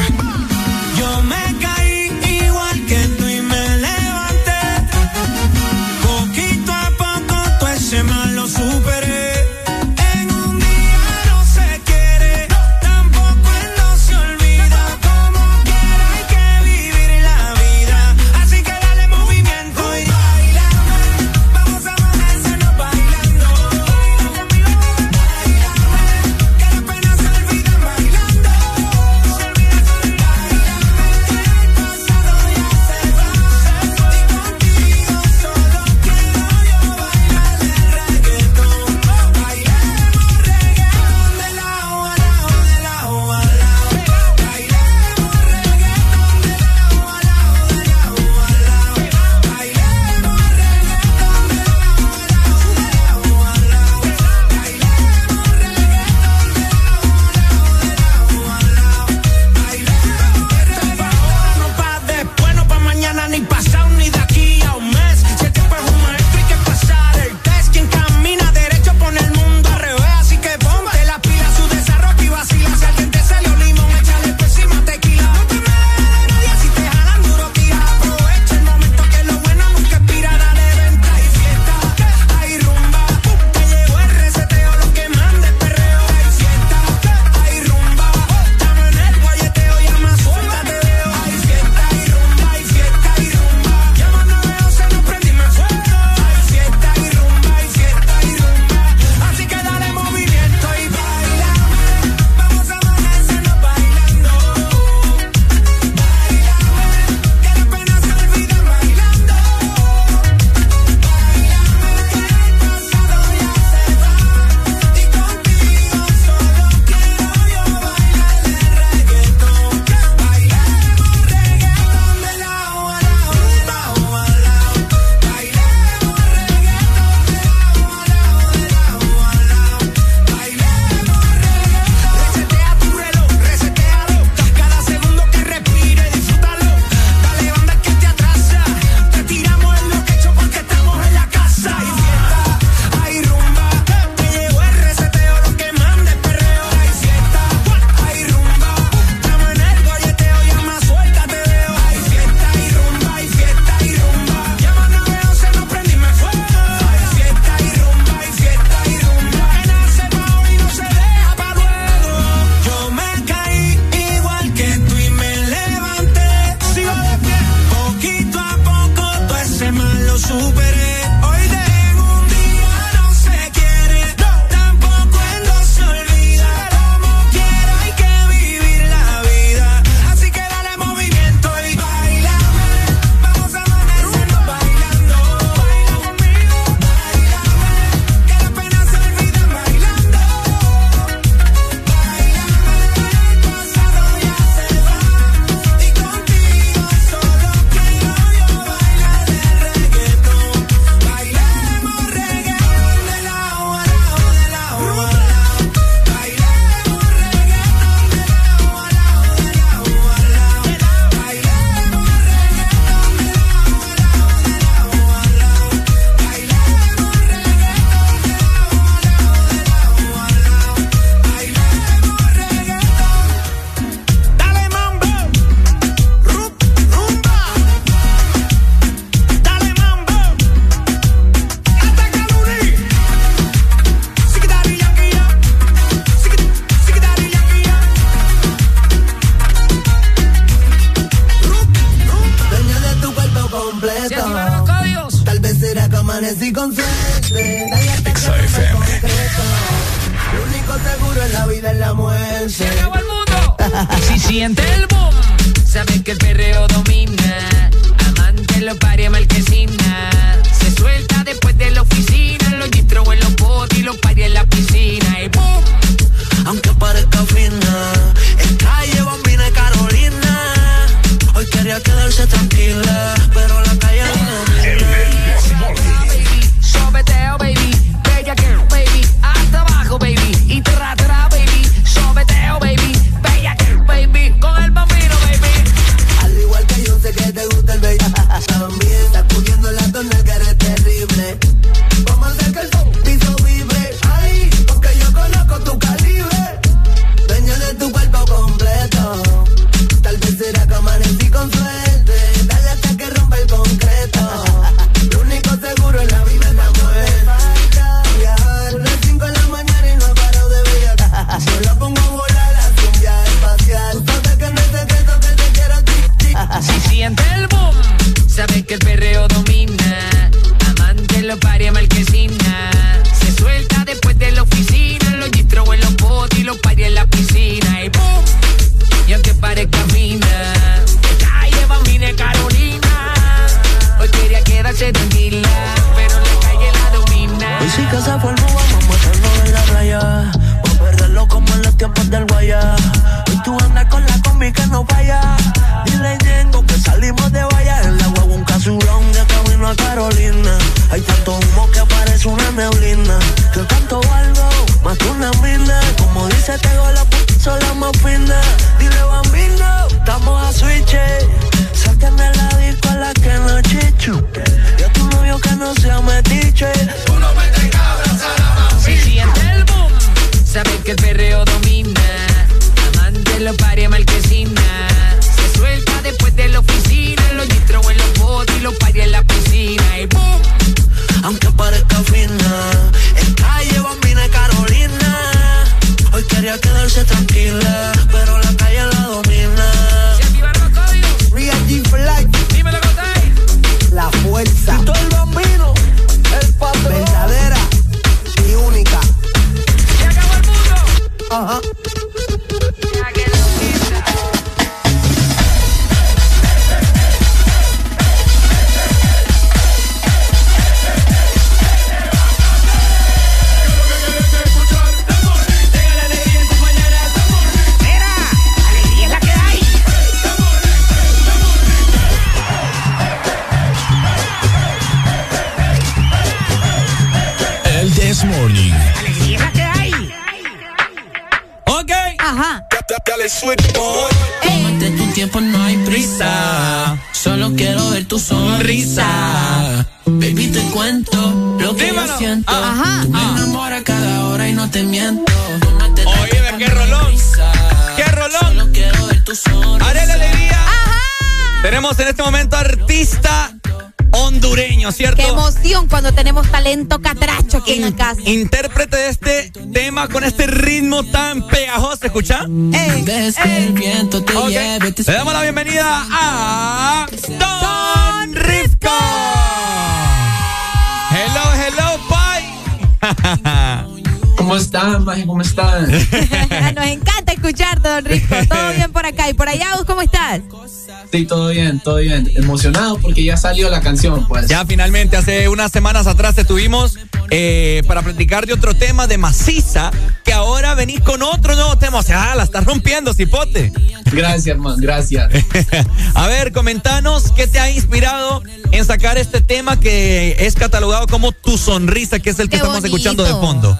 Todo bien, todo bien. Emocionado porque ya salió la canción, pues. Ya finalmente, hace unas semanas atrás te tuvimos eh, para platicar de otro tema de maciza, que ahora venís con otro nuevo tema. O sea, la estás rompiendo, cipote. Gracias, man, gracias. *laughs* A ver, comentanos qué te ha inspirado en sacar este tema que es catalogado como Tu Sonrisa, que es el que Qué estamos bonito. escuchando de fondo.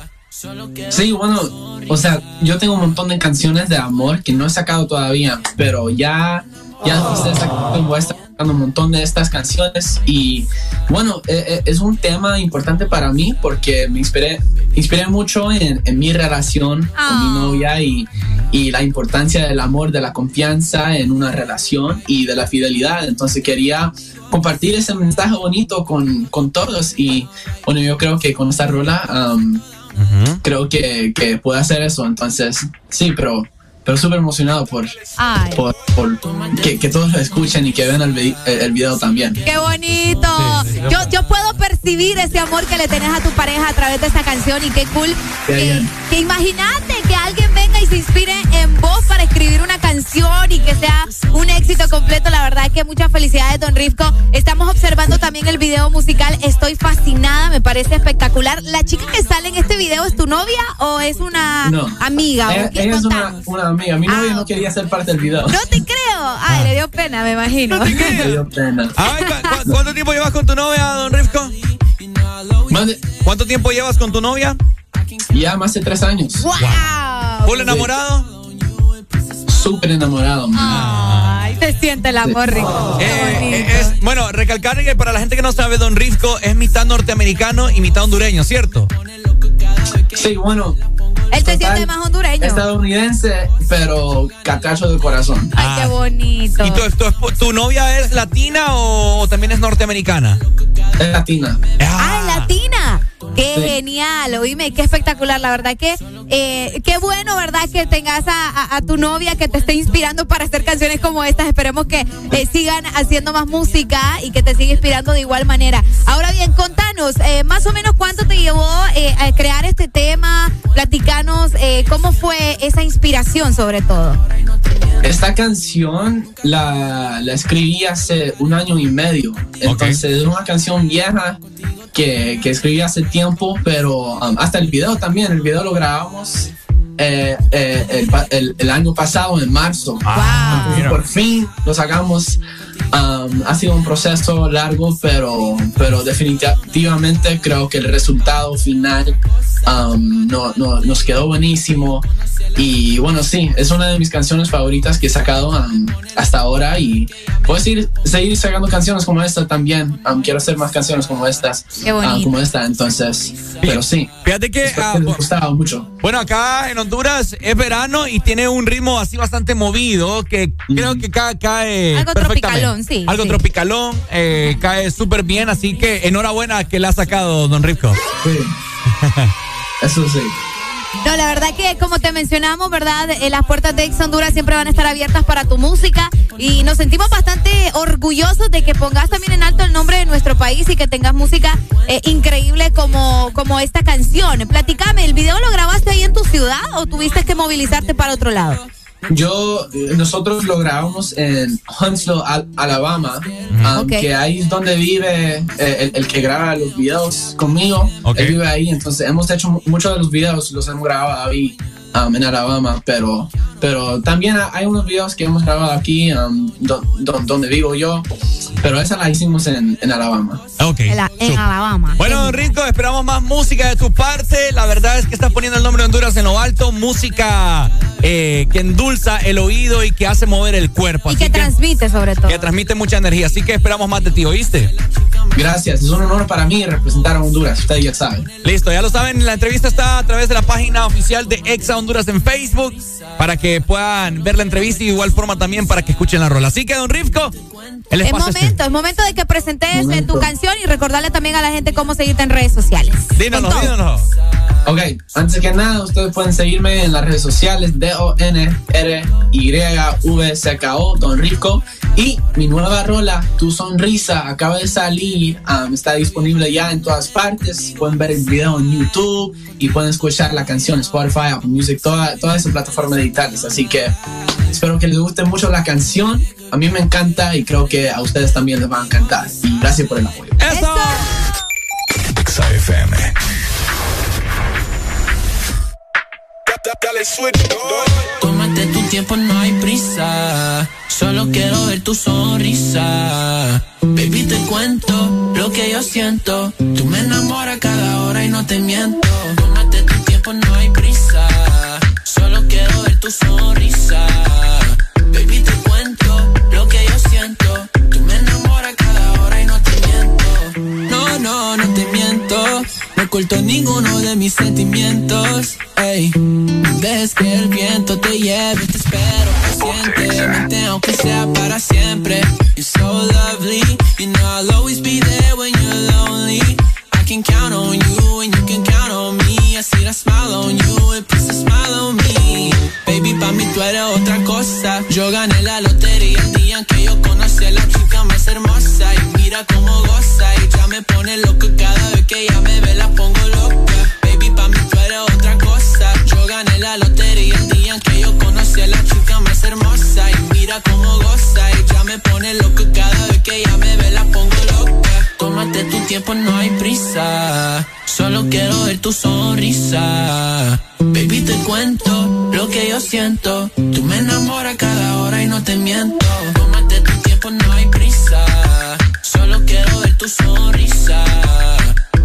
Sí, bueno, o sea, yo tengo un montón de canciones de amor que no he sacado todavía, pero ya, ya sacando, voy a estar un montón de estas canciones y bueno, eh, eh, es un tema importante para mí porque me inspiré, inspiré mucho en, en mi relación con mi novia y, y la importancia del amor, de la confianza en una relación y de la fidelidad. Entonces quería compartir ese mensaje bonito con, con todos y bueno, yo creo que con esta rola... um, creo que, que puede hacer eso. Entonces, sí, pero, pero súper emocionado por, Ay. por, por que, que todos lo escuchen y que vean el, el- video también. ¡Qué bonito! Yo, yo puedo percibir ese amor que le tenés a tu pareja a través de esta canción y qué cool. Qué Que, bien. que imagínate que alguien venga y se inspire en vos para escribir una canción y que sea un éxito completo. La verdad que muchas felicidades, Don Rifco. Estamos observando también el video musical. Estoy fascinada, me parece espectacular. ¿La chica que sale en este video es tu novia o es una No. amiga? Ella, ella es una, una amiga. Mi novia no quería ser parte del video. No te le dio pena, me imagino. *laughs* Me dio pena. Ay, ¿cu- cu- ¿Cuánto tiempo llevas con tu novia, don Rifco? ¿Cuánto tiempo llevas con tu novia? Ya más de tres años. ¡Wow! ¿Full enamorado? Súper enamorado. man. Ay, se siente el amor, Rico. Eh, es- bueno, recalcar que para la gente que no sabe, Don Rifco es mitad norteamericano y mitad hondureño, ¿cierto? Sí, bueno. Él total, siente más hondureño. Estadounidense, pero cacacho de corazón. Ay, qué bonito. ¿Y tu, tu- tu novia es latina o, o también es norteamericana? Es latina. ¡Ay, latina! ¡Qué Sí. genial! Oíme, qué espectacular. La verdad que eh, qué bueno, ¿verdad? Que tengas a, a- a tu novia que te esté inspirando para hacer canciones como estas. Esperemos que eh, sigan haciendo más música y que te siga inspirando de igual manera. Ahora bien, contanos, eh, más o menos cuánto te llevó eh, a crear este tema. Platicanos eh, cómo fue esa inspiración, sobre todo. Esta canción la, la escribí hace un año y medio. Entonces es una canción vieja que, que escribí hace tiempo, pero um, hasta el video también. El video lo grabamos eh, eh, el, el- el año pasado, en marzo. Entonces, por fin lo sacamos. Um, ha sido un proceso largo, pero, pero definitivamente creo que el resultado final um, no, no- nos quedó buenísimo. Y bueno, sí, es una de mis canciones favoritas que he sacado um, hasta ahora y puedo seguir, seguir sacando canciones como esta también. Um, quiero hacer más canciones como estas, Qué bonito. um, como esta, entonces, pero sí. Fíjate que, les bu- gustaba mucho. Bueno, acá en Honduras es verano y tiene un ritmo así bastante movido que creo que ca- cae. Algo perfectamente. Tropicalón, sí, Algo sí. tropicalón, eh, cae súper bien, así que enhorabuena que la ha sacado Don Rifco. Sí. *laughs* Eso sí. No, la verdad que como te mencionamos, ¿verdad? Eh, las puertas de Ex Honduras siempre van a estar abiertas para tu música y nos sentimos bastante orgullosos de que pongas también en alto el nombre de nuestro país y que tengas música eh, increíble como, como esta canción. Platícame, ¿el video lo grabaste ahí en tu ciudad o tuviste que movilizarte para otro lado? Yo, eh, nosotros lo grabamos en Huntsville, Al- Alabama, um, que ahí es donde vive eh, el, el que graba los videos conmigo. Él vive ahí, entonces hemos hecho mu- muchos de los videos, los hemos grabado ahí um, en Alabama, pero, pero también ha- hay unos videos que hemos grabado aquí um, do- do- donde vivo yo, pero esa la hicimos en, en Alabama. Ok. En, la- en Alabama. Bueno, Rico, esperamos más música de tu parte. La verdad es que estás poniendo el nombre de Honduras en lo alto. Música eh, que endulza el oído y que hace mover el cuerpo. Y que transmite sobre todo. que transmite mucha energía. Así que esperamos más de ti, ¿oíste? Gracias, es un honor para mí representar a Honduras, ustedes ya saben. Listo, ya lo saben, la entrevista está a través de la página oficial de Exa Honduras en Facebook para que puedan ver la entrevista y de igual forma también para que escuchen la rola. Así que, don Rifco, Es momento, es momento de que presentes Momento. tu canción y recordarle también a la gente cómo seguirte en redes sociales. Todo. dínonos. Ok, antes que nada, ustedes pueden seguirme en las redes sociales D-O-N-R-Y-V-C-K-O, Don Rico. Y mi nueva rola, Tu Sonrisa, acaba de salir. um, está disponible ya en todas partes. Pueden ver el video en YouTube y pueden escuchar la canción Spotify, Apple Music, toda, todas esas plataformas digitales. Así que espero que les guste mucho la canción. A mí me encanta y creo que a ustedes también les va a encantar. Y gracias por el apoyo. ¡Eso! XFM. Tómate tu tiempo, no hay prisa. Solo quiero ver tu sonrisa. Baby, te cuento lo que yo siento. Tú me enamoras cada hora y no te miento. Tómate tu tiempo, no hay prisa. Solo quiero ver tu sonrisa. Baby, te cuento No, no, te miento. No oculto ninguno de mis sentimientos. Ey, dejes que el viento te lleve. Te espero pacientemente, aunque sea para siempre. You're so lovely. You know I'll always be there when you're lonely. I can count on you and you can count on me. I see that smile on you, it puts a smile on me. Baby, pa' mí tú eres otra cosa. Yo gané la lotería el día en que yo conocí a la chica más hermosa. Y mira cómo goza. Y ya me pone loco cada vez que ella me ve, la pongo loca. Baby, pa' mí tú eres otra cosa. Yo gané la lotería el día en que yo conocí a la chica más hermosa. Y mira cómo goza. Y ya me pone loco cada vez que ella me ve, la pongo loca. Tómate tu tiempo, no hay prisa. Solo quiero ver tu sonrisa. Baby, te cuento lo que yo siento. Tú me enamoras cada hora y no te miento. Tómate tu tiempo, no hay prisa. Solo quiero ver tu sonrisa.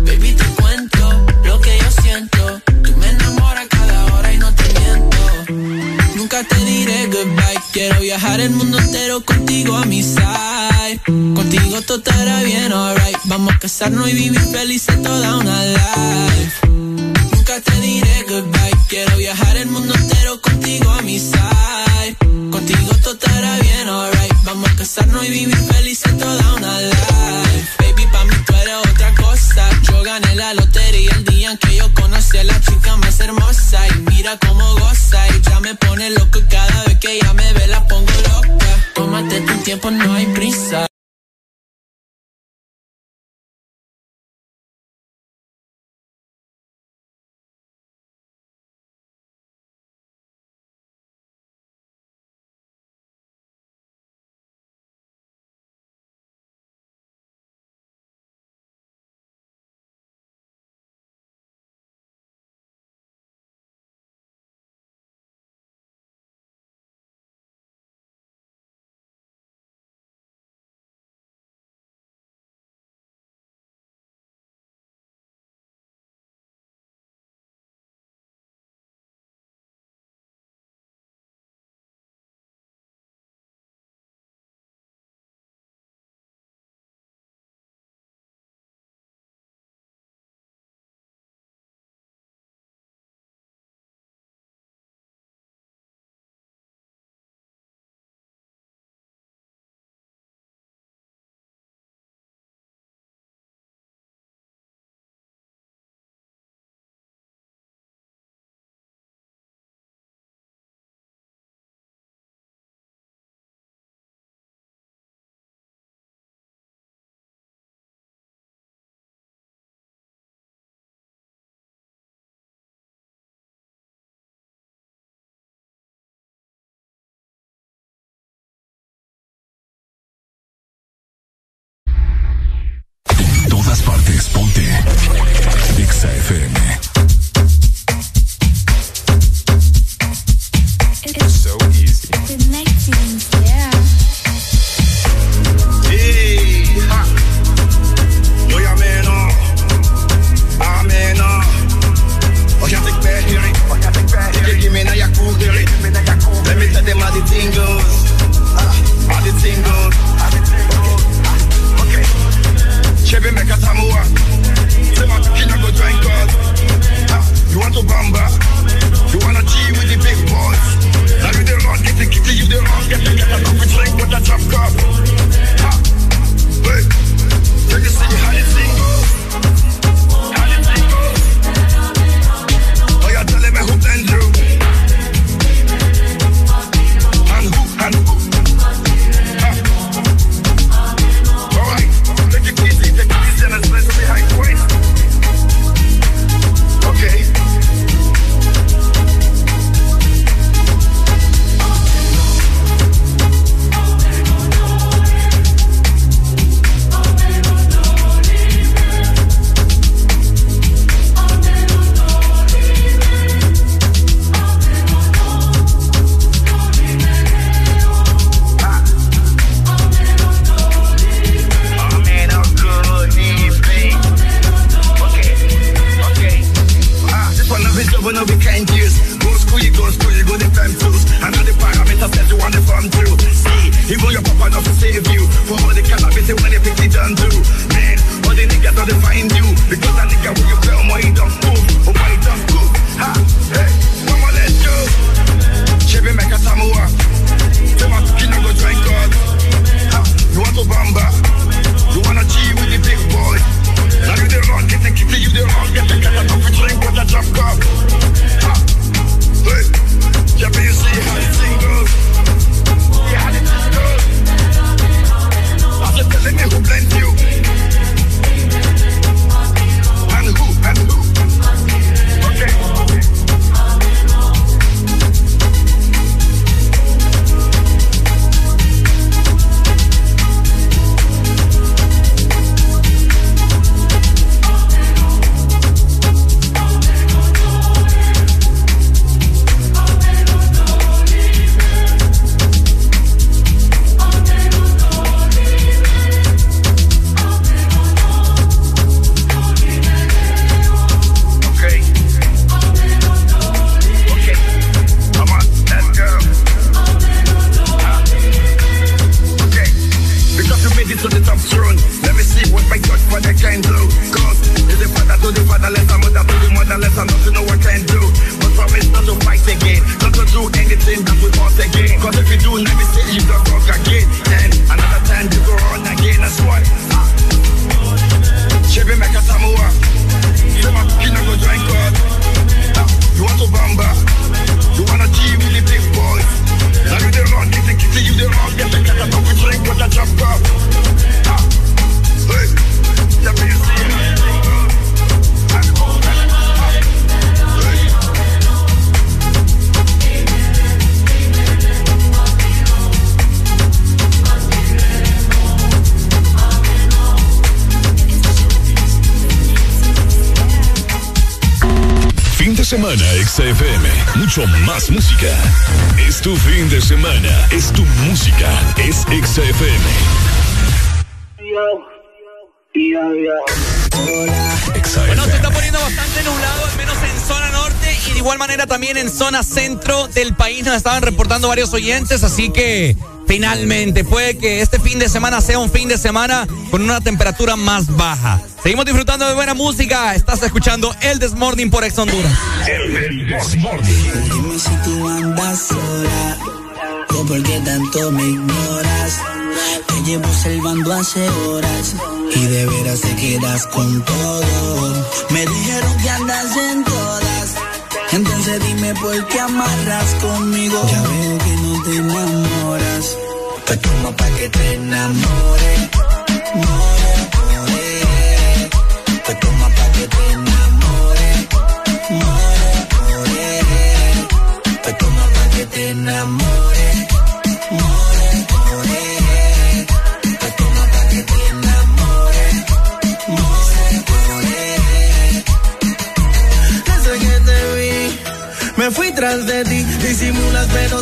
Baby, te cuento lo que yo siento. Tú me enamoras cada hora y no te miento. Nunca te diré goodbye. Quiero viajar el mundo entero contigo a mi side. Contigo todo estará bien, alright. Vamos a casarnos y vivir felices toda una life. Te diré goodbye. Quiero viajar el mundo entero contigo a mi side. Contigo todo estará bien, alright. Vamos a casarnos y vivir felices toda una life. Baby, pa' mí tú eres otra cosa. Yo gané la lotería el día en que yo conocí a la chica más hermosa. Y mira cómo goza. Y ya me pone loco cada vez que ella me ve, la pongo loca. Tómate tu tiempo, no hay prisa. Ponte. Exa. Estaban reportando varios oyentes, así que finalmente puede que este fin de semana sea un fin de semana con una temperatura más baja. Seguimos disfrutando de buena música. Estás escuchando El Desmorning por Ex Honduras. Ignoras. Te llevo salvando hace horas y de veras te quedas con todo. Me dijeron que andas en todas. Entonces dime por qué amarras conmigo. Ya veo que no te enamoras. Pues toma pa' que te enamore. More, more.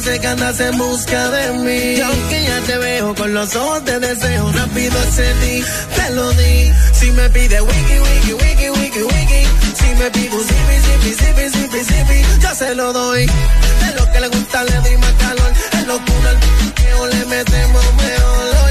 Sé que andas en busca de mí. Y aunque ya te veo con los ojos de deseo, rápido accedí, te lo di. Si me pide wiki, wiki, wiki, wiki, wiki. Si me pide un zipi, zipi, zipi, zipi, zipi, yo se lo doy. De lo que le gusta le doy más calor. Es locura el piqueo, le metemos mejor.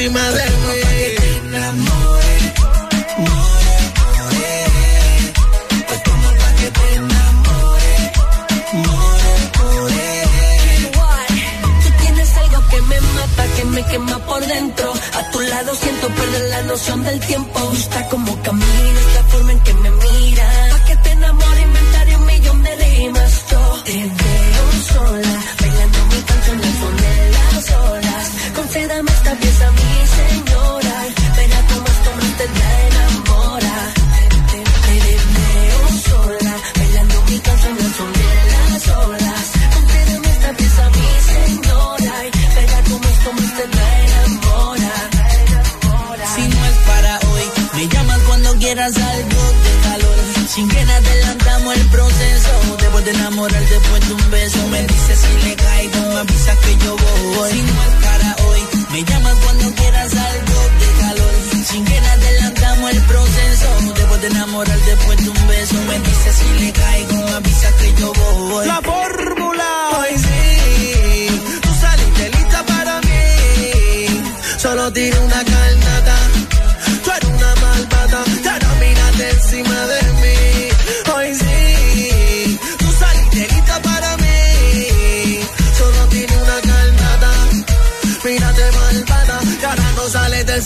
De encima de mí. Tú tienes algo que me mata, que me quema por dentro. A tu lado siento perder la noción del tiempo. Me Gusta como caminas,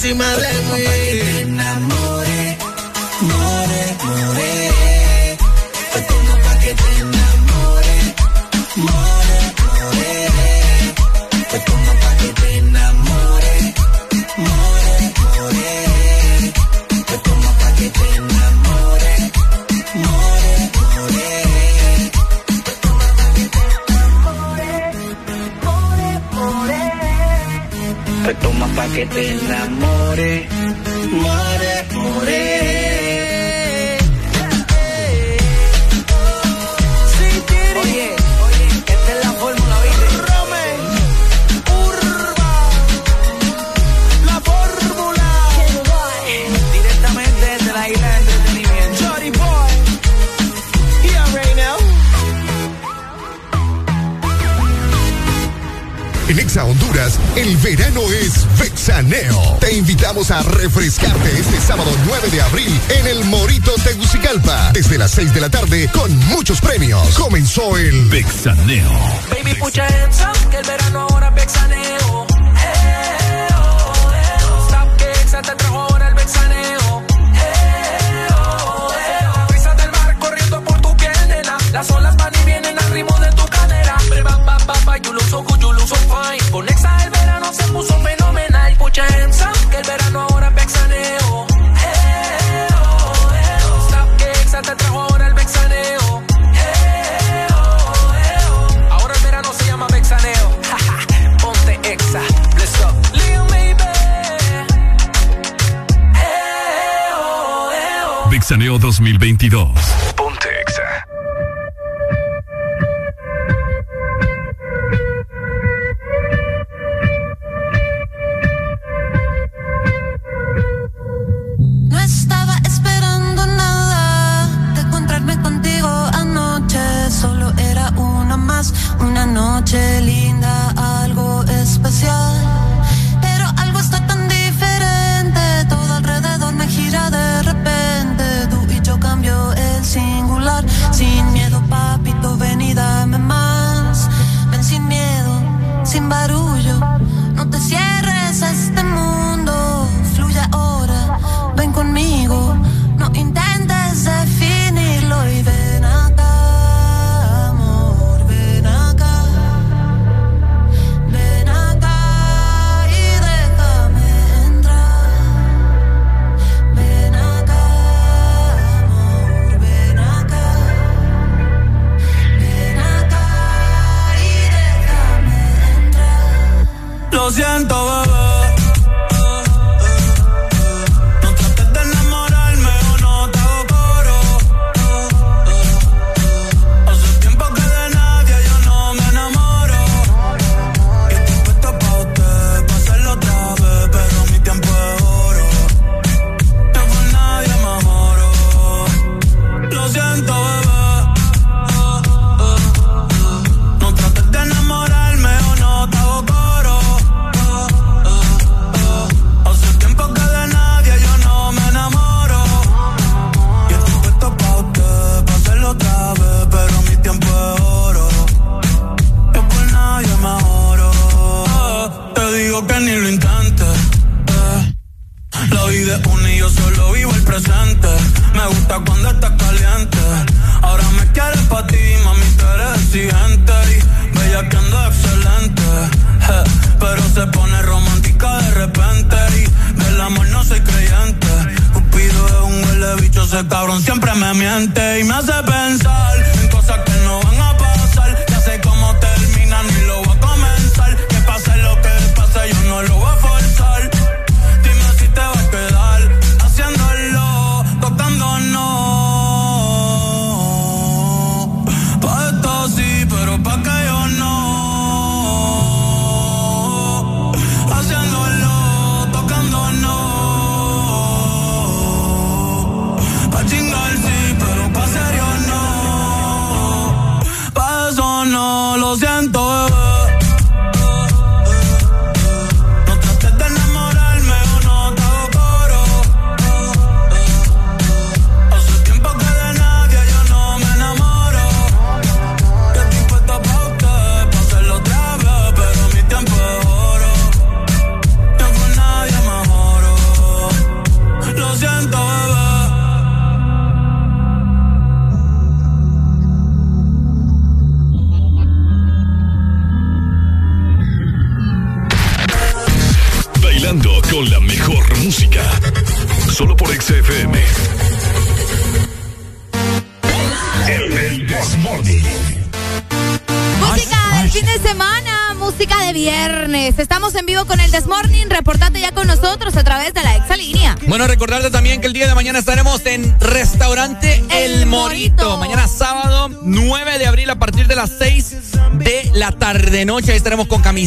encima de mí. Invitamos a refrescarte este sábado 9 de abril en el Morito Tegucigalpa. Desde las 6 de la tarde con muchos premios. Comenzó el Vexaneo. Baby, up, que el verano ahora vexaneo. Eh, oh, eh, oh. Que te ahora el vexaneo. Eh, oh, eh, oh. Del mar corriendo por tu piel, nena. Las olas van y vienen al ritmo de tu cadera. Ba, ba, ba, you look so good, you look so fine. 2022.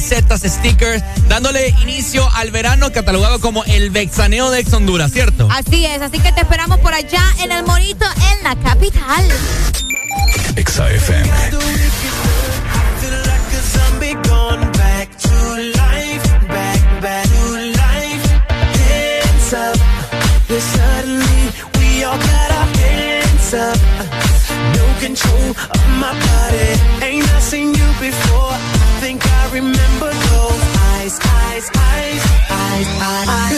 Camisetas, stickers, dándole inicio al verano catalogado como el Vexaneo de Ex Honduras, ¿cierto? Así es, así que te esperamos por allá en el Morito, en la capital. Exa FM. No control of my body. Ain't I seen you before? think I remember I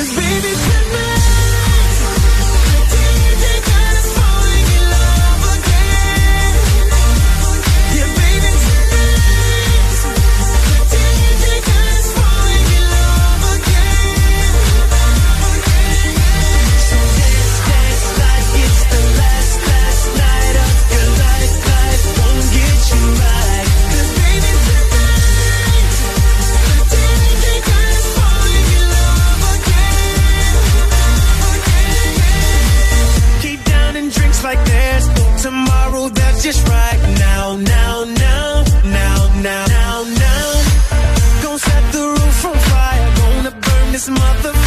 this mother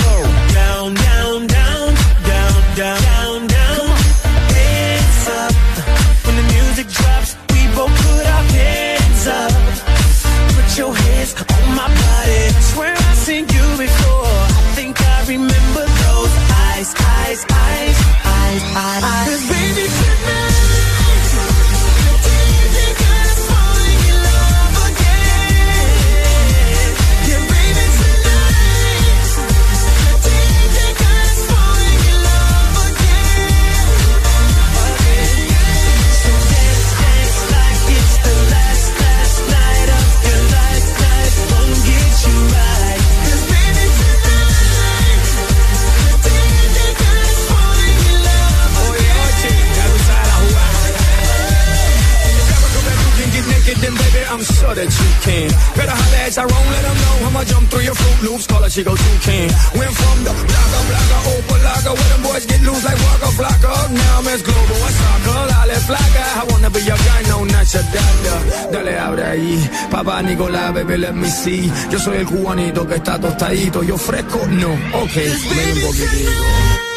let me. Yo soy el cubanito que está tostadito, yo fresco, no, ok, ven un poquitito.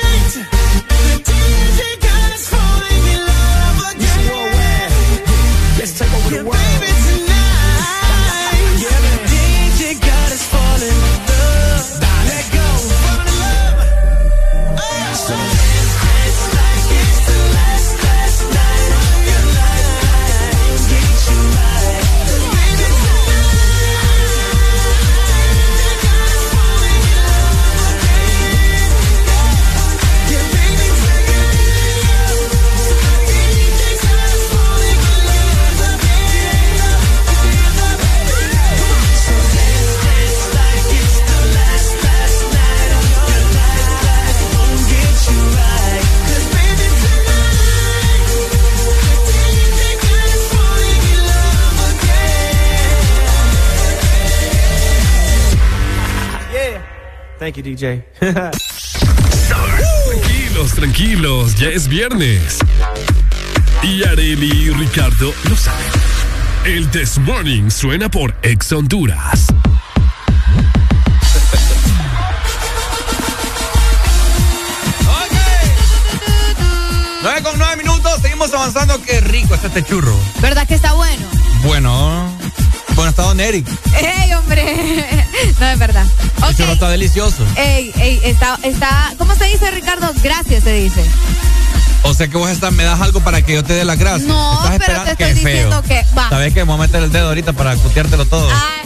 DJ. Tranquilos, tranquilos, ya es viernes. Y Areli y Ricardo lo saben. El This Morning suena por Ex Honduras. 9 con 9 minutos, seguimos avanzando. Qué rico está este churro. ¿Verdad que está bueno? Bueno, bueno, está Don Eric. ¡Ey, hombre! *laughs* No, es verdad. El churro está delicioso. Ey, ey, está, está, ¿cómo se dice, Ricardo? Gracias, se dice. O sea que vos estás, me das algo para que yo te dé las gracias. No, Estás pero te esperando- estoy Qué feo. diciendo que, va. ¿Sabes que me voy a meter el dedo ahorita para cuteártelo todo? Ay,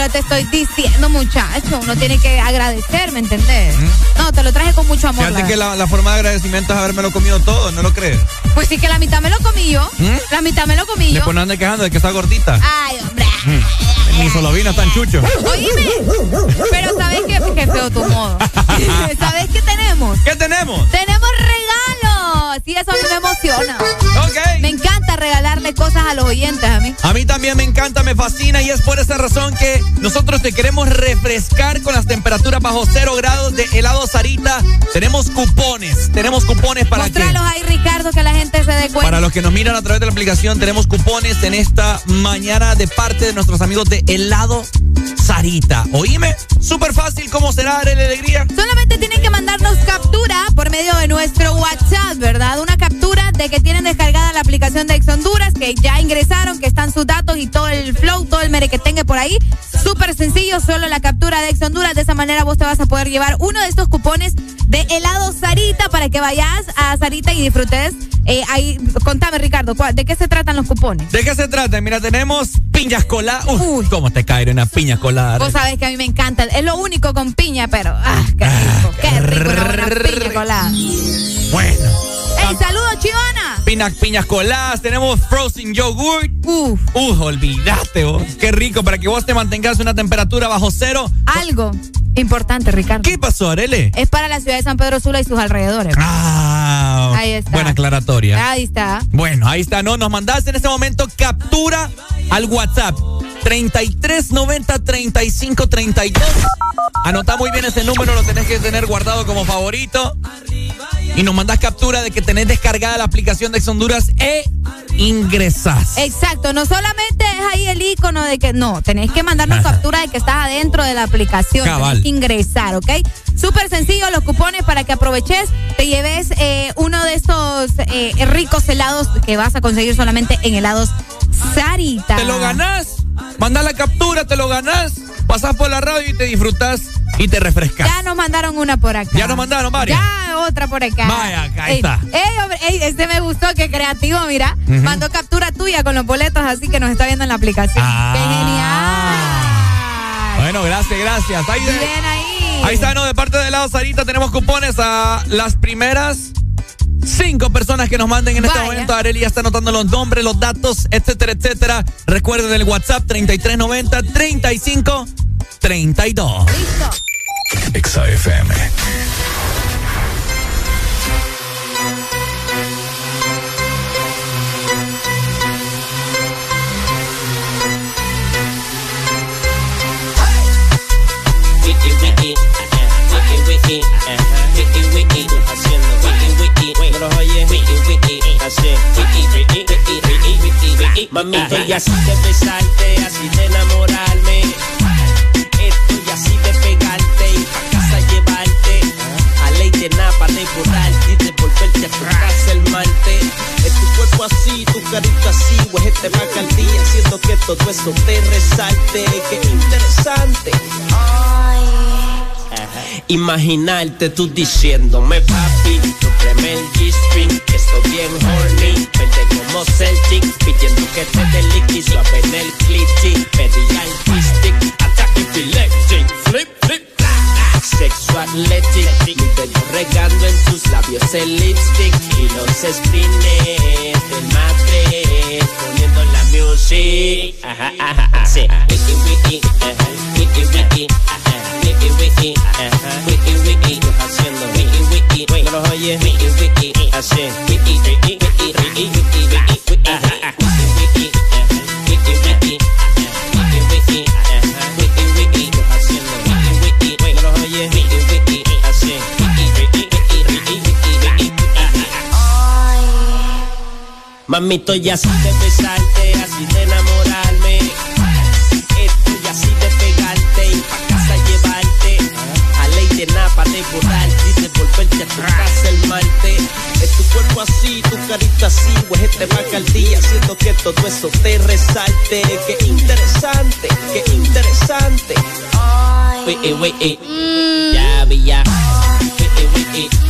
Solo te estoy diciendo, muchacho, uno tiene que agradecer, ¿me entendés? No, te lo traje con mucho amor. ¿Mm? Fíjate la que la, la forma de agradecimiento es habérmelo comido todo, ¿no lo crees? Pues sí que la mitad me lo comí yo. ¿Mm? La mitad me lo comí yo. Después no andes quejando de que está gordita. Ay, hombre. Ni solo vino tan chucho. Oíme, pero ¿sabes qué? Qué feo tu modo. *laughs* *laughs* ¿Sabes qué tenemos? ¿Qué tenemos? ¡Tenemos regalos! Sí, eso a mí me emociona. Me encanta regalarle cosas a los oyentes a mí. A mí también me encanta, me fascina y es por esa razón que nosotros te queremos refrescar con las temperaturas bajo cero grados de helado Sarita. Tenemos cupones, tenemos cupones para que... Mostralos ahí, Ricardo, que la gente se dé cuenta. Para los que nos miran a través de la aplicación, tenemos cupones en esta mañana de parte de nuestros amigos de Helado Sarita. Oíme, súper fácil, ¿cómo será, Arely Alegría? Solamente tienen que mandarnos captura por medio de nuestro WhatsApp, ¿verdad? Una captura de que tienen descargada la aplicación de Ex Honduras, que ya ingresaron, que están sus datos y todo el flow, todo el merequetengue por ahí. Súper sencillo, solo la captura de Ex Honduras. De esa manera vos te vas a poder llevar uno de estos cupones de helado Sarita para que vayas a Sarita y disfrutes. Eh, ahí, contame, Ricardo, ¿cuál- ¿de qué se tratan los cupones? ¿De qué se trata? Mira, tenemos piñas coladas. Uy, ¿cómo te cae una piña colada? Vos sabés que a mí me encanta. Es lo único con piña, pero ah, qué rico, qué rico una buena piña colada. Bueno. ¡Ey, saludos, Chivana! Piñas, piñas coladas, tenemos frozen yogurt. Uf. Uf, olvidaste vos. Qué rico para que vos te mantengas una temperatura bajo cero. Algo importante, Ricardo. ¿Qué pasó, Arele? Es para la ciudad de San Pedro Sula y sus alrededores. Ah, Ahí está. buena aclaratoria. Ahí está. Bueno, ahí está, ¿no? Nos mandaste en este momento captura al WhatsApp. 3390 3532. Anota muy bien ese número, lo tenés que tener guardado como favorito. Y nos mandas captura de que tenés descargada la aplicación de Honduras e ingresás. Exacto, no solamente es ahí el icono de que no, tenés que mandarnos captura de que estás adentro de la aplicación, Cabal. tenés que ingresar, ¿ok? Súper sencillo los cupones para que aproveches, te lleves eh, uno de estos eh, ricos helados que vas a conseguir solamente en helados Sarita. Te lo ganás, mandás la captura, te lo ganás, pasás por la radio y te disfrutás y te refrescas. Ya nos mandaron una por acá. Ya nos mandaron varias. Ya otra por acá. Vaya, acá Ey, está. Ey, hombre, ey, este me gustó, qué creativo, mira. Ujú. Mandó captura tuya con los boletos, así que nos está viendo en la aplicación. Ah. Qué genial. Bueno, gracias, gracias. Ahí, Bien ahí. ahí está, ¿no? De parte de lado Sarita tenemos cupones a las primeras cinco personas que nos manden en este momento. Areli ya está anotando los nombres, los datos, etcétera, etcétera. Recuerden el WhatsApp 3390 35 32. Exa FM. hace hace Mamita, y así de besarte, así de enamorarme. Esto y así de pegarte y pa' casa llevarte. A ley de napa de borrarte y de volverte a el malte Es tu cuerpo así, tu carita así, pues este marca al día Siento que todo eso te resalte, que interesante. Imaginarte tú diciéndome papi el G-string, que estoy bien horny, vente como Celtic, pidiendo que te dé liqui, suave en el clitty, pedí al stick, ataque epileptic, flip, flip, Sexo athletic, mi pelo regando en tus labios el lipstick. Y los spines del la music. Ajá, ajá, ajá. Sí. Wiki, wiki, ajá. Wiki, wiki, ajá. Wiki, wiki, ajá. Wiki, wiki, haciendo wiki, wiki. ¿No los oyes? Wiki, wiki, así. Wiki, wiki, wiki, wiki, wiki, wiki, wiki, ajá, ajá. Wiki, wiki, ajá. Wiki, wiki, ajá. Wiki, wiki, ajá. Wiki, wiki, haciendo wiki, wiki. ¿No los oyes? Wiki, wiki, así. Mamito, y así de besarte, así de enamorarme. Estoy así de pegarte y pa' casa llevarte. A ley de napa, de borrarte y de volverte a tu casa el malte. Es tu cuerpo así, tu carita así, va al día, haciendo que todo eso te resalte. Qué interesante, qué interesante. Wiki, wiki, ya vi ya. Wiki, wiki, a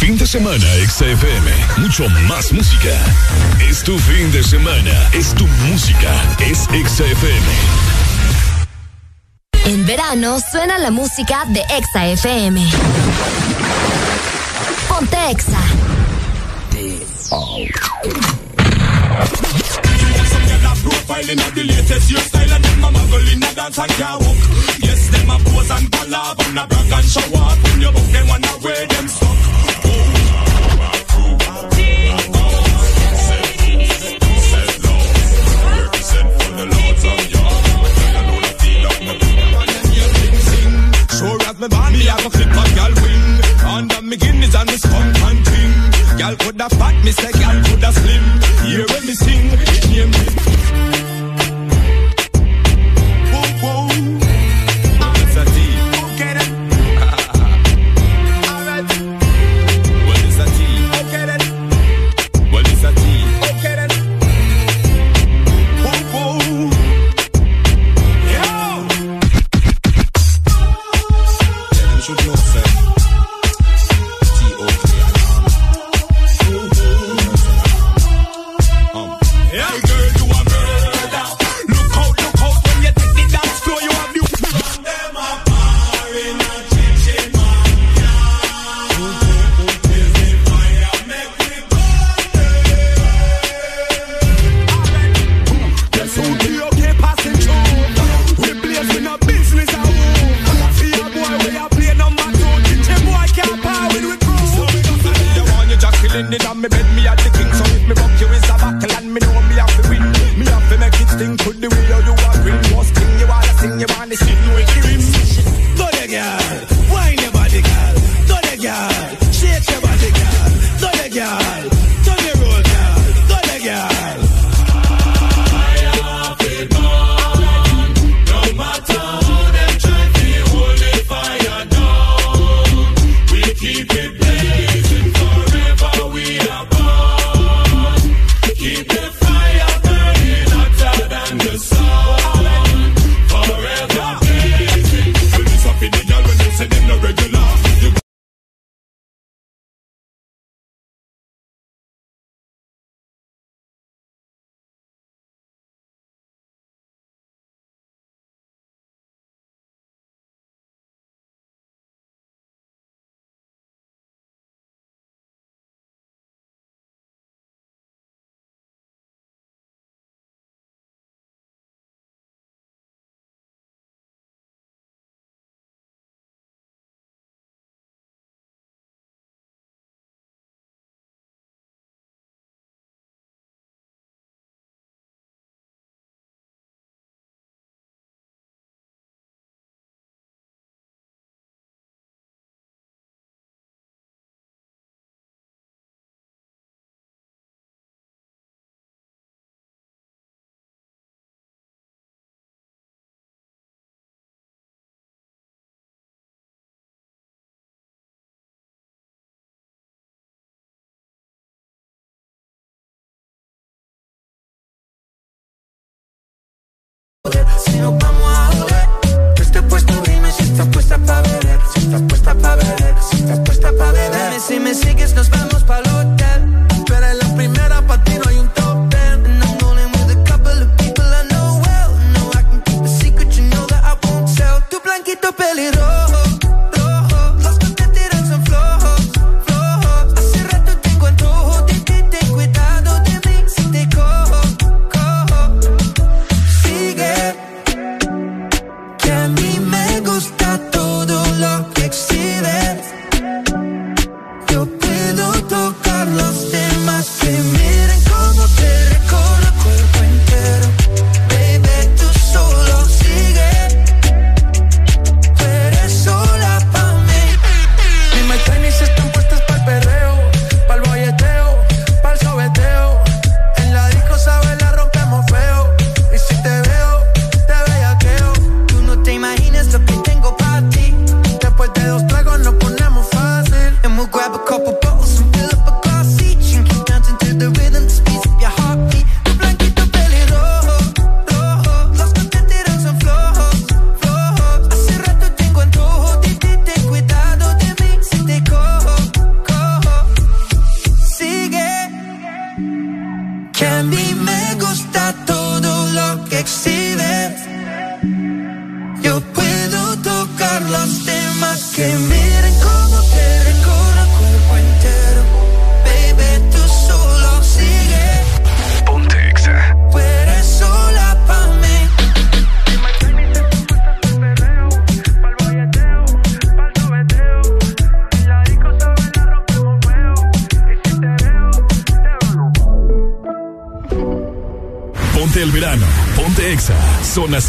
Fin de semana, XFM. Mucho más música. Es tu fin de semana. Es tu música. Es XFM. En verano suena la música de Exa FM. Ponte Exa. Profile in the latest hairstyle and them a muggle in a dance and can't walk. Yes, them a pose and collab and a brag and show off. When you book them wanna wear them stuck. Me have a clip a gal wing. Under me Guinness and me skunk and ting. Gal coulda fat, me say gal coulda slim. Hear nos vamos a joder. Tú estás puesto, dime si estás puesta pa' beber. Si estás puesta pa' beber, si estás puesta pa' beber. Dime si me sigues, nos vamos pa' hotel. Tú eres la primera, pa' ti hay un top ten. And I'm rolling with a couple of people I know well. No, I can keep a secret, you know that I won't tell. Tu blanquito pelirrojo.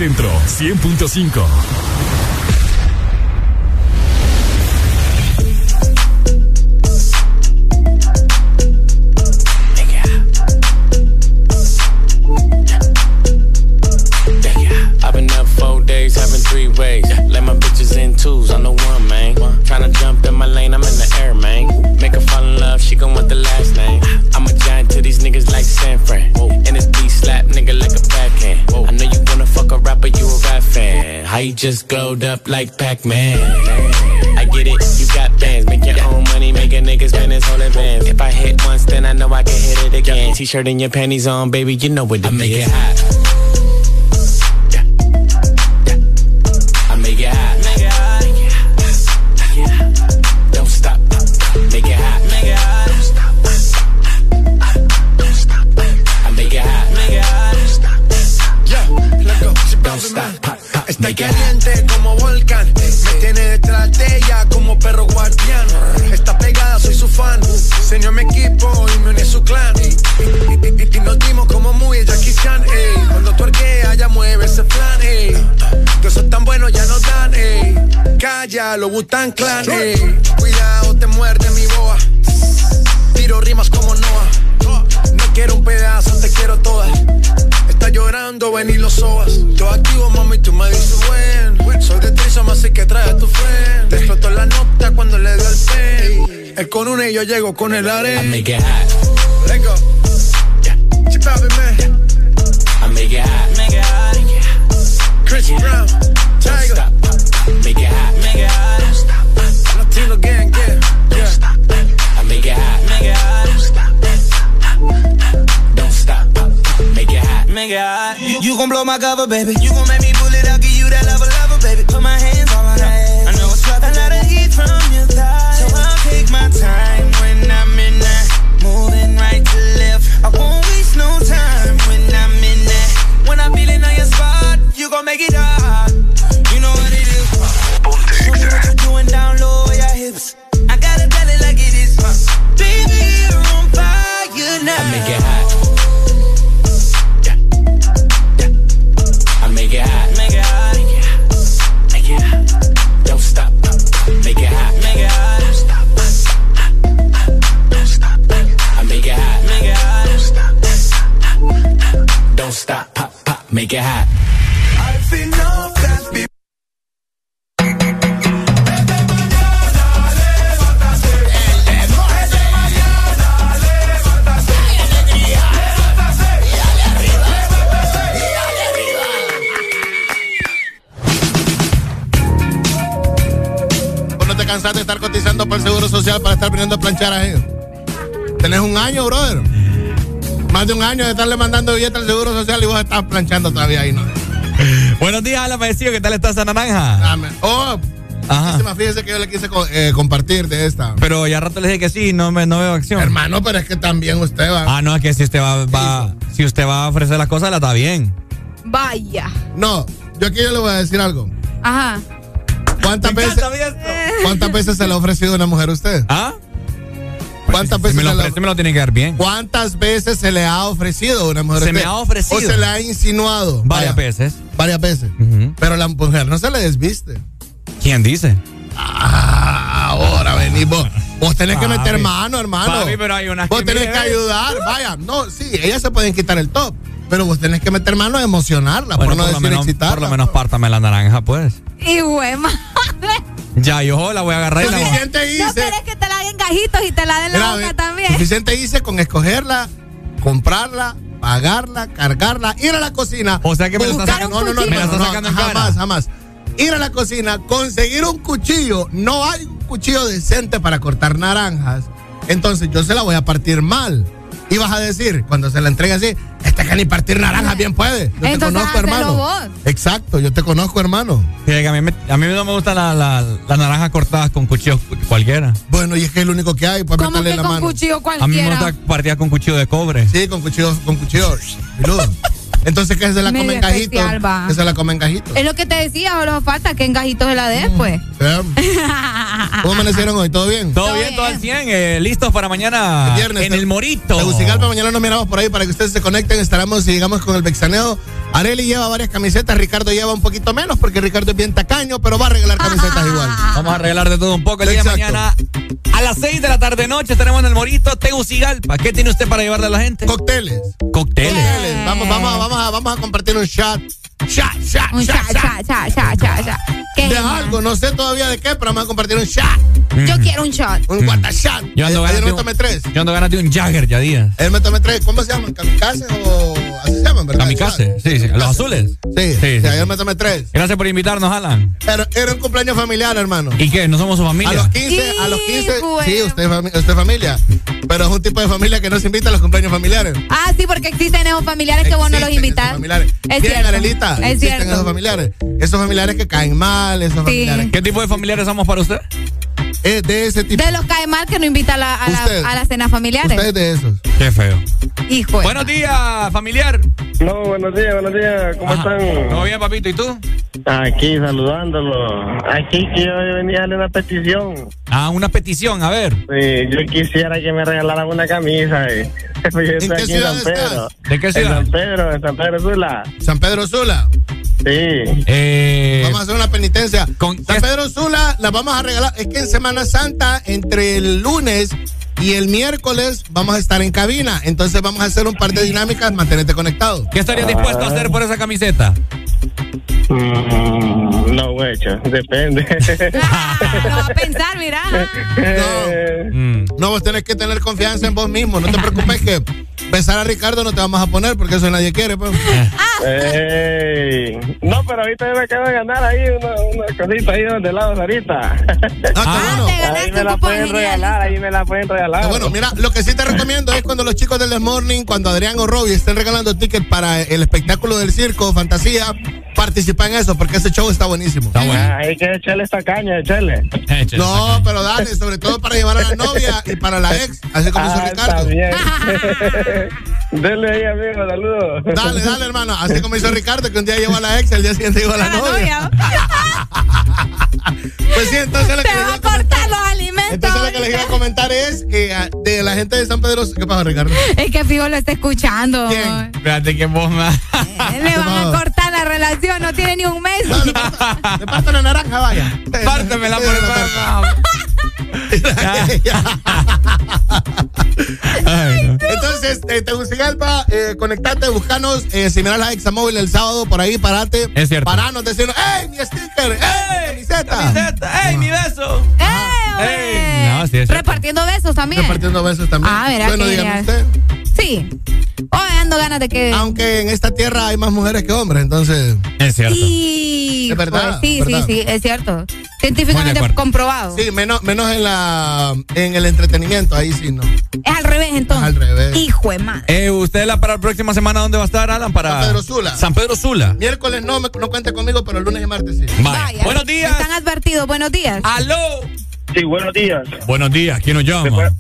Centro 100.5. just glowed up like Pac-Man. I get it, you got bands, make your own money, make a nigga spend his whole advance. If I hit once, then I know I can hit it again. T-shirt and your panties on, baby, you know what to I is. make it hot tan clan. Hey. Cuidado, te muerde mi boa. Tiro rimas como Noah. No quiero un pedazo, te quiero toda. Está llorando, ven y lo sobas. Yo activo, mami, tú me dices buen. Soy de Trisom, así que trae a tu friend. Te explotó la nota cuando le dio el pen. Él con una y yo llego con el arena. baby. You gon' make me Más de estarle mandando billetes al seguro social y vos estás planchando todavía ahí, ¿no? *laughs* Buenos días, Alan Padecillo. ¿Qué tal está esa naranja? Dame. Oh, Ajá. muchísimas, fíjese que yo le quise co- eh, compartir de esta. Pero ya rato le dije que sí, no, me, no veo acción. Hermano, pero es que también usted va. Ah, no, es que si usted va, va- si usted va a ofrecer las cosas, la está bien. Vaya. No, yo aquí yo le voy a decir algo. Ajá. ¿Cuántas veces, ¿Cuántas veces se le ha ofrecido una mujer a usted? ¿Ah? ¿Cuántas Si veces me lo se le ha- ofrece, me lo tiene que dar bien. ¿Cuántas veces se le ha ofrecido una mujer? Se me ha ofrecido. O se le ha insinuado. Varias Vaya, veces. Varias veces. Pero la mujer no se le desviste. ¿Quién dice? Ah, ahora vení vos. Vos tenés que meter mano, hermano. Papi, pero hay unas Vos que tenés mire, que ayudar. Vaya, no, sí, ellas se pueden quitar el top. Pero vos tenés que meter mano a emocionarla, Bueno, por no por, decir menos, excitarla. por lo menos pártame la naranja, pues. Y güey, *laughs* Ya, yo la voy a agarrar y la voy a- Suficiente No hice. querés que te la den gajitos y te la den la boca también. Suficiente hice con escogerla, comprarla, pagarla, cargarla, ir a la cocina. O sea que me lo está buscar sacando- No, no, no, me la no, no, sacando en jamás, cara. jamás. Ir a la cocina, conseguir un cuchillo. No hay un cuchillo decente para cortar naranjas. Entonces yo se la voy a partir mal. Y vas a decir, cuando se la entregue así, este que ni partir naranjas bien puede. Yo te Entonces, conozco, hacelo hermano. vos. Exacto, yo te conozco, hermano. A, mí me- a mí no me gustan la- la- las naranjas cortadas con cuchillos cualquiera. Bueno, y es que es lo único que hay para ¿Cómo meterle la con mano. cuchillo A mí me cualquiera? gusta partidas con cuchillo de cobre. Sí, con cuchillo, con cuchillo. Entonces que se la comen gajitos. Que se la comen gajitos. Es lo que te decía, solo falta que en gajitos se la des, pues. *laughs* ¿Cómo amanecieron hoy? ¿Todo bien? Todo bien, todo al 100. eh, listos para mañana Viernes, en el Morito. Tegucigalpa, mañana nos miramos por ahí para que ustedes se conecten. Estaremos y llegamos con el Bexaneo. Areli lleva varias camisetas, Ricardo lleva un poquito menos porque Ricardo es bien tacaño, pero va a regalar camisetas igual. Vamos a arreglar de todo un poco el día de mañana. A las 6 de la tarde noche estaremos en el Morito Tegucigalpa. ¿Qué tiene usted para llevarle a la gente? Cócteles. Cócteles. Cócteles. Vamos, vamos, vamos, a, vamos a compartir un shot. Shot, shot, Un shot, cha, shot. cha, cha, cha, cha, cha. ¿Qué De es, algo, no sé todavía de qué, pero vamos a compartir un shot. Yo quiero un shot. Un guatashot. Yo ando ganas de me un- tomé tres. Yo ando ganas de un Jagger ya días. Él me tomé tres. ¿Cómo se llaman? ¿Kamikaze o así se llaman, verdad? Kamikaze. Sí, sí. Los azules. Sí, Sí, sí, sí, ayer sí. me tomé tres. Gracias por invitarnos, Alan. Pero era un cumpleaños familiar, hermano. ¿Y qué? ¿No somos su familia? A los 15, a los 15, Hijo sí, usted, es fami- usted es familia. Pero es un tipo de familia que no se invita a los cumpleaños familiares. Ah, sí, porque existen esos familiares que vos no los invitas. Es Bien, cierto. Arelita, Es existen esos cierto. familiares. Esos familiares que caen mal, esos familiares. ¿Qué tipo de familiares somos para usted? De ese tipo. De los cae mal que no invita a la, a la, a las cenas familiares. Usted es de esos. Qué feo. Hijo. Buenos días, familiar. No, buenos días, buenos días. ¿Cómo Ajá. están? ¿Todo bien, papito? ¿Y tú? Aquí saludándolo. Aquí que yo venía a darle una petición. Ah, una petición, a ver. Sí, yo quisiera que me regalaran una camisa. eh. *laughs* Yo estoy qué aquí en San Pedro. estás? ¿De qué En ciudad? San Pedro, en San Pedro Sula. San Pedro Sula. Sí. Eh, Vamos a hacer una penitencia. Con- San Pedro Sula la vamos a regalar. Es que en Semana Santa, entre el lunes y el miércoles, vamos a estar en cabina. Entonces vamos a hacer un par de dinámicas. Mantenerte conectado. ¿Qué estarías dispuesto a hacer por esa camiseta? Mm, no, huecho, depende. *laughs* Lo va a pensar, mira. Mm. No, vos tenés que tener confianza en vos mismo. No te preocupes que besar a Ricardo no te vamos a poner porque eso nadie quiere. Pues. Ey. No, pero ahorita yo me acabo de ganar ahí una, una cosita ahí donde lado ahorita. Ah, qué bueno. Te ganaste Ahí me la pueden genial. regalar, ahí me la pueden regalar. Ah, Bueno, mira, lo que sí te recomiendo es cuando los chicos del The Morning, cuando Adrián o Robbie estén regalando tickets para el espectáculo del circo, fantasía, participa en eso, porque ese show está buenísimo. Está bueno. Ah, hay que echarle esta caña, echarle. No, pero dale, sobre todo para llevar a la novia y para la ex, así como hizo Ah, está Ricardo. bien. *laughs* *laughs* Dele ahí, amigo, saludos. Dale, dale, hermano, así como hizo Ricardo, que un día llevó a la ex, el día siguiente llevó a la la novia. novia. *laughs* Pues sí, entonces lo que Te les va a cortar los alimentos. entonces lo que les iba a comentar es eh, de la gente de San Pedro, ¿qué pasa, Ricardo? Es que Fijo lo está escuchando. ¿Quién? Espérate que vos me... Le *laughs* van a cortar la relación, no tiene ni un mes. No, le parto- le parto la naranja, vaya. Pártemela por el *laughs* Ay, no. Entonces, eh, Tegucigalpa, eh, conectate, buscanos. Eh, si miras la Examóvil el sábado, por ahí, parate. Es cierto. Paranos, decirnos, ¡Ey, mi sticker! ¡Ey, camiseta! Camiseta. ¡Ey, mi beso! ¡Eh, Ey, hombre! no, sí, es cierto. Repartiendo besos también. Repartiendo besos también. Ah, mira bueno, dígame usted. Sí, Sí. Hoy ando ganas de que. Aunque en esta tierra hay más mujeres que hombres, entonces. Es cierto. Y. Es verdad, pues, sí, verdad. sí, sí, es cierto. Científicamente comprobado. Sí, menos, menos en la en el entretenimiento, ahí sí no. Es al revés, entonces. al revés. Hijo de madre. Eh, ¿Usted la para la próxima semana dónde va a estar, Alan? Para San Pedro Sula. San Pedro Sula. Miércoles no, me- no cuente conmigo, pero el lunes y martes sí. Vaya. Vaya. Buenos días. Están advertidos. Buenos días. ¡Aló! Sí, buenos días. Buenos días. ¿Quién nos llama?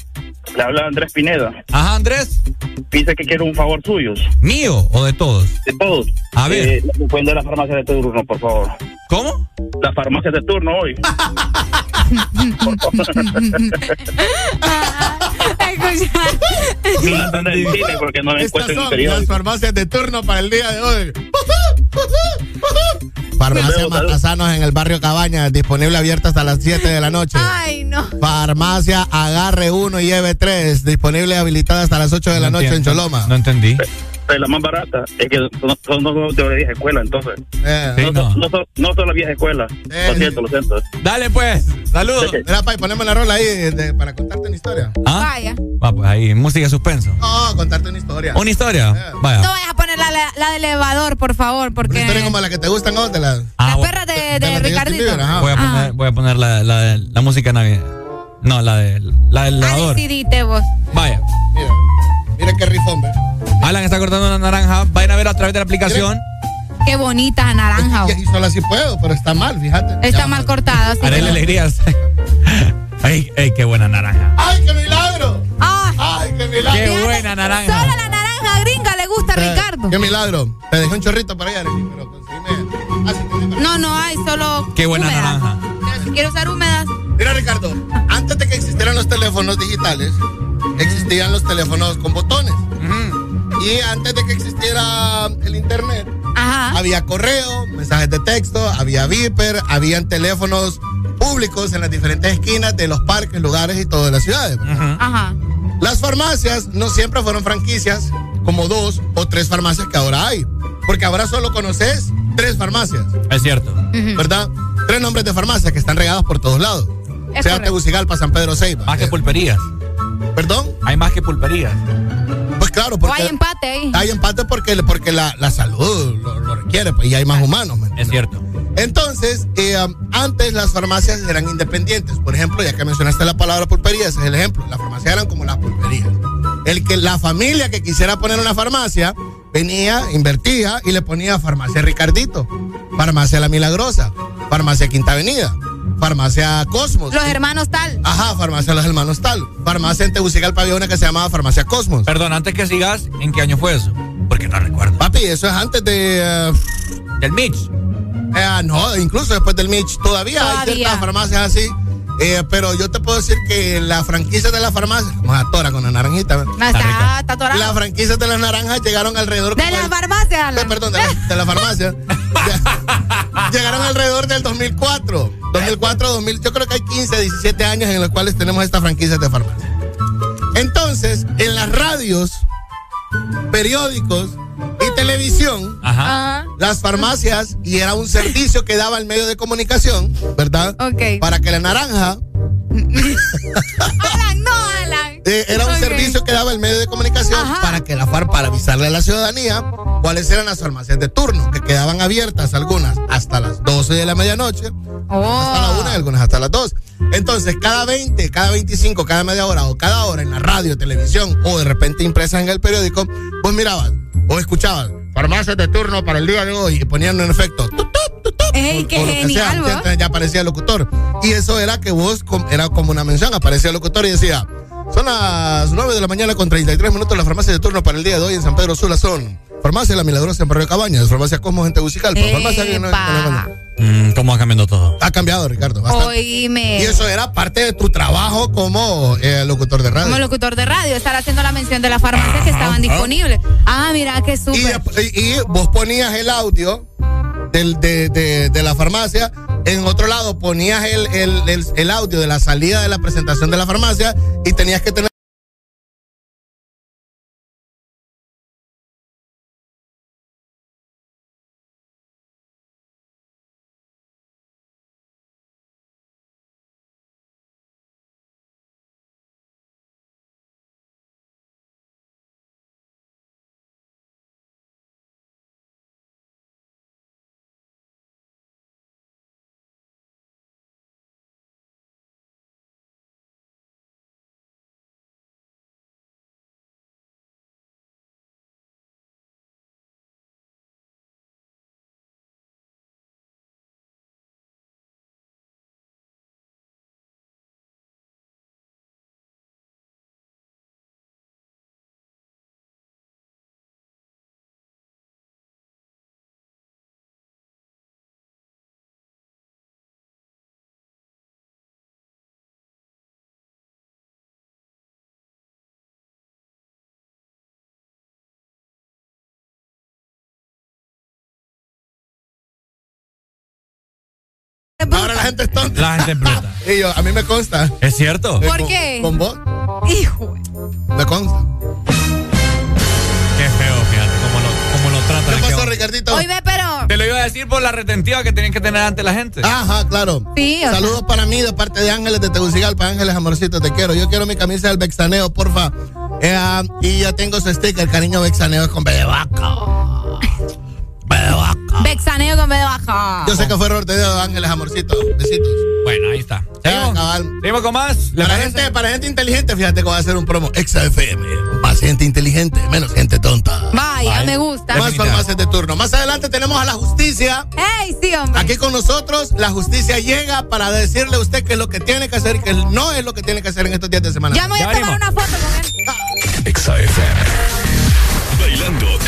Le habla Andrés Pineda. Ajá, Andrés. Dice que quiere un favor suyo. ¿Mío o de todos? De todos. A ver. Eh, de la farmacia de turno, por favor. ¿Cómo? La farmacia de turno hoy. *laughs* *laughs* *laughs* No la están en el cine porque no la Estas encuentro en son las periódico. farmacias de turno para el día de hoy. Farmacia. Matasanos en el barrio Cabañas, disponible abierta hasta las 7 de la noche. Ay, no. Farmacia Agarre 1 y lleve 3, disponible habilitada hasta las 8 de la No noche en entiendo. Choloma. No entendí. La más barata. Es que son, son, son de vieja escuela, entonces. Eh, Sí, no, no. son- no, son, no son la vieja escuela. Eh, Lo siento, lo siento. Dale, pues. Saludos. Mira, Pai, poneme la rola ahí de- para contarte una historia. ¿Ah? Vaya. Va, pues ahí, música de suspenso. No, contarte una historia. ¿Una historia? Eh. No Vaya. vayas a poner la, la, la del elevador, por favor, Una porque. historia como la que te gustan, ¿no? De la, Ah, Las perras de, de, de de Ricardito. Bieber, ajá. Voy a poner, Ah. voy a poner la, la, la música navideña. No, la, de, la del Ah, lavador. decidiste vos. Vaya. Mira, mira qué rifón, ve. Alan está cortando una naranja. Vayan a ver a través de la aplicación. Qué bonita naranja. Y, y solo así puedo, pero está mal, fíjate. Está mal cortada. sí. Haré alegrías. *laughs* Ay, ay, qué buena naranja. ¡Ay, qué milagro! Ay, ¡Ay, qué milagro! Qué fíjate, buena naranja. Solo la naranja gringa le gusta a Eh, Ricardo. ¡Qué milagro! Te dejé un chorrito para allá, pero conseguime. Ah, sí, tenés para- No, no hay, solo. Qué buena húmedas. naranja. Pero si quiero usar húmedas. Mira, Ricardo, antes de que existieran los teléfonos digitales, existían los teléfonos con botones. Y antes de que existiera el internet, Ajá. había correo, mensajes de texto, había Viper, habían teléfonos públicos en las diferentes esquinas de los parques, lugares y todas las ciudades. Ajá. Las farmacias no siempre fueron franquicias, como dos o tres farmacias que ahora hay. Porque ahora solo conoces tres farmacias, Es cierto. ¿verdad? Tres nombres de farmacias que están regados por todos lados. Es sea. Tegucigalpa, San Pedro Ceiba. Más que pulperías. ¿Perdón? Hay más que pulperías. Pues claro, O porque hay empate ahí. hay empate porque, porque la, la salud lo, lo requiere, pues y hay más humanos. Es cierto. Entonces, eh, um, antes las farmacias eran independientes. Por ejemplo, ya que mencionaste la palabra pulpería, ese es el ejemplo. Las farmacias eran como las pulperías. El que la familia que quisiera poner una farmacia venía, invertía y le ponía farmacia Ricardito, farmacia La Milagrosa, farmacia Quinta Avenida, farmacia Cosmos. Los hermanos tal. Ajá, farmacia Los Hermanos Tal. Farmacia en Tegucigalpa había una que se llamaba farmacia Cosmos. Perdón, antes que sigas, ¿en qué año fue eso? Porque no recuerdo. Papi, eso es antes de... eh, Del Mitch. Eh, no, incluso después del Mitch todavía, hay Todavía. ciertas farmacias así. Eh, pero yo te puedo decir que la franquicia de la farmacia, vamos a tora con la naranjita. ¿verdad? No, está, está atorado. Las franquicias de las naranjas llegaron alrededor De como la del- farmacia. eh, Alan. perdón, de la, de la farmacia. Ya- *laughs* llegaron alrededor del 2004. 2004, 2000, yo creo que hay 15, 17 años en los cuales tenemos estas franquicias de farmacia. Entonces, en las radios, periódicos y televisión, Ajá. Las farmacias y era un servicio que daba el medio de comunicación, ¿verdad? Ok. Para que la naranja Alan, no, Alan. *laughs* eh, era un servicio que daba el medio de comunicación Ajá. para que la FAR para avisarle a la ciudadanía cuáles eran las farmacias de turno que quedaban abiertas algunas hasta las 12 de la medianoche, hasta la Oh. 1 y algunas hasta las 2. Entonces, cada 20, cada 25, cada media hora o cada hora en la radio, televisión o de repente impresas en el periódico, pues mirabas o escuchabas farmacias de turno para el día de hoy y ponían un efecto Ey, o- qué o lo que genial, sea, ya aparecía el locutor. Y eso era que vos, era como una mención, aparecía el locutor y decía, son las 9 de la mañana con 33 minutos, las farmacias de turno para el día de hoy en San Pedro Sula son Farmacia La Milagrosa en Barrio Cabañas, Farmacia Cosmos en Tegucigalpa, Farmacia... Epa. Mm, ¿Cómo va cambiando todo? Ha cambiado, Ricardo, bastante. Oíme. Y eso era parte de tu trabajo como eh, locutor de radio. Como locutor de radio, estar haciendo la mención de las farmacias que estaban disponibles. Ah, mira, qué y, súper. y- y vos ponías el audio del- de, de- de la farmacia, en otro lado ponías el, el- el- el audio de la salida de la presentación de la farmacia y tenías que tener Ahora la gente es tonta. La gente es bruta. y yo, a mí me consta. ¿Es cierto? ¿Por con, qué? Con vos. Hijo. Me consta. Qué feo, fíjate, cómo lo, cómo lo tratan. ¿Qué pasó. Ricardito? Oye, pero. Te lo iba a decir por la retentiva que tienen que tener ante la gente. Ajá, claro. Sí, o sea. Saludos para mí de parte de Ángeles de Tegucigalpa. Ángeles, amorcito, te quiero. Yo quiero mi camisa del Bexaneo, porfa. Eh, y ya tengo su sticker, cariño Bexaneo es con B de *laughs* Bexaneo con B de baja. Yo sé que fue error de dedo, Ángeles, amorcito. Besitos. Bueno, ahí está. ¿Seguimos? cabal. ¿Seguimos con más? ¿Le Para gente, para gente inteligente, fíjate que voy a hacer un promo. Exa FM. Más gente inteligente, menos gente tonta. Vaya, Ay. me gusta. Más farmacias de turno. Más adelante tenemos a la justicia. ¡Ey, sí, hombre! Aquí con nosotros, la justicia llega para decirle a usted qué es lo que tiene que hacer y qué no es lo que tiene que hacer en estos días de semana. Ya me voy Ya a tomar venimos. una foto con él. Exa FM.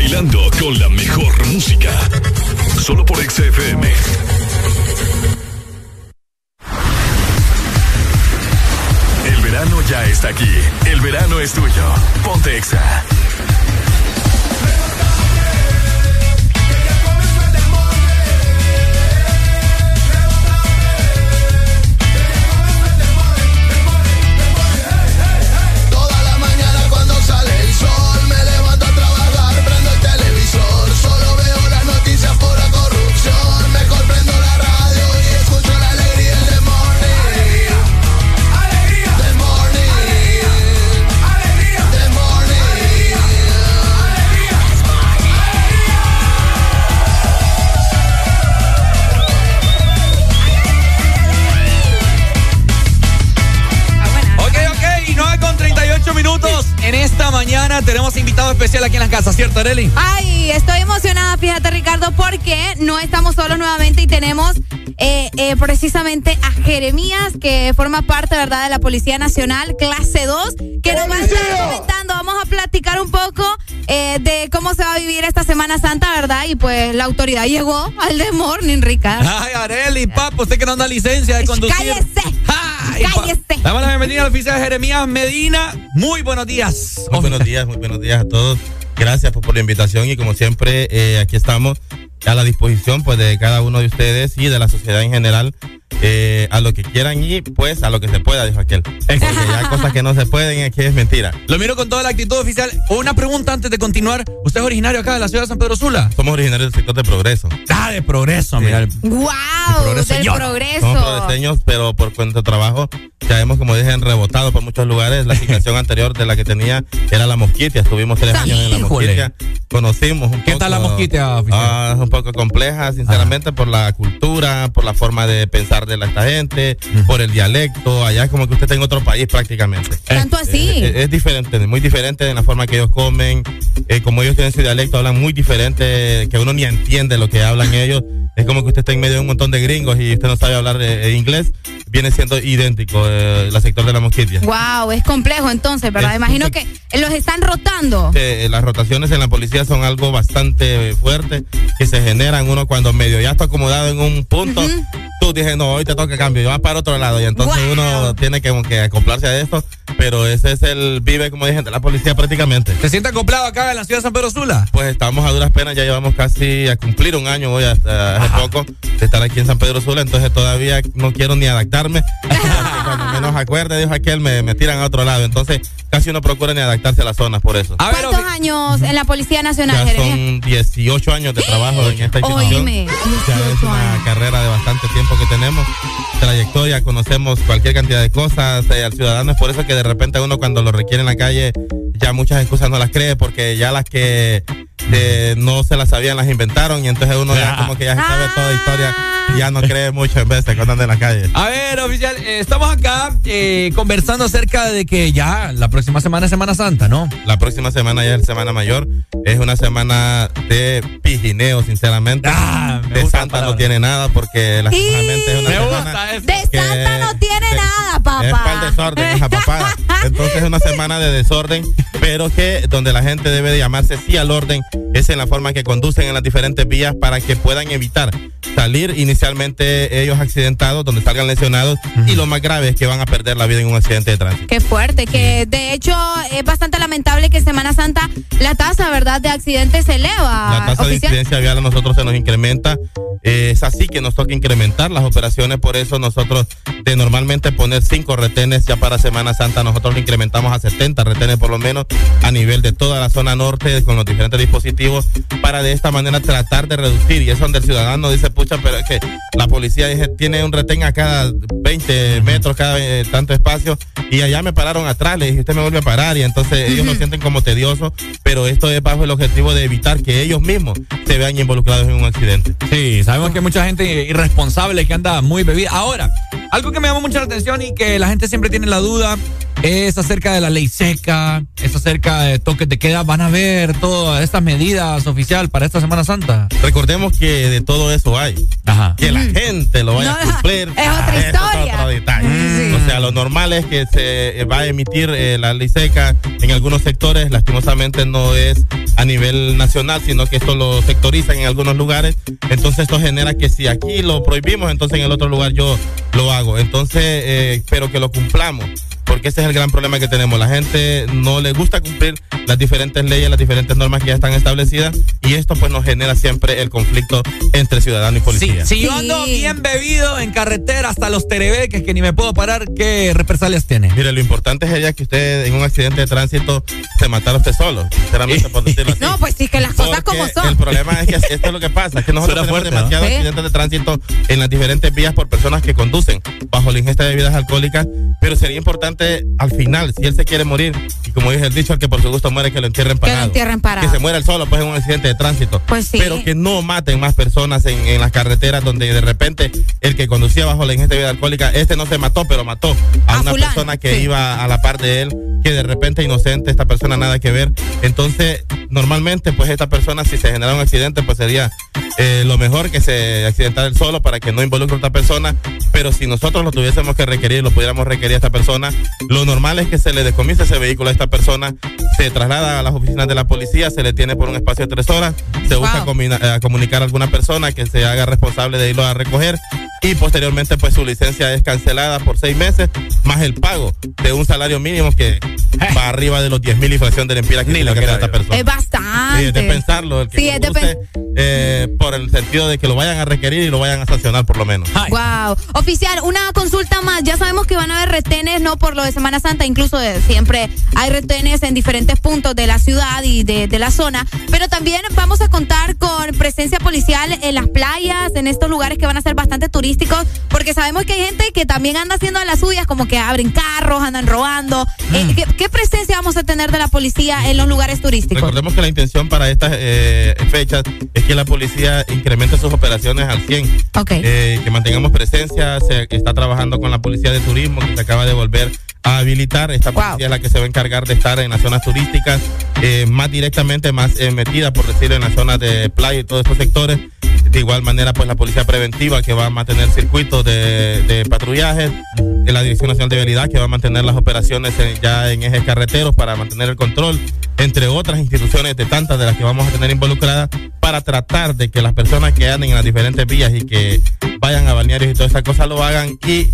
Bailando con la mejor música. Solo por Exa FM. El verano ya está aquí. El verano es tuyo. Ponte Exa. Mañana tenemos invitado especial aquí en la casa, ¿cierto, Areli? Ay, estoy emocionada, fíjate, Ricardo, porque no estamos solos nuevamente y tenemos eh, eh, precisamente a Jeremías, que forma parte, ¿verdad?, de la Policía Nacional, clase 2, que nos va a estar comentando. Vamos a platicar un poco eh, de cómo se va a vivir esta Semana Santa, ¿verdad? Y pues la autoridad llegó al de Morning, Ricardo. Ay, Areli, papo, usted que no anda licencia de conducir. ¡Cállese! ¡Cállese! Damos la bienvenida al oficial Jeremías Medina. Muy buenos días. Muy buenos días, muy buenos días a todos. Gracias por, por la invitación y como siempre eh, aquí estamos a la disposición pues de cada uno de ustedes y de la sociedad en general eh, a lo que quieran y pues a lo que se pueda, dijo aquel. Porque ya hay cosas que no se pueden aquí es mentira. Lo miro con toda la actitud oficial. Una pregunta antes de continuar. ¿Usted es originario acá de la ciudad de San Pedro Sula? Somos originarios del sector de progreso. Ah, de progreso, mira. ¡Wow! progreso, Del señor. progreso. Somos progreseños, pero por cuento de trabajo ya hemos, como dije, rebotado por muchos lugares. La asignación *laughs* anterior de la que tenía era la mosquitia. Estuvimos tres años en la mosquitia. Conocimos un ¿Qué poco- tal la mosquitia, oficial? Ah, es un poco compleja, sinceramente, por la cultura, por la forma de pensar de la, esta gente, por el dialecto. Allá es como que usted está en otro país prácticamente. Tanto así. Eh, eh, es diferente, muy diferente en la forma que ellos comen, eh, como ellos tienen su dialecto, hablan muy diferente, que uno ni entiende lo que hablan ellos. Es como que usted está en medio de un montón de gringos y usted no sabe hablar eh, inglés. Viene siendo idéntico eh, el sector de la mosquitia. Wow, es complejo entonces, ¿verdad? Es Imagino que los están rotando. Eh, las rotaciones en la policía son algo bastante fuerte que se generan uno cuando medio ya está acomodado en un punto. Tú dices, no, hoy te toca cambio, yo vas para otro lado. Y entonces Wow. uno tiene que, que acoplarse a esto. Pero ese es el vive, como dije, de la policía prácticamente. ¿Se siente acoplado acá en la ciudad de San Pedro Sula? Pues estamos a duras penas, ya llevamos casi a cumplir un año hoy, hasta hace poco, de estar aquí en San Pedro Sula, entonces todavía no quiero ni adaptarme. *laughs* cuando menos acuerde, dijo aquel, me, me tiran a otro lado. Entonces casi uno procura ni adaptarse a las zonas por eso. ¿Cuántos años en la Policía Nacional, Ya son 18 años de trabajo en esta institución. Oíme, Ya es una carrera de bastante tiempo que tenemos, trayectoria, conocemos cualquier cantidad de cosas eh, al ciudadano. Es por eso que de repente uno cuando lo requiere en la calle ya muchas excusas no las cree porque ya las que eh, no se las sabían, las inventaron y entonces uno ya como que ya se sabe toda la historia y ya no cree mucho en de cuando anda en la calle. A ver, oficial, eh, estamos acá eh, conversando acerca de que ya la próxima semana es Semana Santa, ¿no? La próxima semana ya es Semana Mayor. Es una semana de pijineo, sinceramente. Ah, de Santa la no tiene nada porque lastimamente es una Me semana gusta eso. De que- Santa no tiene nada, es para el papá. desorden, hija papada. Entonces es una semana de desorden, pero que donde la gente debe de llamarse sí al orden es en la forma que conducen en las diferentes vías para que puedan evitar salir inicialmente ellos accidentados, donde salgan lesionados y lo más grave que van a perder la vida en un accidente de tránsito. Qué fuerte, que de hecho es bastante lamentable que en Semana Santa la tasa, ¿verdad?, de accidentes se eleva. La tasa de incidencia vial a nosotros se nos incrementa. Eh, es así que nos toca incrementar las operaciones. Por eso nosotros de normalmente poner cinco retenes ya para Semana Santa, nosotros lo incrementamos a 70 retenes por lo menos a nivel de toda la zona norte con los diferentes dispositivos para de esta manera tratar de reducir. Y es donde el ciudadano dice, pucha, pero es que la policía dice, tiene un retén a cada 20 metros, cada eh, tanto espacio. Y allá me pararon atrás, le dije, usted me vuelve a parar. Y entonces ellos lo sienten como tedioso, pero esto es bajo el objetivo de evitar que ellos mismos se vean involucrados en un accidente. Sí, sabemos que hay mucha gente irresponsable que anda muy bebida. Ahora, algo que me llama mucho la atención y que la gente siempre tiene la duda es acerca de la ley seca, es acerca de toques de queda. Van a ver todas estas medidas oficial para esta Semana Santa. Recordemos que de todo eso hay. Ajá. Que la gente lo vaya No, a cumplir. es otra eso historia. otro detalle. O sea, lo normal es que se va a emitir eh, la ley seca en algunos sectores. Lastimosamente no es a nivel nacional, sino que esto lo sectorizan en algunos lugares. Entonces esto genera que si aquí lo prohibimos, entonces en el otro lugar yo lo hago. Entonces, eh, espero que lo cumplamos. Porque ese es el gran problema que tenemos. La gente no le gusta cumplir las diferentes leyes, las diferentes normas que ya están establecidas. Y esto pues nos genera siempre el conflicto entre ciudadano y policía. Si yo ando bien bebido en carretera hasta los terebeques que ni me puedo parar, ¿qué represalias tiene? Mire, lo importante sería que usted en un accidente de tránsito se matara usted solo, sinceramente, por decirlo así. No, pues sí, que las cosas Porque como son. El problema es que esto es lo que pasa, que nosotros Suena tenemos demasiados Sí. accidentes de tránsito en las diferentes vías por personas que conducen bajo la ingesta de bebidas alcohólicas, pero sería importante al final, si él se quiere morir, y como dice el dicho, el que por su gusto muere, que lo entierren Que lo parado. entierren parado. Que se muera él solo, pues en un accidente de tránsito. Pues sí. Pero que no maten más personas en, en las carreteras donde de repente el que conducía bajo la ingesta de bebida alcohólica, este no se mató, pero mató a, A una fulano, persona que sí. iba a la par de él, que de repente inocente, esta persona nada que ver. Entonces, normalmente, pues esta persona, si se genera un accidente, pues sería eh, lo mejor que se accidentara él solo para que no involucre a otra persona. Pero si nosotros lo tuviésemos que requerir, lo pudiéramos requerir a esta persona, lo normal es que se le descomise ese vehículo a esta persona, se traslada a las oficinas de la policía, se le tiene por un espacio de tres horas, se busca Wow. eh, a comunicar a alguna persona que se haga responsable de irlo a recoger y posteriormente pues su licencia es cancelada por seis meses más el pago de un salario mínimo que va arriba de los 10 mil inflación de la empira que Ni tiene lo que esta persona. Es bastante. Sí, es de pensarlo, el que Sí, es de eh, por el sentido de que lo vayan a requerir y lo vayan a sancionar por lo menos. Wow. Oficial, una consulta más. Ya sabemos que van a haber retenes, no por lo de Semana Santa, incluso de- siempre hay retenes en diferentes puntos de la ciudad y de, de la zona. Pero también vamos a contar con presencia policial en las playas, en estos lugares que van a ser bastante turísticos, porque sabemos que hay gente que también anda haciendo las suyas, como que abren carros, andan robando. Eh, ¿qué, qué presencia vamos a tener de la policía en los lugares turísticos? Recordemos que la intención para estas eh, fechas es que la policía incremente sus operaciones al 100. Ok. Eh, que mantengamos presencia, se está trabajando con la policía de turismo que se acaba de volver a habilitar. Esta policía es la que se va a encargar de estar en las zonas turísticas, eh, más directamente, más eh, metida, por decirlo, en las zonas de playa y todos estos sectores. De igual manera, pues la policía preventiva que va a mantener circuitos de, de patrullaje, de la Dirección Nacional de Vialidad que va a mantener las operaciones en- ya en ejes carreteros para mantener el control, entre otras instituciones de tantas de las que vamos a tener involucradas para tratar de que las personas que anden en las diferentes vías y que vayan a balnearios y todas esas cosas lo hagan y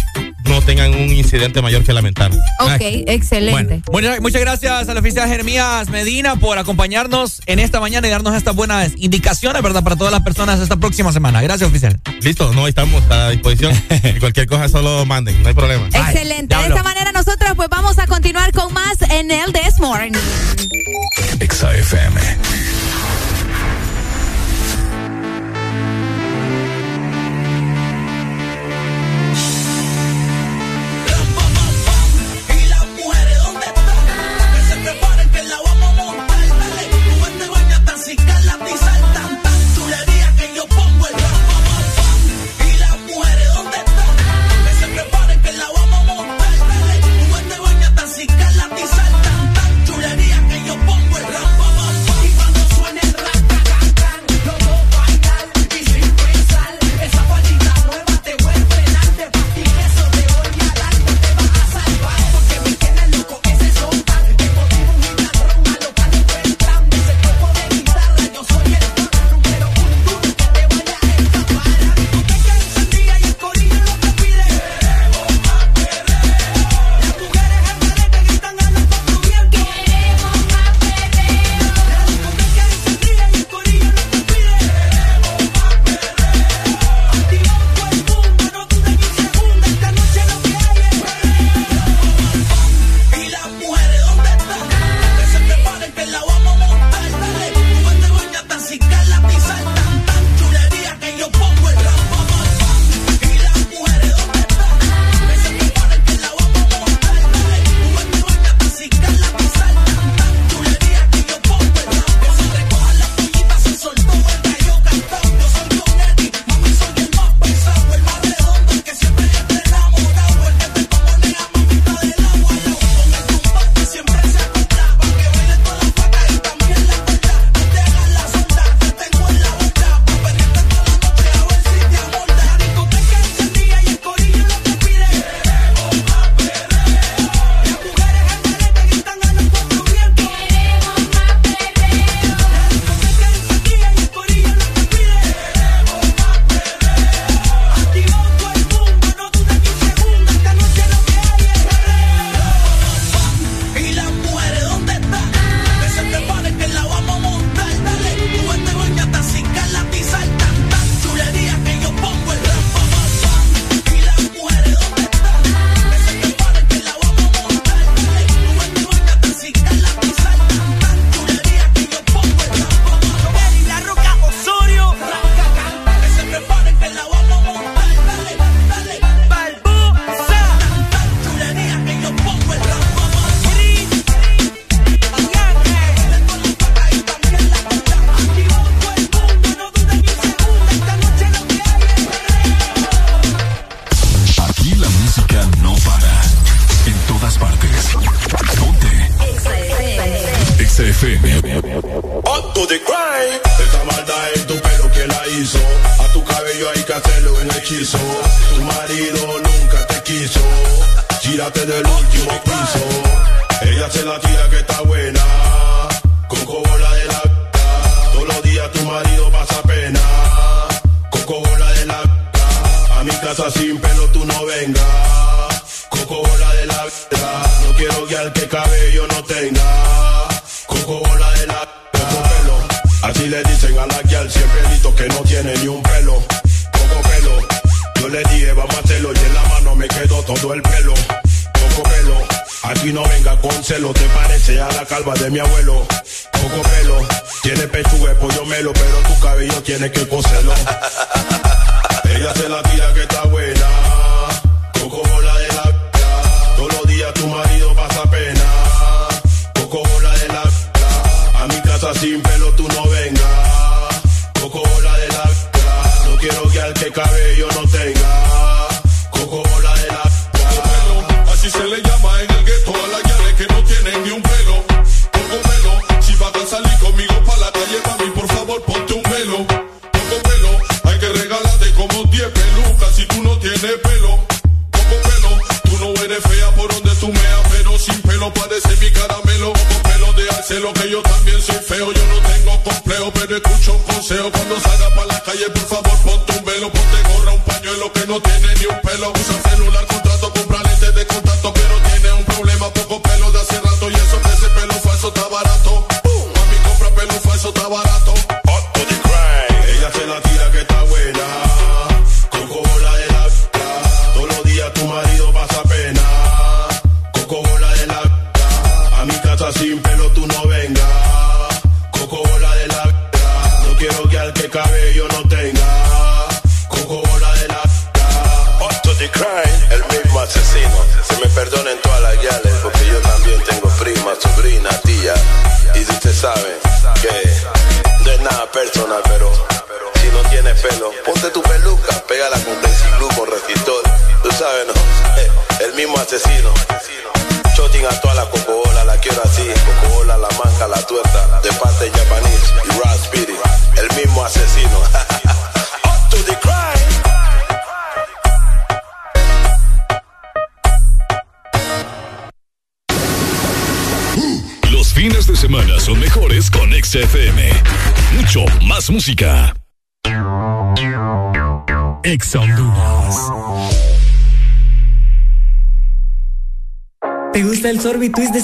no tengan un incidente mayor que lamentar. Ok, excelente. Bueno, muchas- muchas gracias al oficial Jeremías Medina por acompañarnos en esta mañana y darnos estas buenas indicaciones, ¿verdad? Para todas las personas esta próxima semana. Gracias, oficial. Listo, no, estamos a disposición. y *laughs* cualquier cosa solo manden, no hay problema. Excelente. De esta manera nosotros pues vamos a continuar con más en el This Morning. Exa FM.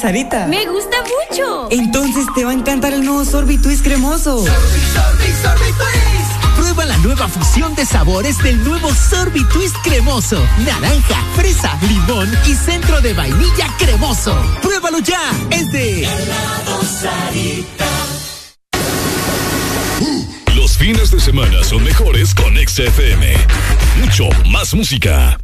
Sarita? Me gusta mucho. Entonces te va a encantar el nuevo Sorbitwist cremoso. Prueba la nueva fusión de sabores del nuevo Sorbitwist cremoso. Naranja, fresa, limón y centro de vainilla cremoso. Pruébalo ya. Es de Los fines de semana son mejores con XFM. Mucho más música.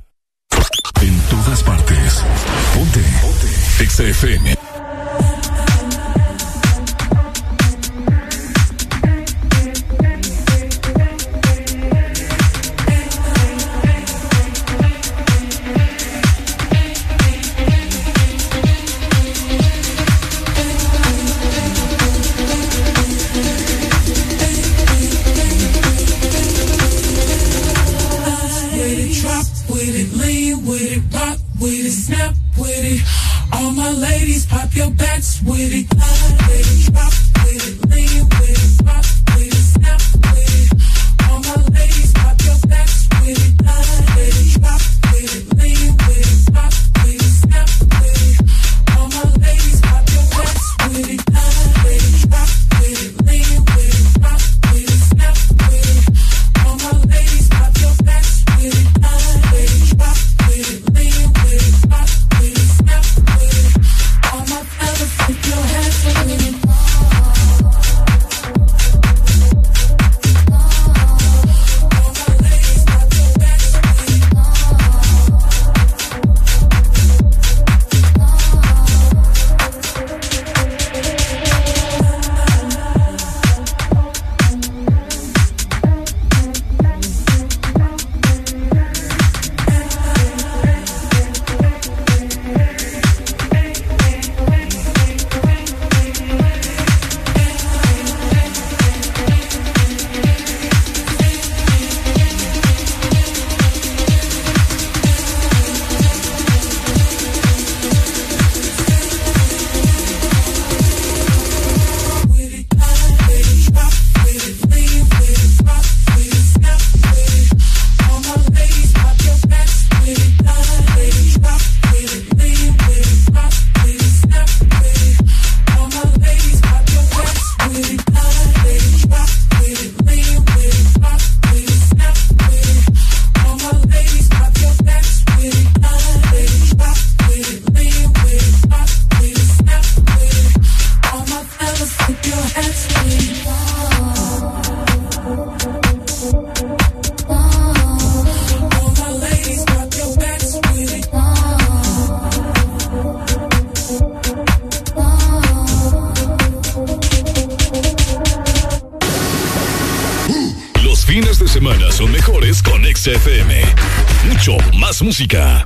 Música.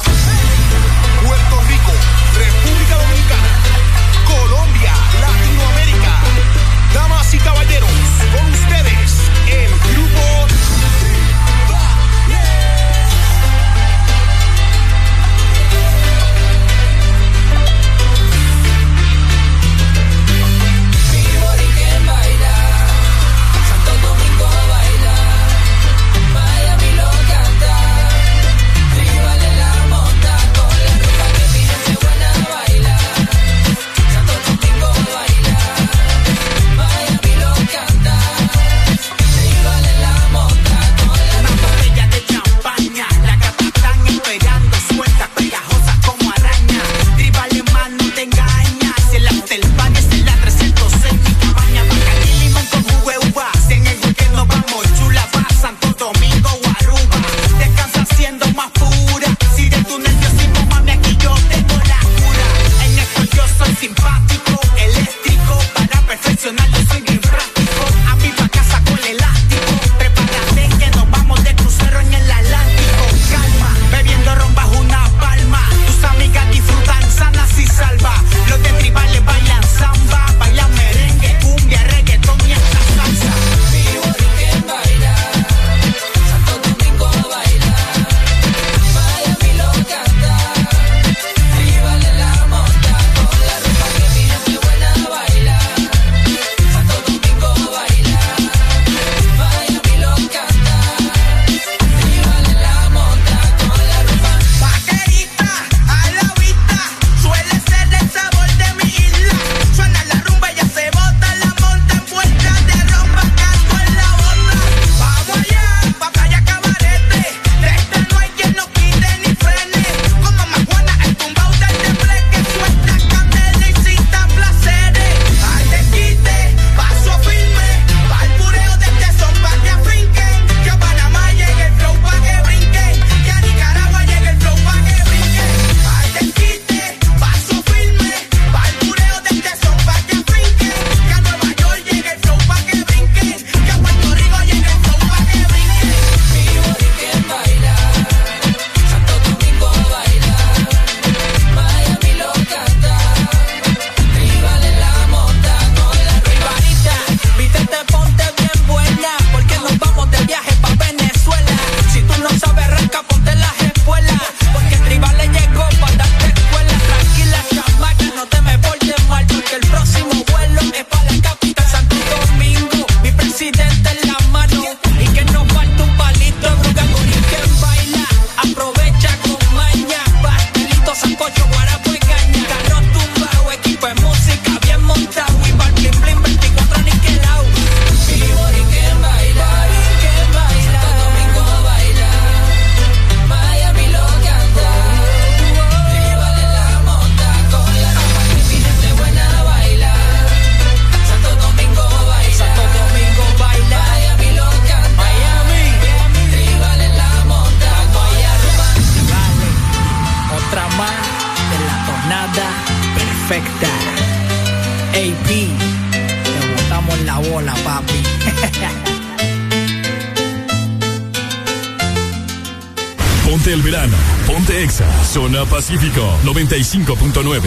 95.9.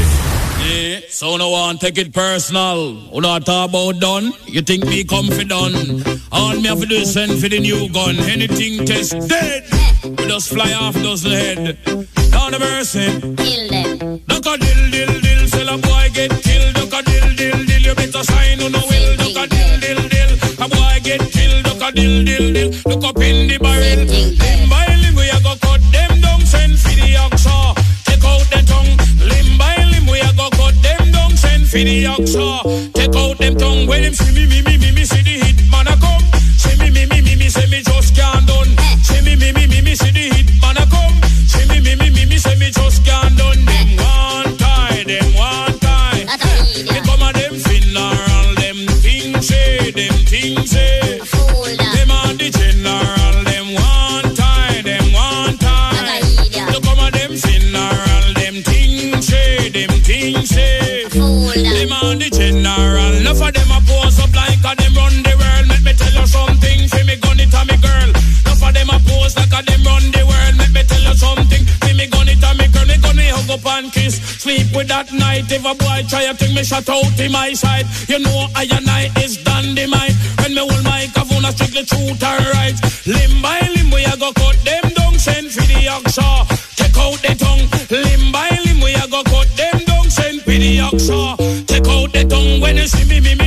Yeah, so no one take it personal. Who not talk about done? You think me comfy done? All me have to do is send for the new gun. Anything test dead. We just fly off dozen head. Down the mercy. Kill them. Duck a dill dill dill. Sell a boy get killed. Duck a dill dill dill. You better sign on the will. Duck a dill dill dill. A boy get killed. Duck a dill dill dill. Look up in the barrel. For that night. If a boy try to take me shot out in my side, you know I and I is dynamite. When me hold microphone, I strictly truth and right. Limb by limb, we a go cut them down, send for the oxa. Take out the tongue. Limb by limb, we a go cut them down, send for the oxa. Take out the tongue. When you see me, me, me,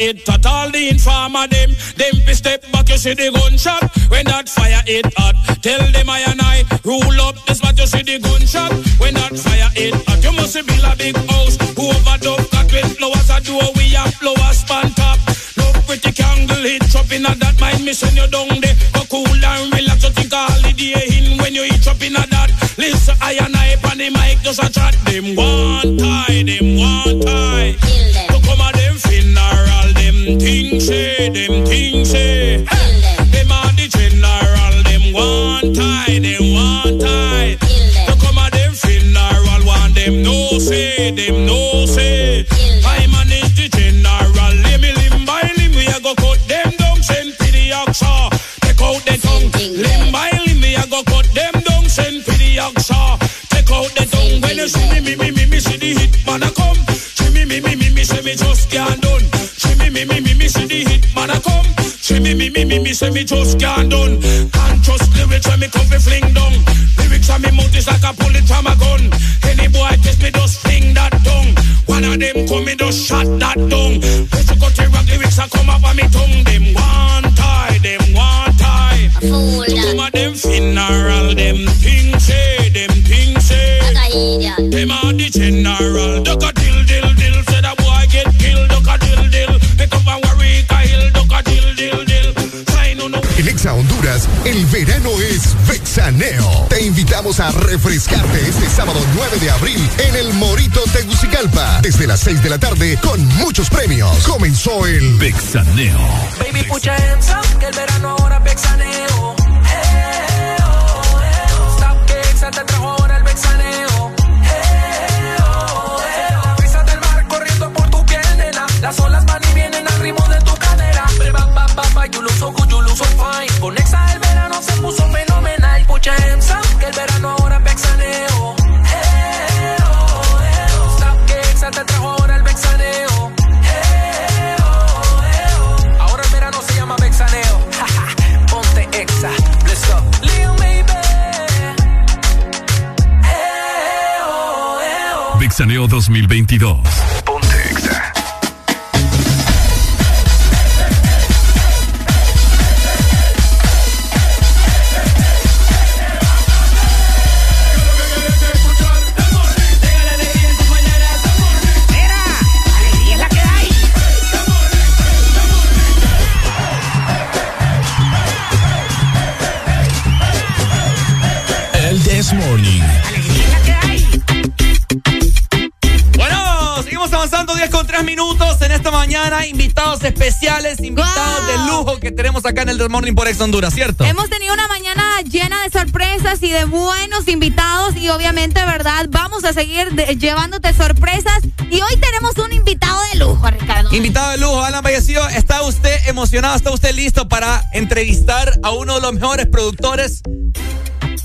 hit at all the informer them, them fi step back, you see the gunshot when that fire hit hot. Tell them I and I rule up this spot, you see the gunshot when that fire hit hot. You must build a big house, who overdub got with flowers I do we have flowers span top. No pretty candle hit up in a that mind me send you down there. Go cool and relax, you think a holiday in when you eat up in a that. Listen, I and I on the mic just a chat. Them one tie, them one tie. Them things say. Them are the general, them one tie, them one tie. So come on them funeral, one them no say, them no say. I manage the general, let me limb by limb, we a go cut them down, send to the oxa. Take out the tongue, limb by limb, we a go cut them down, send to the oxa. Take out the tongue, when you see me, me, me, me, me, see the hit man a come. See me, me, me, me, me, say me just can't done. See me, me, me, me, me, see the hit man a come. See me, me, me, me, me, say me just can't done. Can't trust lyrics when me come fi fling down. Lyrics on me mouth is like a bullet from a gun. Any boy test me just fling that tongue. One of them come me just shot that tongue. Let you cut the rock lyrics and come up on me tongue. Them El verano es Vexaneo. Te invitamos a refrescarte este sábado 9 de abril en el Morito Tegucigalpa. Desde las 6 de la tarde con muchos premios. Comenzó el Vexaneo. Baby, up, que el verano ahora vexaneo. Vexaneo 2022. Avanzando 10 con 3 minutos en esta mañana. Invitados especiales, invitados de lujo que tenemos acá en el This Morning por Ex Honduras, ¿cierto? Hemos tenido una mañana llena de sorpresas y de buenos invitados y obviamente, ¿verdad? Vamos a seguir de- llevándote sorpresas y hoy tenemos un invitado de lujo, Ricardo. Invitado de lujo, Alan Vallecillo. ¿Está usted emocionado? ¿Está usted listo para entrevistar a uno de los mejores productores?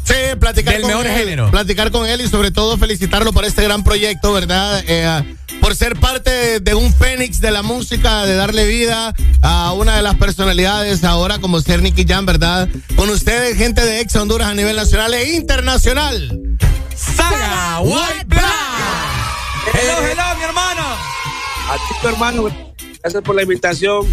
Sí, platicar Del con mejor él, género. Platicar con él y sobre todo felicitarlo por este gran proyecto, ¿verdad? Eh, por ser parte de un fénix de la música, de darle vida a una de las personalidades ahora como ser Nicky Jam, ¿verdad? Con ustedes, gente de Ex Honduras a nivel nacional e internacional. Saga White Black. Hello, hello, mi hermano. A ti, tu hermano, gracias por la invitación.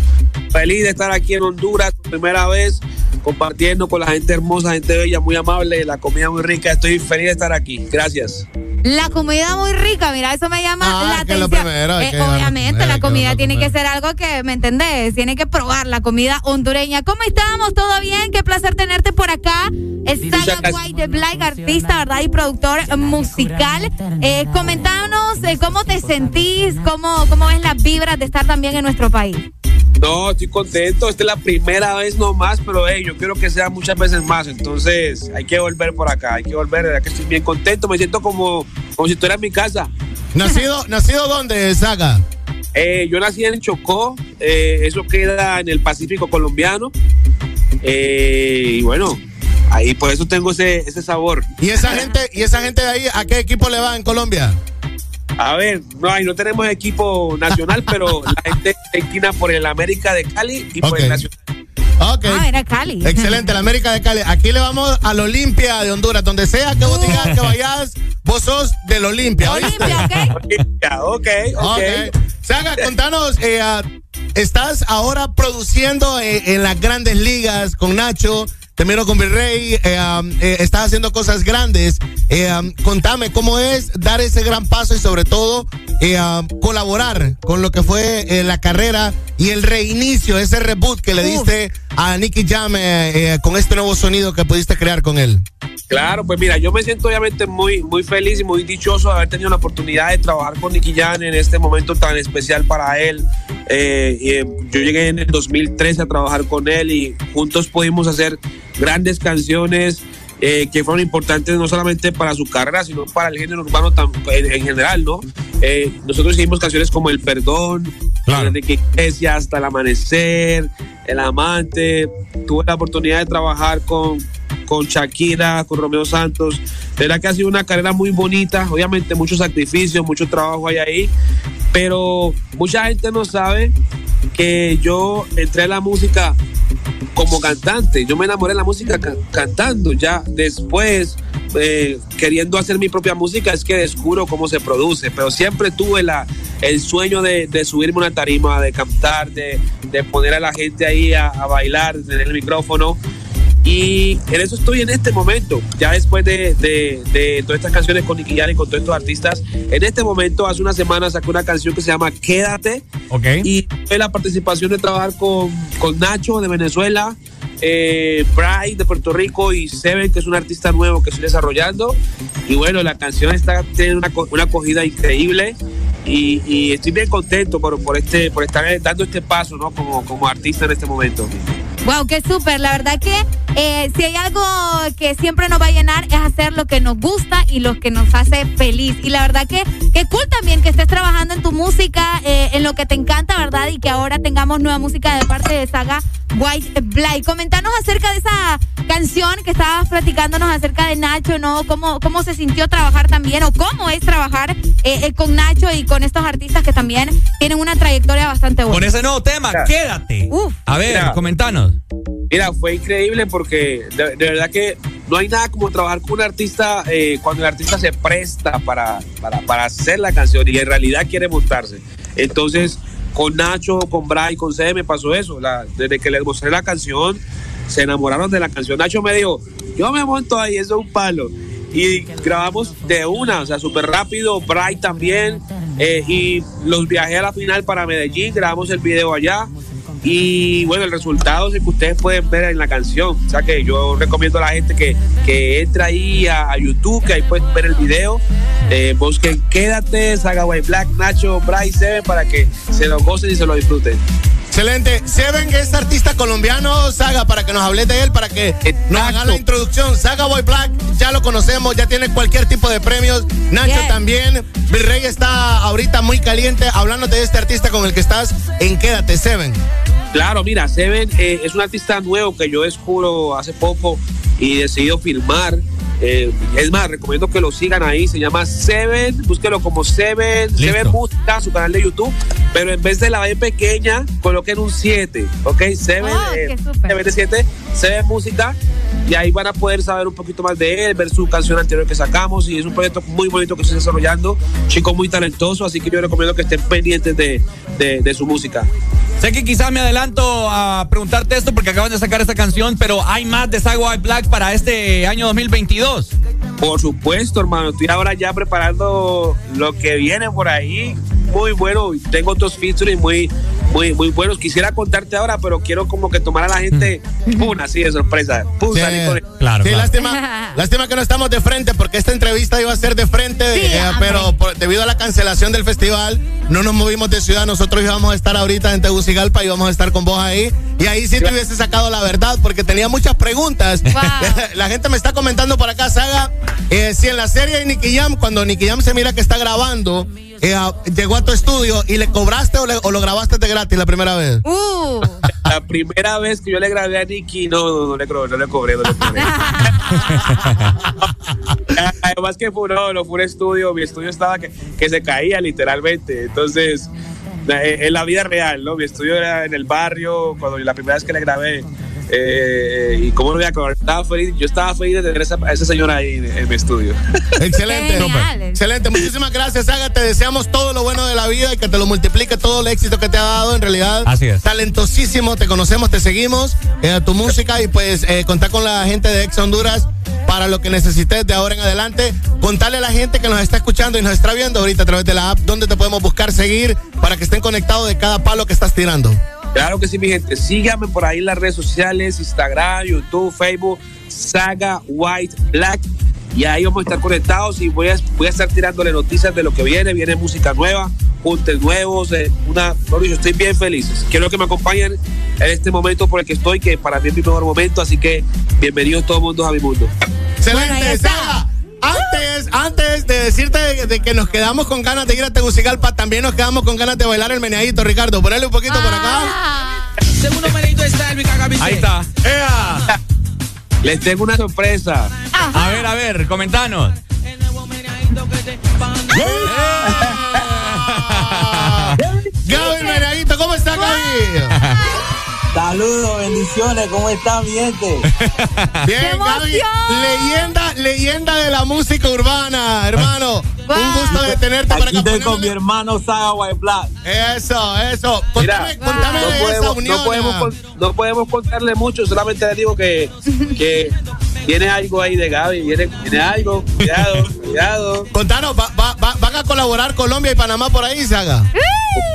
Feliz de estar aquí en Honduras por primera vez, compartiendo con la gente hermosa, gente bella, muy amable, la comida muy rica. Estoy feliz de estar aquí. Gracias. La comida muy rica, mira, eso me llama Ah, la que es lo atención. primero, Eh, obviamente, comer, la comida tiene que ser algo que, ¿me entendés? Tiene que probar la comida hondureña. ¿Cómo estamos? ¿Todo bien? Qué placer tenerte por acá. Es Saga White de Black, artista, ¿verdad? Y productor musical. Eh, comentanos eh, cómo te sentís, cómo, cómo ves las vibras de estar también en nuestro país. No, estoy contento. Esta es la primera vez nomás, pero hey, yo quiero que sea muchas veces más. Entonces, hay que volver por acá, hay que volver. Verdad que estoy bien contento. Me siento como, como si estuviera en mi casa. ¿Nacido, *laughs* ¿nacido dónde, Saga? Eh, yo nací en Chocó, eh, eso queda en el Pacífico colombiano. Eh, y bueno, ahí por eso tengo ese, ese sabor. ¿Y esa gente, y esa gente de ahí, a qué equipo le va en Colombia? A ver, no, no tenemos equipo nacional, *laughs* pero la gente se inclina por el América de Cali y por el Nacional. Ok. Ah, era Cali. Excelente, la América de Cali. Aquí le vamos al Olimpia de Honduras. Donde sea que vos digas que vayas, vos sos del Olimpia. ¿oíste? Ya, ok, ok. Ok. Saga, contanos, eh, ah, estás ahora produciendo eh, en las grandes ligas con Nacho, termino con Virrey, eh, um, eh, estás haciendo cosas grandes. Eh, um, contame cómo es dar ese gran paso y sobre todo eh, um, colaborar con lo que fue la carrera y el reinicio, ese reboot que le diste a Nicky Jam con este nuevo sonido que pudiste crear con él. Claro, pues mira, yo me siento obviamente muy, muy feliz y muy dichoso de haber tenido la oportunidad de trabajar con Nicky Jan en este momento tan especial para él. Eh, eh, yo llegué en el 2013 a trabajar con él y juntos pudimos hacer grandes canciones eh, que fueron importantes no solamente para su carrera, sino para el género urbano tam- en, en general, ¿no? Eh, nosotros hicimos canciones como El Perdón, Enrique Iglesias, Hasta el Amanecer, El Amante. Tuve la oportunidad de trabajar con, con Shakira, con Romeo Santos. Verdad que ha sido una carrera muy bonita, obviamente mucho sacrificio, mucho trabajo hay ahí, pero mucha gente no sabe que yo entré a la música como cantante. Yo me enamoré de la música ca- cantando. Ya después, eh, queriendo hacer mi propia música, es que descubro cómo se produce. Pero siempre tuve la, el sueño de, de subirme una tarima, de cantar, de, de poner a la gente ahí a, a bailar, de tener el micrófono. Y en eso estoy en este momento, ya después de, de- de todas estas canciones con Nicky y con todos estos artistas. En este momento, hace una semana saqué una canción que se llama Quédate. Y fue la participación de trabajar con, con Nacho de Venezuela, eh, Bright de Puerto Rico y Seven, que es un artista nuevo que estoy desarrollando. Y bueno, la canción está tiene una, una acogida increíble. Y, y estoy bien contento por, por, este, por estar dando este paso ¿no? como, como artista en este momento. Wow, qué súper. La verdad que eh, si hay algo que siempre nos va a llenar es hacer lo que nos gusta y lo que nos hace feliz. Y la verdad que qué cool también que estés trabajando en tu música, eh, en lo que te encanta, ¿verdad? Y que ahora tengamos nueva música de parte de Saga White Blight. Comentanos acerca de esa canción que estabas platicándonos acerca de Nacho, ¿no? ¿Cómo, cómo se sintió trabajar también o cómo es trabajar eh, eh, con Nacho y con estos artistas que también tienen una trayectoria bastante buena. Con ese nuevo tema, quédate. Uf. A ver, comentanos. Mira, fue increíble porque de, de verdad que no hay nada como trabajar con un artista eh, cuando el artista se presta para, para, para hacer la canción y en realidad quiere montarse. Entonces, con Nacho, con Bray, con Sede me pasó eso. Desde que les mostré la canción, se enamoraron de la canción. Nacho me dijo, yo me monto ahí, eso es un palo. Y grabamos de una, o sea, súper rápido. Bray también. eh, y los viajé a la final para Medellín, grabamos el video allá. Y bueno, el resultado es el que ustedes pueden ver en la canción. O sea que yo recomiendo a la gente que, que entre ahí a, YouTube, que ahí pueden ver el video. Eh, busquen Quédate, Saga White Black, Nacho, Bryce Seven para que se lo gocen y se lo disfruten. Excelente. Seven es artista colombiano, Saga, para que nos hables de él, para que nos haga la introducción. Saga Boy Black, ya lo conocemos, ya tiene cualquier tipo de premios. Nacho también. Virrey está ahorita muy caliente hablando de este artista con el que estás en Quédate, Seven. Claro, mira, Seven eh, es un artista nuevo que yo descubro hace poco y decidido filmar. Eh, es más, recomiendo que lo sigan ahí. Se llama Seven, búsquelo como Seven, Seven Música, su canal de YouTube. Pero en vez de la B pequeña, coloquen un 7, ¿ok? Seven, Oh, eh. Seven de 7, Seven Música. Y ahí van a poder saber un poquito más de él, ver su canción anterior que sacamos. Y es un proyecto muy bonito que estoy desarrollando. Chico muy talentoso, así que yo recomiendo que estén pendientes de, de- de su música. Sé que quizás me adelanto a preguntarte esto porque acaban de sacar esta canción, pero hay más de White Black para este año 2022. Por supuesto, hermano. Estoy ahora ya preparando lo que viene por ahí. Muy bueno. Tengo otros featuring muy, muy, muy buenos. Quisiera contarte ahora, pero quiero como que tomar a la gente una así de sorpresa. Pum, con- Claro, Sí, lástima, *laughs* lástima que no estamos de frente porque esta entrevista iba a ser de frente, eh, pero por- debido a la cancelación del festival no nos movimos de ciudad. Nosotros íbamos a estar ahorita en Tegucigalpa y íbamos a estar con vos ahí. Y ahí sí te hubiese sacado la verdad porque tenía muchas preguntas. *laughs* la gente me está comentando por acá, Saga, eh, si en la serie de Nicky Jam, cuando Nicky Jam se mira que está grabando, eh, llegó a tu estudio y le cobraste o, le- o lo grabaste de gratis la primera vez. Uh. *laughs* La primera vez que yo le grabé a Nicky, no, no, no le cobré, no le cobré, no le cobré. *laughs* Además que fue, no, no fue un estudio, mi estudio estaba que, que se caía literalmente. Entonces, eh, en la vida real, ¿no? Mi estudio era en el barrio, cuando la primera vez que le grabé. Eh, y cómo no voy a cobrar, estaba feliz, yo estaba feliz de tener esa- a esa señora ahí en, en mi estudio. *laughs* Excelente. Excelente. Muchísimas gracias, Saga. Te deseamos todo lo bueno de la vida y que te lo multiplique todo el éxito que te ha dado. En realidad, Así es. talentosísimo. Te conocemos, te seguimos. eh, tu música y pues eh, contar con la gente de Ex Honduras para lo que necesites de ahora en adelante. Contarle a la gente que nos está escuchando y nos está viendo ahorita a través de la app donde te podemos buscar, seguir para que estén conectados de cada palo que estás tirando. Claro que sí, mi gente. Síganme por ahí en las redes sociales, Instagram, YouTube, Facebook, Saga White Black. Y ahí vamos a estar conectados y voy a, voy a estar tirándole noticias de lo que viene. Viene música nueva, juntes nuevos, eh, una, mejor dicho, estoy bien feliz. Quiero que me acompañen en este momento por el que estoy, que para mí es mi mejor momento. Así que bienvenidos todos mundos a mi mundo. Excelente, Saga. Antes, antes de decirte de, de que nos quedamos con ganas de ir a Tegucigalpa, también nos quedamos con ganas de bailar el meneadito, Ricardo. Ponle un poquito por acá. Segundo meneito está Cagabice. Ahí está. ¡Ea! Les tengo una sorpresa. A ver, a ver, comentanos. *laughs* Gaby Meneadito, ¿cómo está Gaby? Saludos, bendiciones, ¿cómo está mi gente? *laughs* Bien, Gaby, leyenda, leyenda de la música urbana, hermano. Un gusto de tenerte para Aquí acá. estoy con mi hermano Saga White Black. Eso, eso. Mira, Contame, contame no, de podemos, esa unión. no, podemos, con- no podemos contarle mucho, solamente les digo que, que tiene algo ahí de Gaby, viene, viene algo, cuidado, cuidado. Contanos, va- va- va- ¿van a colaborar Colombia y Panamá por ahí, Saga?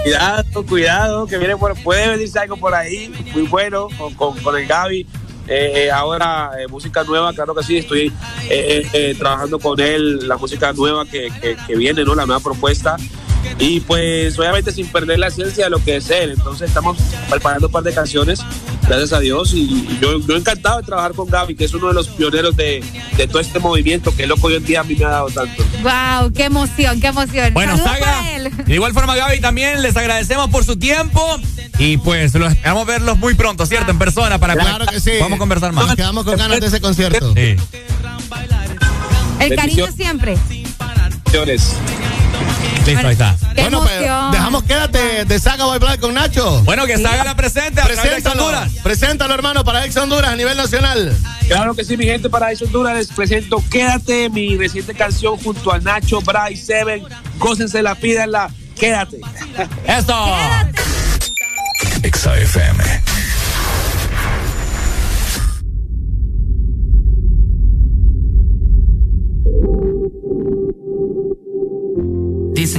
Cuidado, cuidado, que viene por, puede venirse algo por ahí, muy bueno, con, con, con el Gaby. Eh, eh, ahora, eh, música nueva, claro que sí, estoy eh, eh, trabajando con él, la música nueva que, que, que viene, ¿no? La nueva propuesta. Y pues, obviamente, sin perder la esencia de lo que es él. Entonces, estamos preparando un par de canciones, gracias a Dios. Y yo, yo encantado de trabajar con Gaby, que es uno de los pioneros de, de todo este movimiento, que es lo que hoy en día a mí me ha dado tanto. Wow, qué emoción, qué emoción. Bueno, Saga, de igual forma Gaby también les agradecemos por su tiempo y pues los esperamos verlos muy pronto, ¿cierto? En persona para Claro que sí. Vamos a conversar más. Nos quedamos con ganas de ese concierto. Sí. El cariño siempre. Señores. Listo, ahí está. Qué Bueno, pues emoción. dejamos quédate de Saga Boy Black con Nacho. Bueno, que Saga la presente a Ex Preséntalo, Honduras. preséntalo, hermano, para Ex Honduras a nivel nacional. Claro que sí, mi gente, para eso Honduras les presento Quédate, mi reciente canción junto a Nacho, Bryce, Seven. Gócense la, pídanla, quédate. Eso. Exa FM.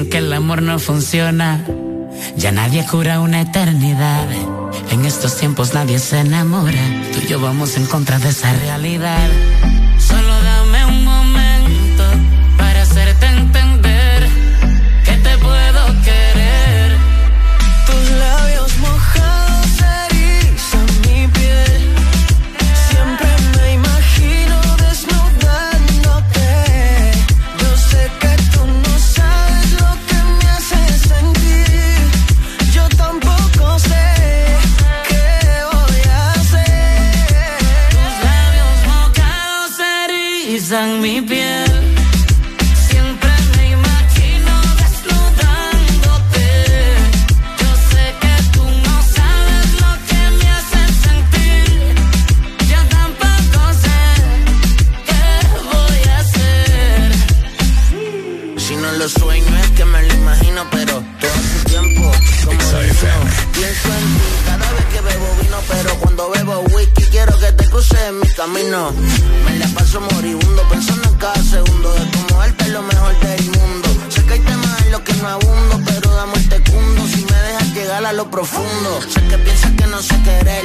Que el amor no funciona, ya nadie cura una eternidad. En estos tiempos nadie se enamora. Tú y yo vamos en contra de esa realidad. Me la paso moribundo pensando en cada segundo de muerte es lo mejor del mundo. Sé que hay temas en los que no abundo, pero dame este cundo si me dejas llegar a lo profundo. Sé que piensas que no sé querer,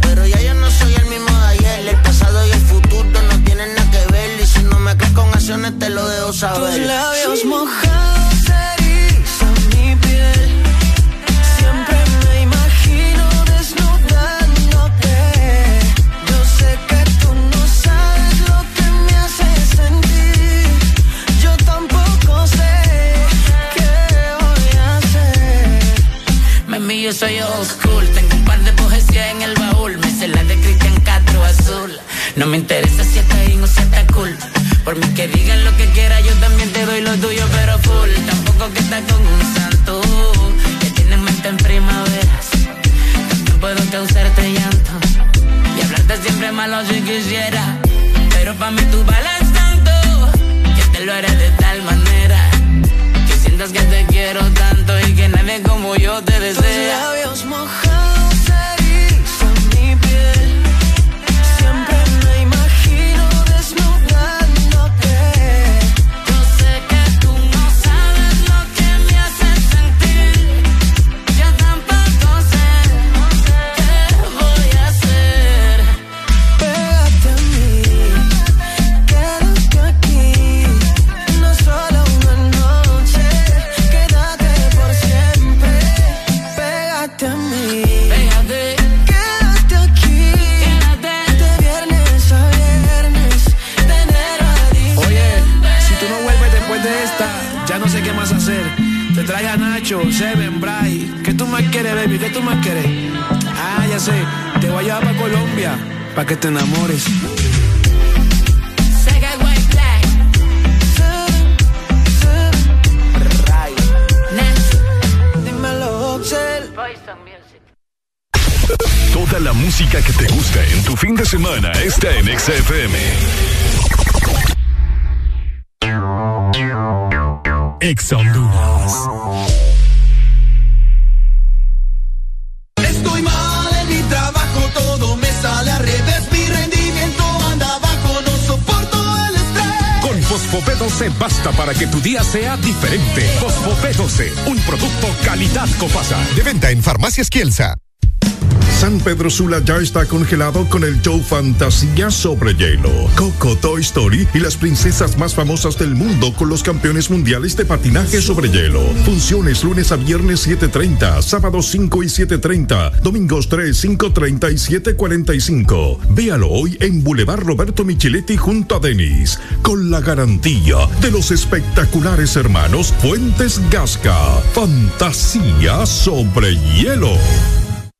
pero ya yo no soy el mismo de ayer. El pasado y el futuro no tienen nada que ver y si no me crees con acciones te lo dejo saber. Tus labios mojados yo soy old school. Tengo un par de poesía en el baúl. Me sé la de Cristian Castro azul. No me interesa si está bien o si está cool. Por mí que digan lo que quiera, yo también te doy lo tuyo, pero full. Tampoco que estás con un santo que tiene mente en primaveras. También puedo causarte llanto y hablarte siempre malo si quisiera. Pero pa' mí tú vales tanto que te lo haré de tal manera sientas que te quiero tanto y que nadie como yo te desea. Tus labios mojados erizan mi piel. Nacho, Seven, Bray. ¿Qué tú más quieres, baby? ¿Qué tú más quieres? Ah, ya sé. Te voy a llevar para Colombia, para que te enamores. Sega White Black. Dímelo, Oxel. Toda la música que te gusta en tu fin de semana está en XFM. Ex Honduras. B12 basta para que tu día sea diferente. Fosfo B12, un producto calidad Copasa. De venta en Farmacias Kielsa. San Pedro Sula ya está congelado con el show Fantasía sobre hielo. Coco, Toy Story y las princesas más famosas del mundo con los campeones mundiales de patinaje sobre hielo. Funciones lunes a viernes 7.30, sábados 5 y 7.30, domingos 3, 5.30 y 7.45. Véalo hoy en Boulevard Roberto Micheletti junto a Denis, con la garantía de los espectaculares hermanos Fuentes Gasca. Fantasía sobre hielo.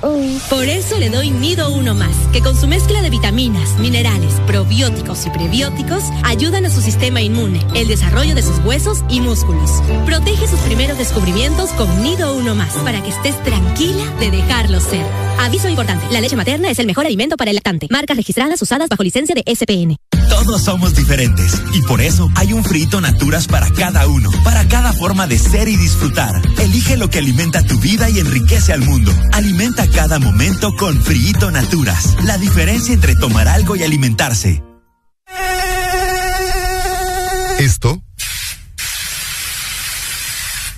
Por eso le doy Nido Uno Más, que con su mezcla de vitaminas, minerales, probióticos y prebióticos ayudan a su sistema inmune, el desarrollo de sus huesos y músculos. Protege sus primeros descubrimientos con Nido Uno Más, para que estés tranquila de dejarlo ser. Aviso importante, la leche materna es el mejor alimento para el lactante. Marcas registradas usadas bajo licencia de SPN. Todos somos diferentes y por eso hay un frito Naturas para cada uno, para cada forma de ser y disfrutar. Elige lo que alimenta tu vida y enriquece al mundo. Alimenta cada momento con Friito Naturas. La diferencia entre tomar algo y alimentarse. Esto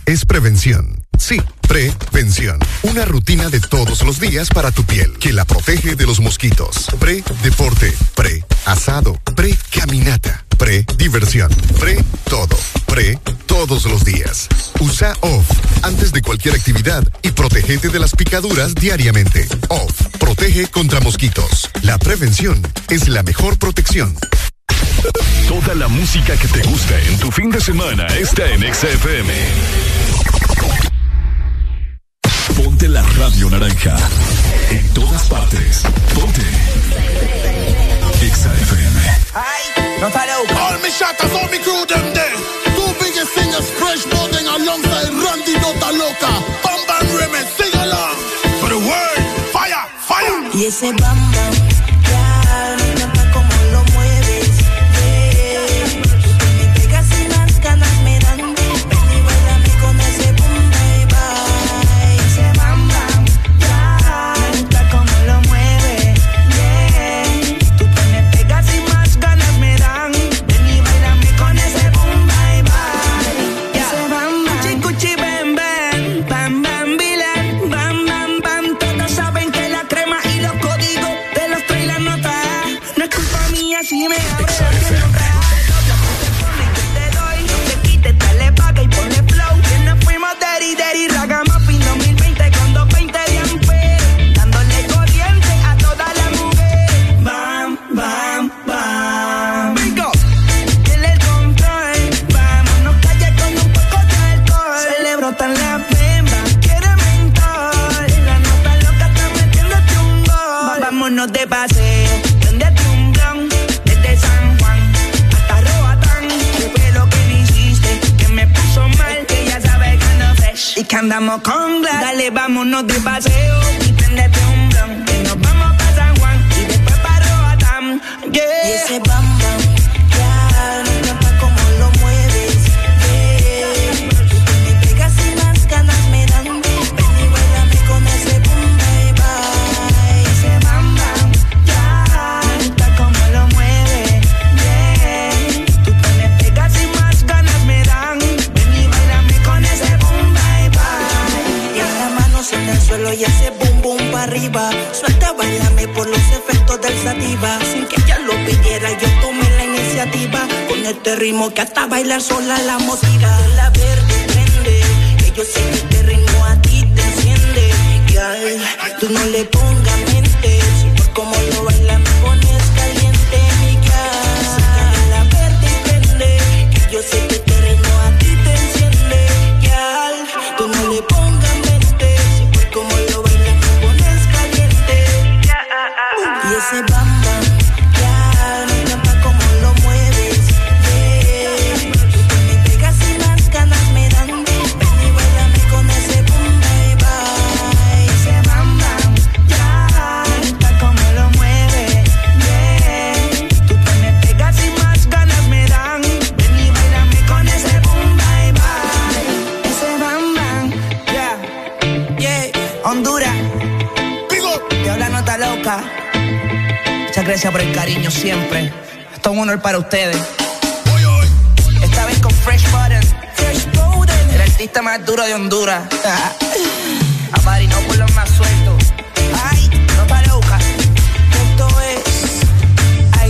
es prevención. Sí, prevención. Una rutina de todos los días para tu piel que la protege de los mosquitos. Pre-deporte, pre-asado, pre-caminata pre-diversión, pre-todo, pre todos los días. Usa OFF antes de cualquier actividad y protégete de las picaduras diariamente. OFF protege contra mosquitos. La prevención es la mejor protección. Toda la música que te gusta en tu fin de semana está en XFM. Ponte la radio naranja. En todas partes. Ponte. XFM. All me shatters, all me crew them there. Two biggest singers, Fresh Morgan alongside Randy Nota Loca. Bam Bam Remix, sing along. For the world, fire, fire. Y ese bam bam, que andamos con glass. Dale, vámonos de paseo. Y prendete un blon. Que nos vamos pa' San Juan. Y después pa' Roatán. Yeah. Arriba. Suelta, bailame por los efectos del sativa. Sin que ella lo pidiera, yo tomé la iniciativa. Con este ritmo que hasta bailar sola la motiva. La verde prende, que yo sé que este ritmo a ti te enciende. Girl, tú no le pongas Muchas gracias por el cariño siempre. Esto es un honor para ustedes. Esta vez con Fresh Button. Fresh Button. El artista más duro de Honduras. *laughs* A no por los más sueltos. Ay, no está loca. Esto es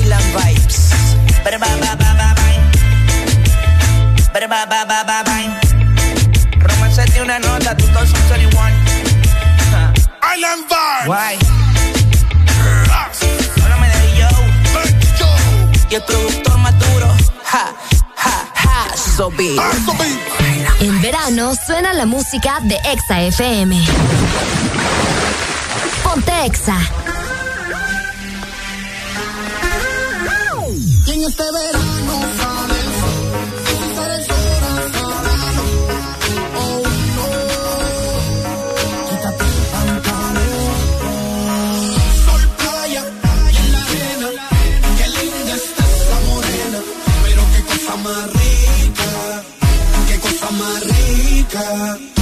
Island Vibes. Ba, ba, ba, ba, ba, ba. Ba, ba, ba, ba. Romance tiene una nota, 2021. Island Vibes. Guay. Y el productor más duro. Ja, ja, ja. So big. En verano suena la música de Exa FM. Ponte Exa. Y en este verano rica.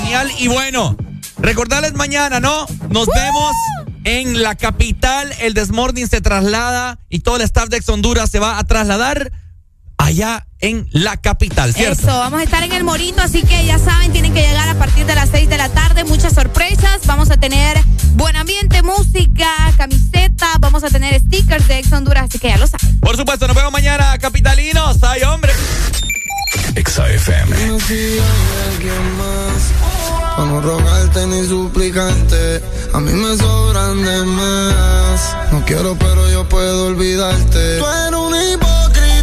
colonial. Y bueno, recordarles mañana, ¿no? Nos vemos en la capital. El Desmorning se traslada y todo el staff de Ex Honduras se va a trasladar allá en la capital, ¿cierto? Eso, vamos a estar en el Morito, así que ya saben, tienen que llegar a partir de las 6 de la tarde, muchas sorpresas, vamos a tener buen ambiente, música, camiseta, vamos a tener stickers de Ex Honduras, así que ya lo saben. Por supuesto, nos vemos mañana, capitalinos, ay hombre. Exa FM. Para no rogarte ni suplicarte, a mí me sobran de más. No quiero, pero yo puedo olvidarte. Tú eres un hipócrita.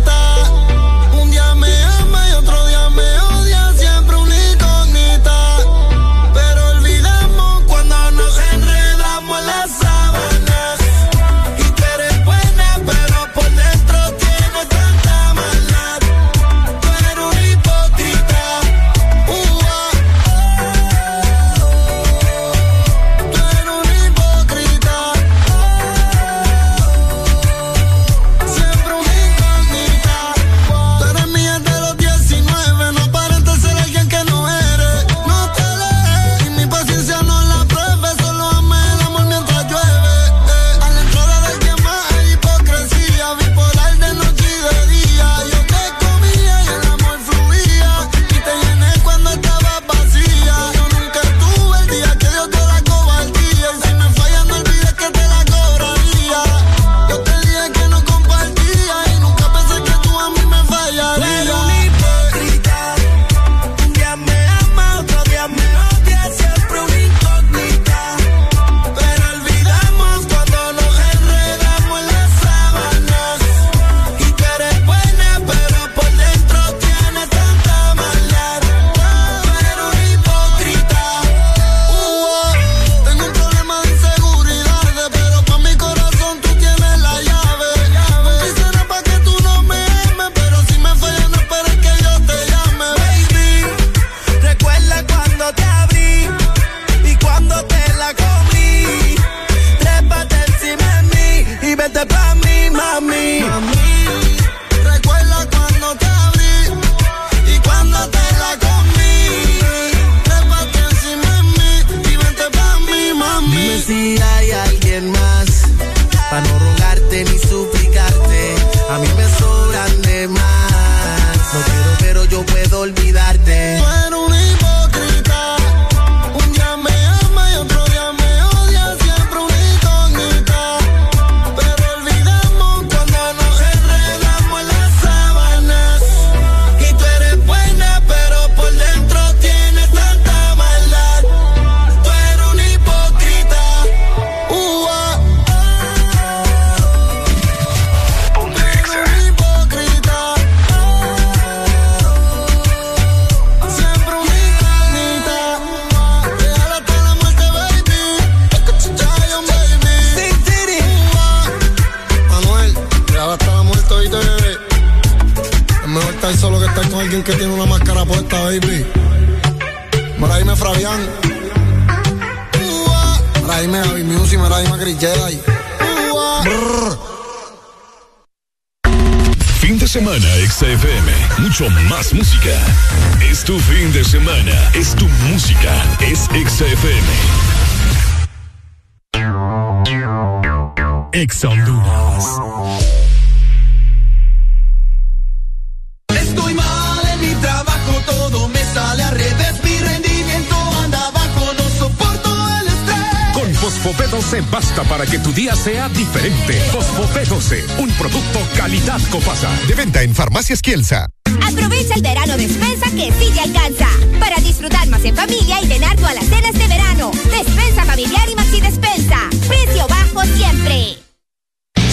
12 basta para que tu día sea diferente. Cosmo B12, un producto calidad Copasa. De venta en Farmacias Kielsa. Aprovecha el verano de despensa que sí te alcanza para disfrutar más en familia y llenar tu alacena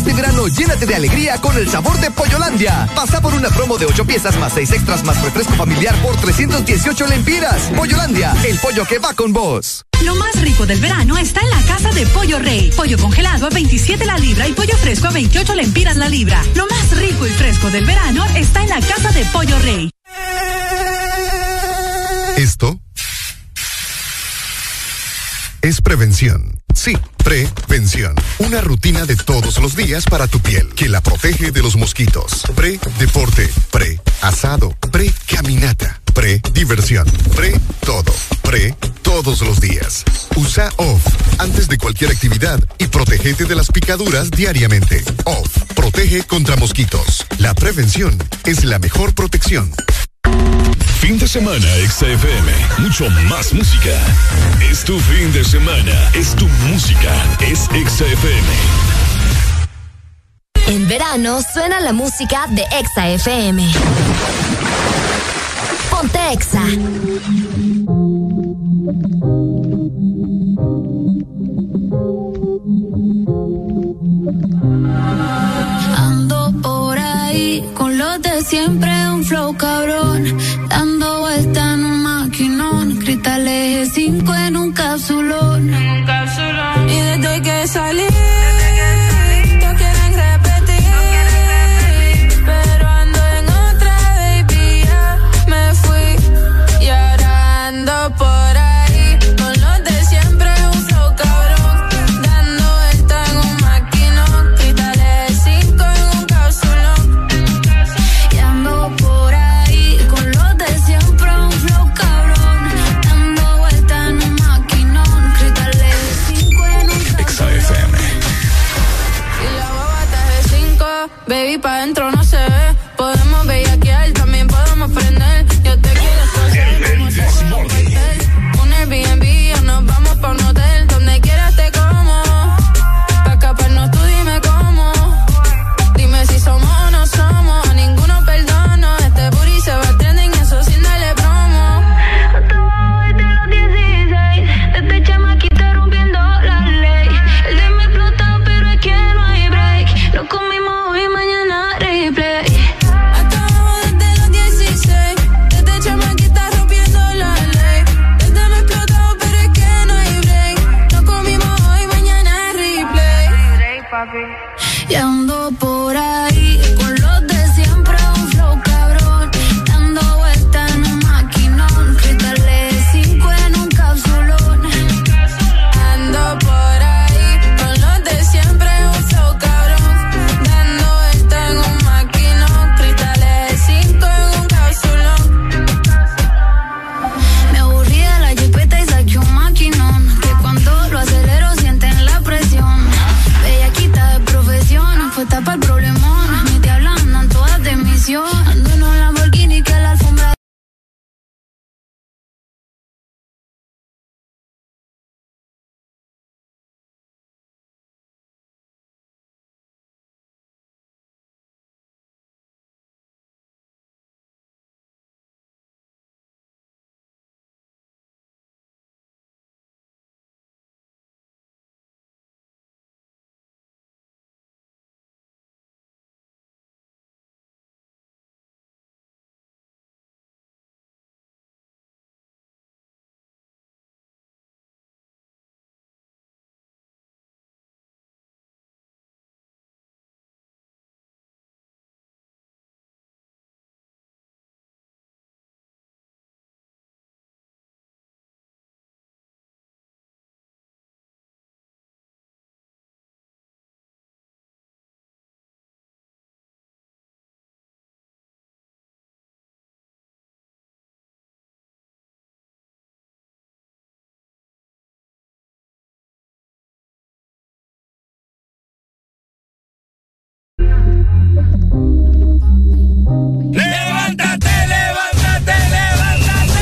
Este verano llénate de alegría con el sabor de Pollolandia. Pasa por una promo de 8 piezas más 6 extras más refresco familiar por 318 lempiras. Pollolandia, el pollo que va con vos. Lo más rico del verano está en la casa de Pollo Rey. Pollo congelado a 27 la libra y pollo fresco a 28 lempiras la libra. Lo más rico y fresco del verano está en la casa de Pollo Rey. Esto es prevención. Sí, prevención. Una rutina de todos los días para tu piel que la protege de los mosquitos. Pre-deporte, pre-asado, pre-caminata, pre-diversión, pre-todo, pre todos los días. Usa OFF antes de cualquier actividad y protégete de las picaduras diariamente. OFF protege contra mosquitos. La prevención es la mejor protección. Fin de semana, XFM. Mucho más música. Es tu fin de semana. Es tu música. Es XFM. En verano suena la música de Exa FM. Ponte Exa. Ando por ahí con los de siempre, un flow cabrón. Dando vuelta en un maquinón. Cristal eje 5 en un capsulón. Y desde que salí. ¡Levántate, levántate, levántate!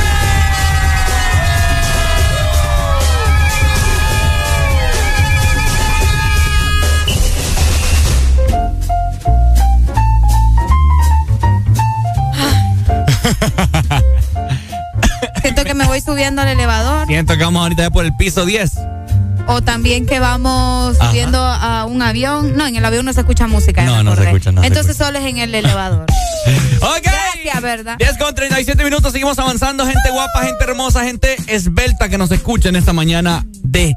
Siento que me voy subiendo al elevador. Siento que vamos ahorita por el piso 10. O también que vamos subiendo a un avión. No, en el avión no se escucha música. No, no se escucha, no se Entonces solo es en el elevador. *laughs* ok. Gracias, ¿verdad? 10 con 37 minutos, seguimos avanzando. Gente guapa, gente hermosa, gente esbelta que nos escucha en esta mañana de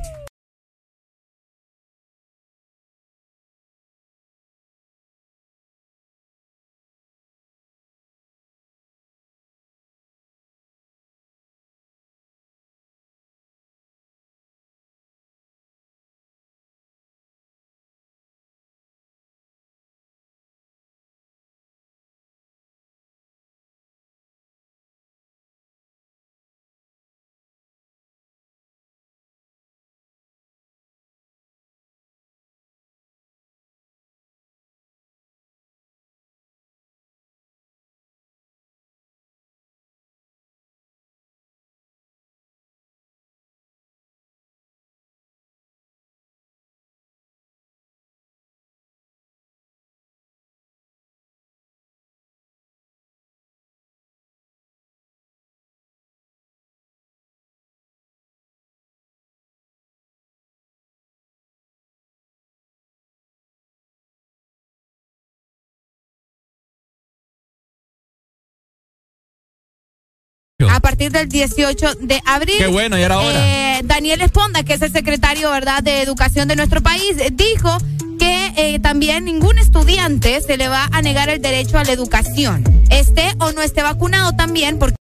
partir del 18 de abril. Qué bueno, y era hora. Eh, Daniel Esponda, que es el secretario ¿verdad? de Educación de nuestro país, dijo que eh, también ningún estudiante se le va a negar el derecho a la educación, esté o no esté vacunado también, porque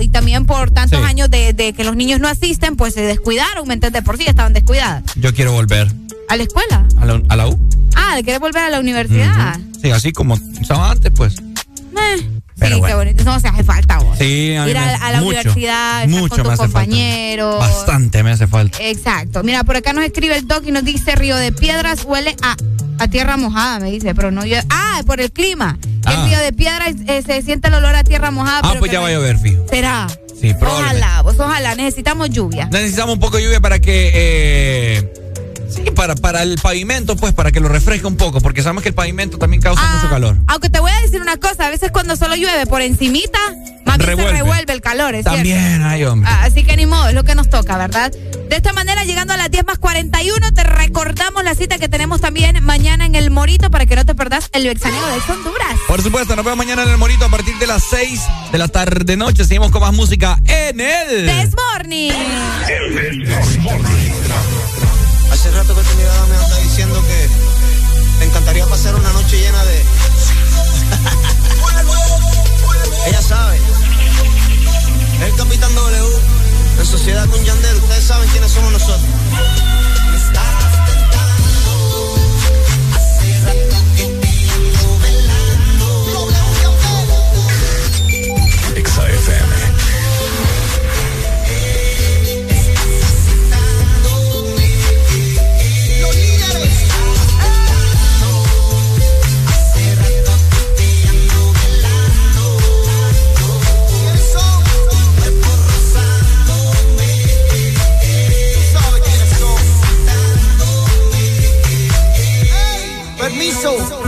y también por tantos Sí. años de, de que los niños no asisten, pues se descuidaron, ¿me entiendes? Por sí estaban descuidadas. Yo quiero volver ¿A la escuela? a la, a la U. Ah, ¿le quieres volver a la universidad? Sí, así como estaba antes, pues. Eh, Pero sí, bueno. qué bonito. No, se hace falta vos. Sí, a mí Ir a, a la mucho, universidad, estar mucho con tus falta. compañeros. Bastante me hace falta. Exacto. Mira, por acá nos escribe el doc y nos dice Río de Piedras huele a, a tierra mojada, me dice, pero no llueve. Ah, por el clima. Que Ah. El Río de Piedras eh, se siente el olor a tierra mojada. Ah, pero pues ya no- va a llover, fijo. ¿Será? Sí. Ojalá, vos ojalá, necesitamos lluvia. Necesitamos un poco de lluvia para que. eh, sí, para, para el pavimento, pues, para que lo refresque un poco, porque sabemos que el pavimento también causa Ah, mucho calor. Aunque te voy a decir una cosa, a veces cuando solo llueve por encimita, más bien se Revuelve. el calor, ¿es cierto? También, ay, hombre. Ah, Así que ni modo, es lo que nos toca, ¿verdad? De esta manera, llegando a las 10 más 41, te recordamos la cita que tenemos también mañana en el Morito para que no te perdás el Bexaneo de Honduras. Por supuesto, nos vemos mañana en el Morito a partir de las 6 de la tarde noche. Seguimos con más música en el. This morning. Hace rato que tu mirada me anda diciendo que te encantaría pasar una noche llena de. *laughs* Ella sabe. El Capitán W. En sociedad con Yandel, ustedes saben quiénes somos nosotros. me so.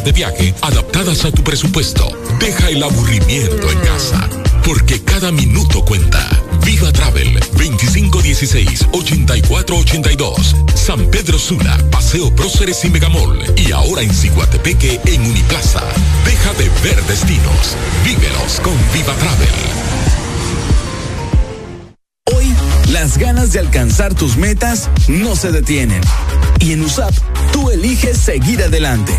De viaje adaptadas a tu presupuesto. Deja el aburrimiento en casa, porque cada minuto cuenta. Viva Travel 2516-8482. San Pedro Sula, Paseo Próceres y Megamol. Y ahora en Ciguatepeque en Uniplaza. Deja de ver destinos. Vívelos con Viva Travel. Hoy, las ganas de alcanzar tus metas no se detienen. Y en USAP, tú eliges seguir adelante.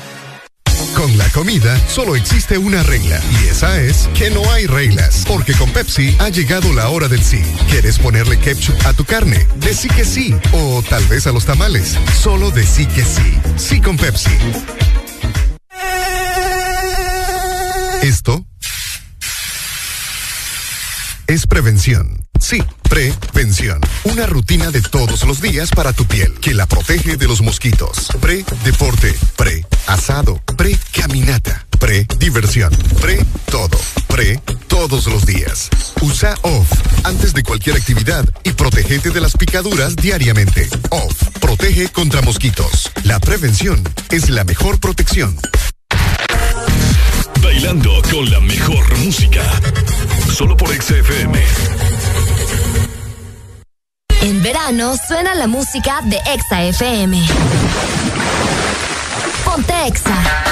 Con la comida solo existe una regla y esa es que no hay reglas, porque con Pepsi ha llegado la hora del sí. ¿Quieres ponerle ketchup a tu carne? Decí que sí, o tal vez a los tamales. Solo decí que sí. Sí con Pepsi. Esto es prevención. Sí, prevención. Una rutina de todos los días para tu piel que la protege de los mosquitos. Pre-deporte, pre-asado, pre-caminata, pre-diversión, pre-todo, pre todos los días. Usa OFF antes de cualquier actividad y protégete de las picaduras diariamente. OFF protege contra mosquitos. La prevención es la mejor protección. Bailando con la mejor música. Solo por XFM. En verano suena la música de Exa FM.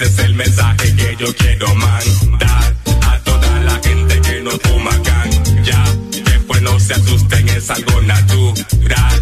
Ese es el mensaje que yo quiero mandar a toda la gente que no fuma ya. Después no se asusten, es algo natural.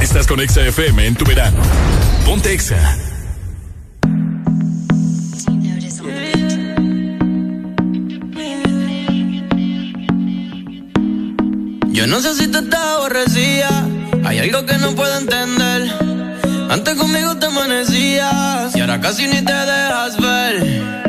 Estás con Exa FM en tu verano. Ponte Exa. Yo no sé si te estás aborrecida. Hay algo que no puedo entender. Antes conmigo te amanecías y ahora casi ni te dejas ver.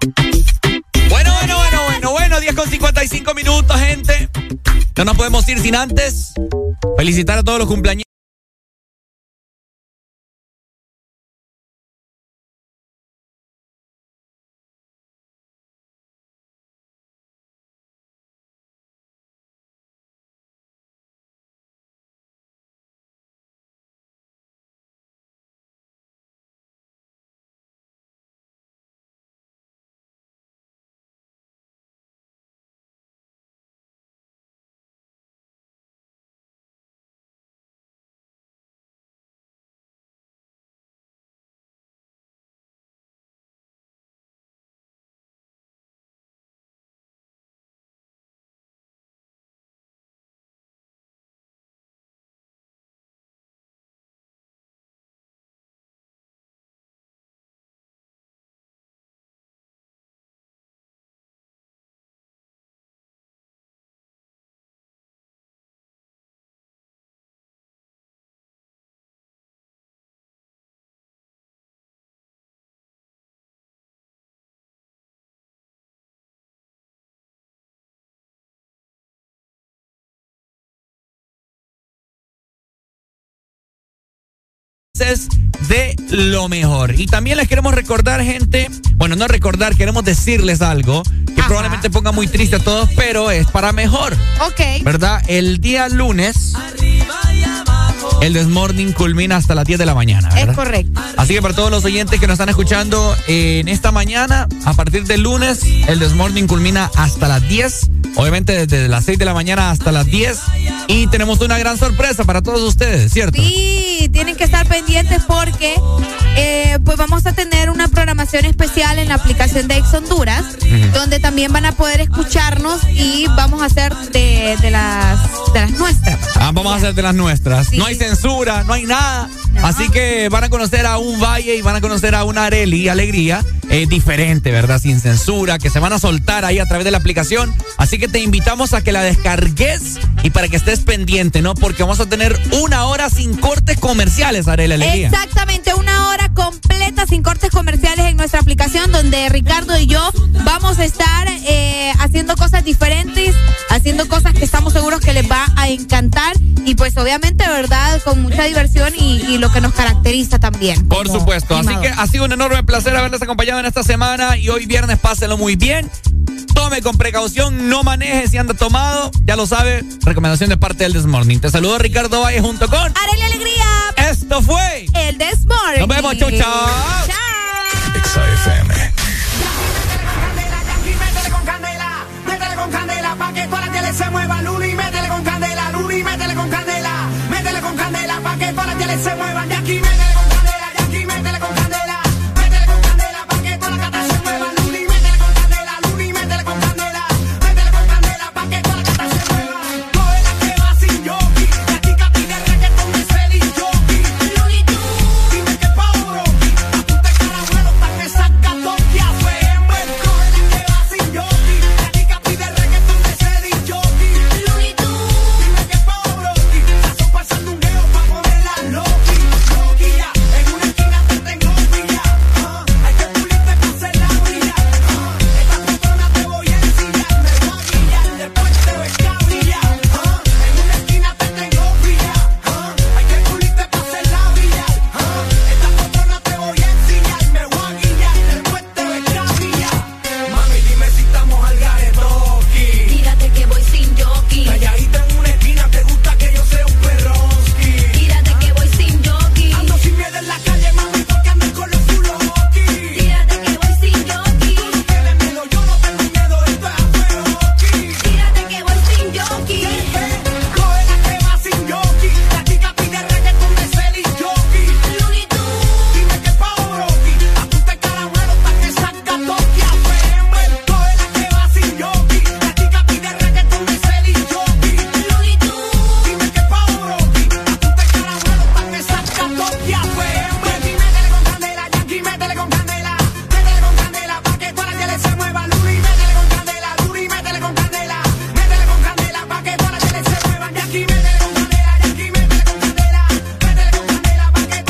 Bueno, bueno, bueno, bueno, bueno, 10 con 55 minutos, gente. No nos podemos ir sin antes felicitar a todos los cumpleaños. De lo mejor. Y también les queremos recordar, gente, bueno, no recordar, queremos decirles algo que probablemente ponga muy triste a todos, pero es para mejor. Ok. ¿Verdad? El día lunes. El Desmorning culmina hasta las 10 de la mañana. Es correcto. Así que para todos los oyentes que nos están escuchando en esta mañana, a partir del lunes, el Desmorning culmina hasta las 10. Obviamente desde las 6 de la mañana hasta las 10. Y tenemos una gran sorpresa para todos ustedes, ¿cierto? Sí, tienen que estar pendientes porque eh, pues vamos a tener una programación especial en la aplicación de Ex Honduras, donde también van a poder escucharnos y vamos a hacer de, de las, de las nuestras. Ah, vamos a hacer de las nuestras. No hay censura, no hay nada. Así que van a conocer a un Valle y van a conocer a una Areli Alegría eh, diferente, ¿verdad? Sin censura, que se van a soltar ahí a través de la aplicación. Así que te invitamos a que la descargues y para que estés pendiente, ¿no? Porque vamos a tener una hora sin cortes comerciales, Areli Alegría. Exactamente, una hora completa sin cortes comerciales en nuestra aplicación donde Ricardo y yo vamos a estar eh, haciendo cosas diferentes, haciendo cosas que estamos seguros que les va a encantar y pues obviamente, ¿verdad? Con mucha diversión y, y lo que nos caracteriza también. Por supuesto. Así que ha sido un enorme placer haberles acompañado en esta semana y hoy viernes pásenlo muy bien. Tome con precaución, no maneje si anda tomado. Ya lo sabe, recomendación de parte del Desmorning. Te saludo Ricardo Valle junto con... Arely Alegría. Esto fue... El Desmorning. Nos vemos, chau, chau. Chao. FM. Pa' que toda la tele se mueva, Luli, métele con candela, Luli, métele con candela, métele con candela, pa' que toda la tele se mueva.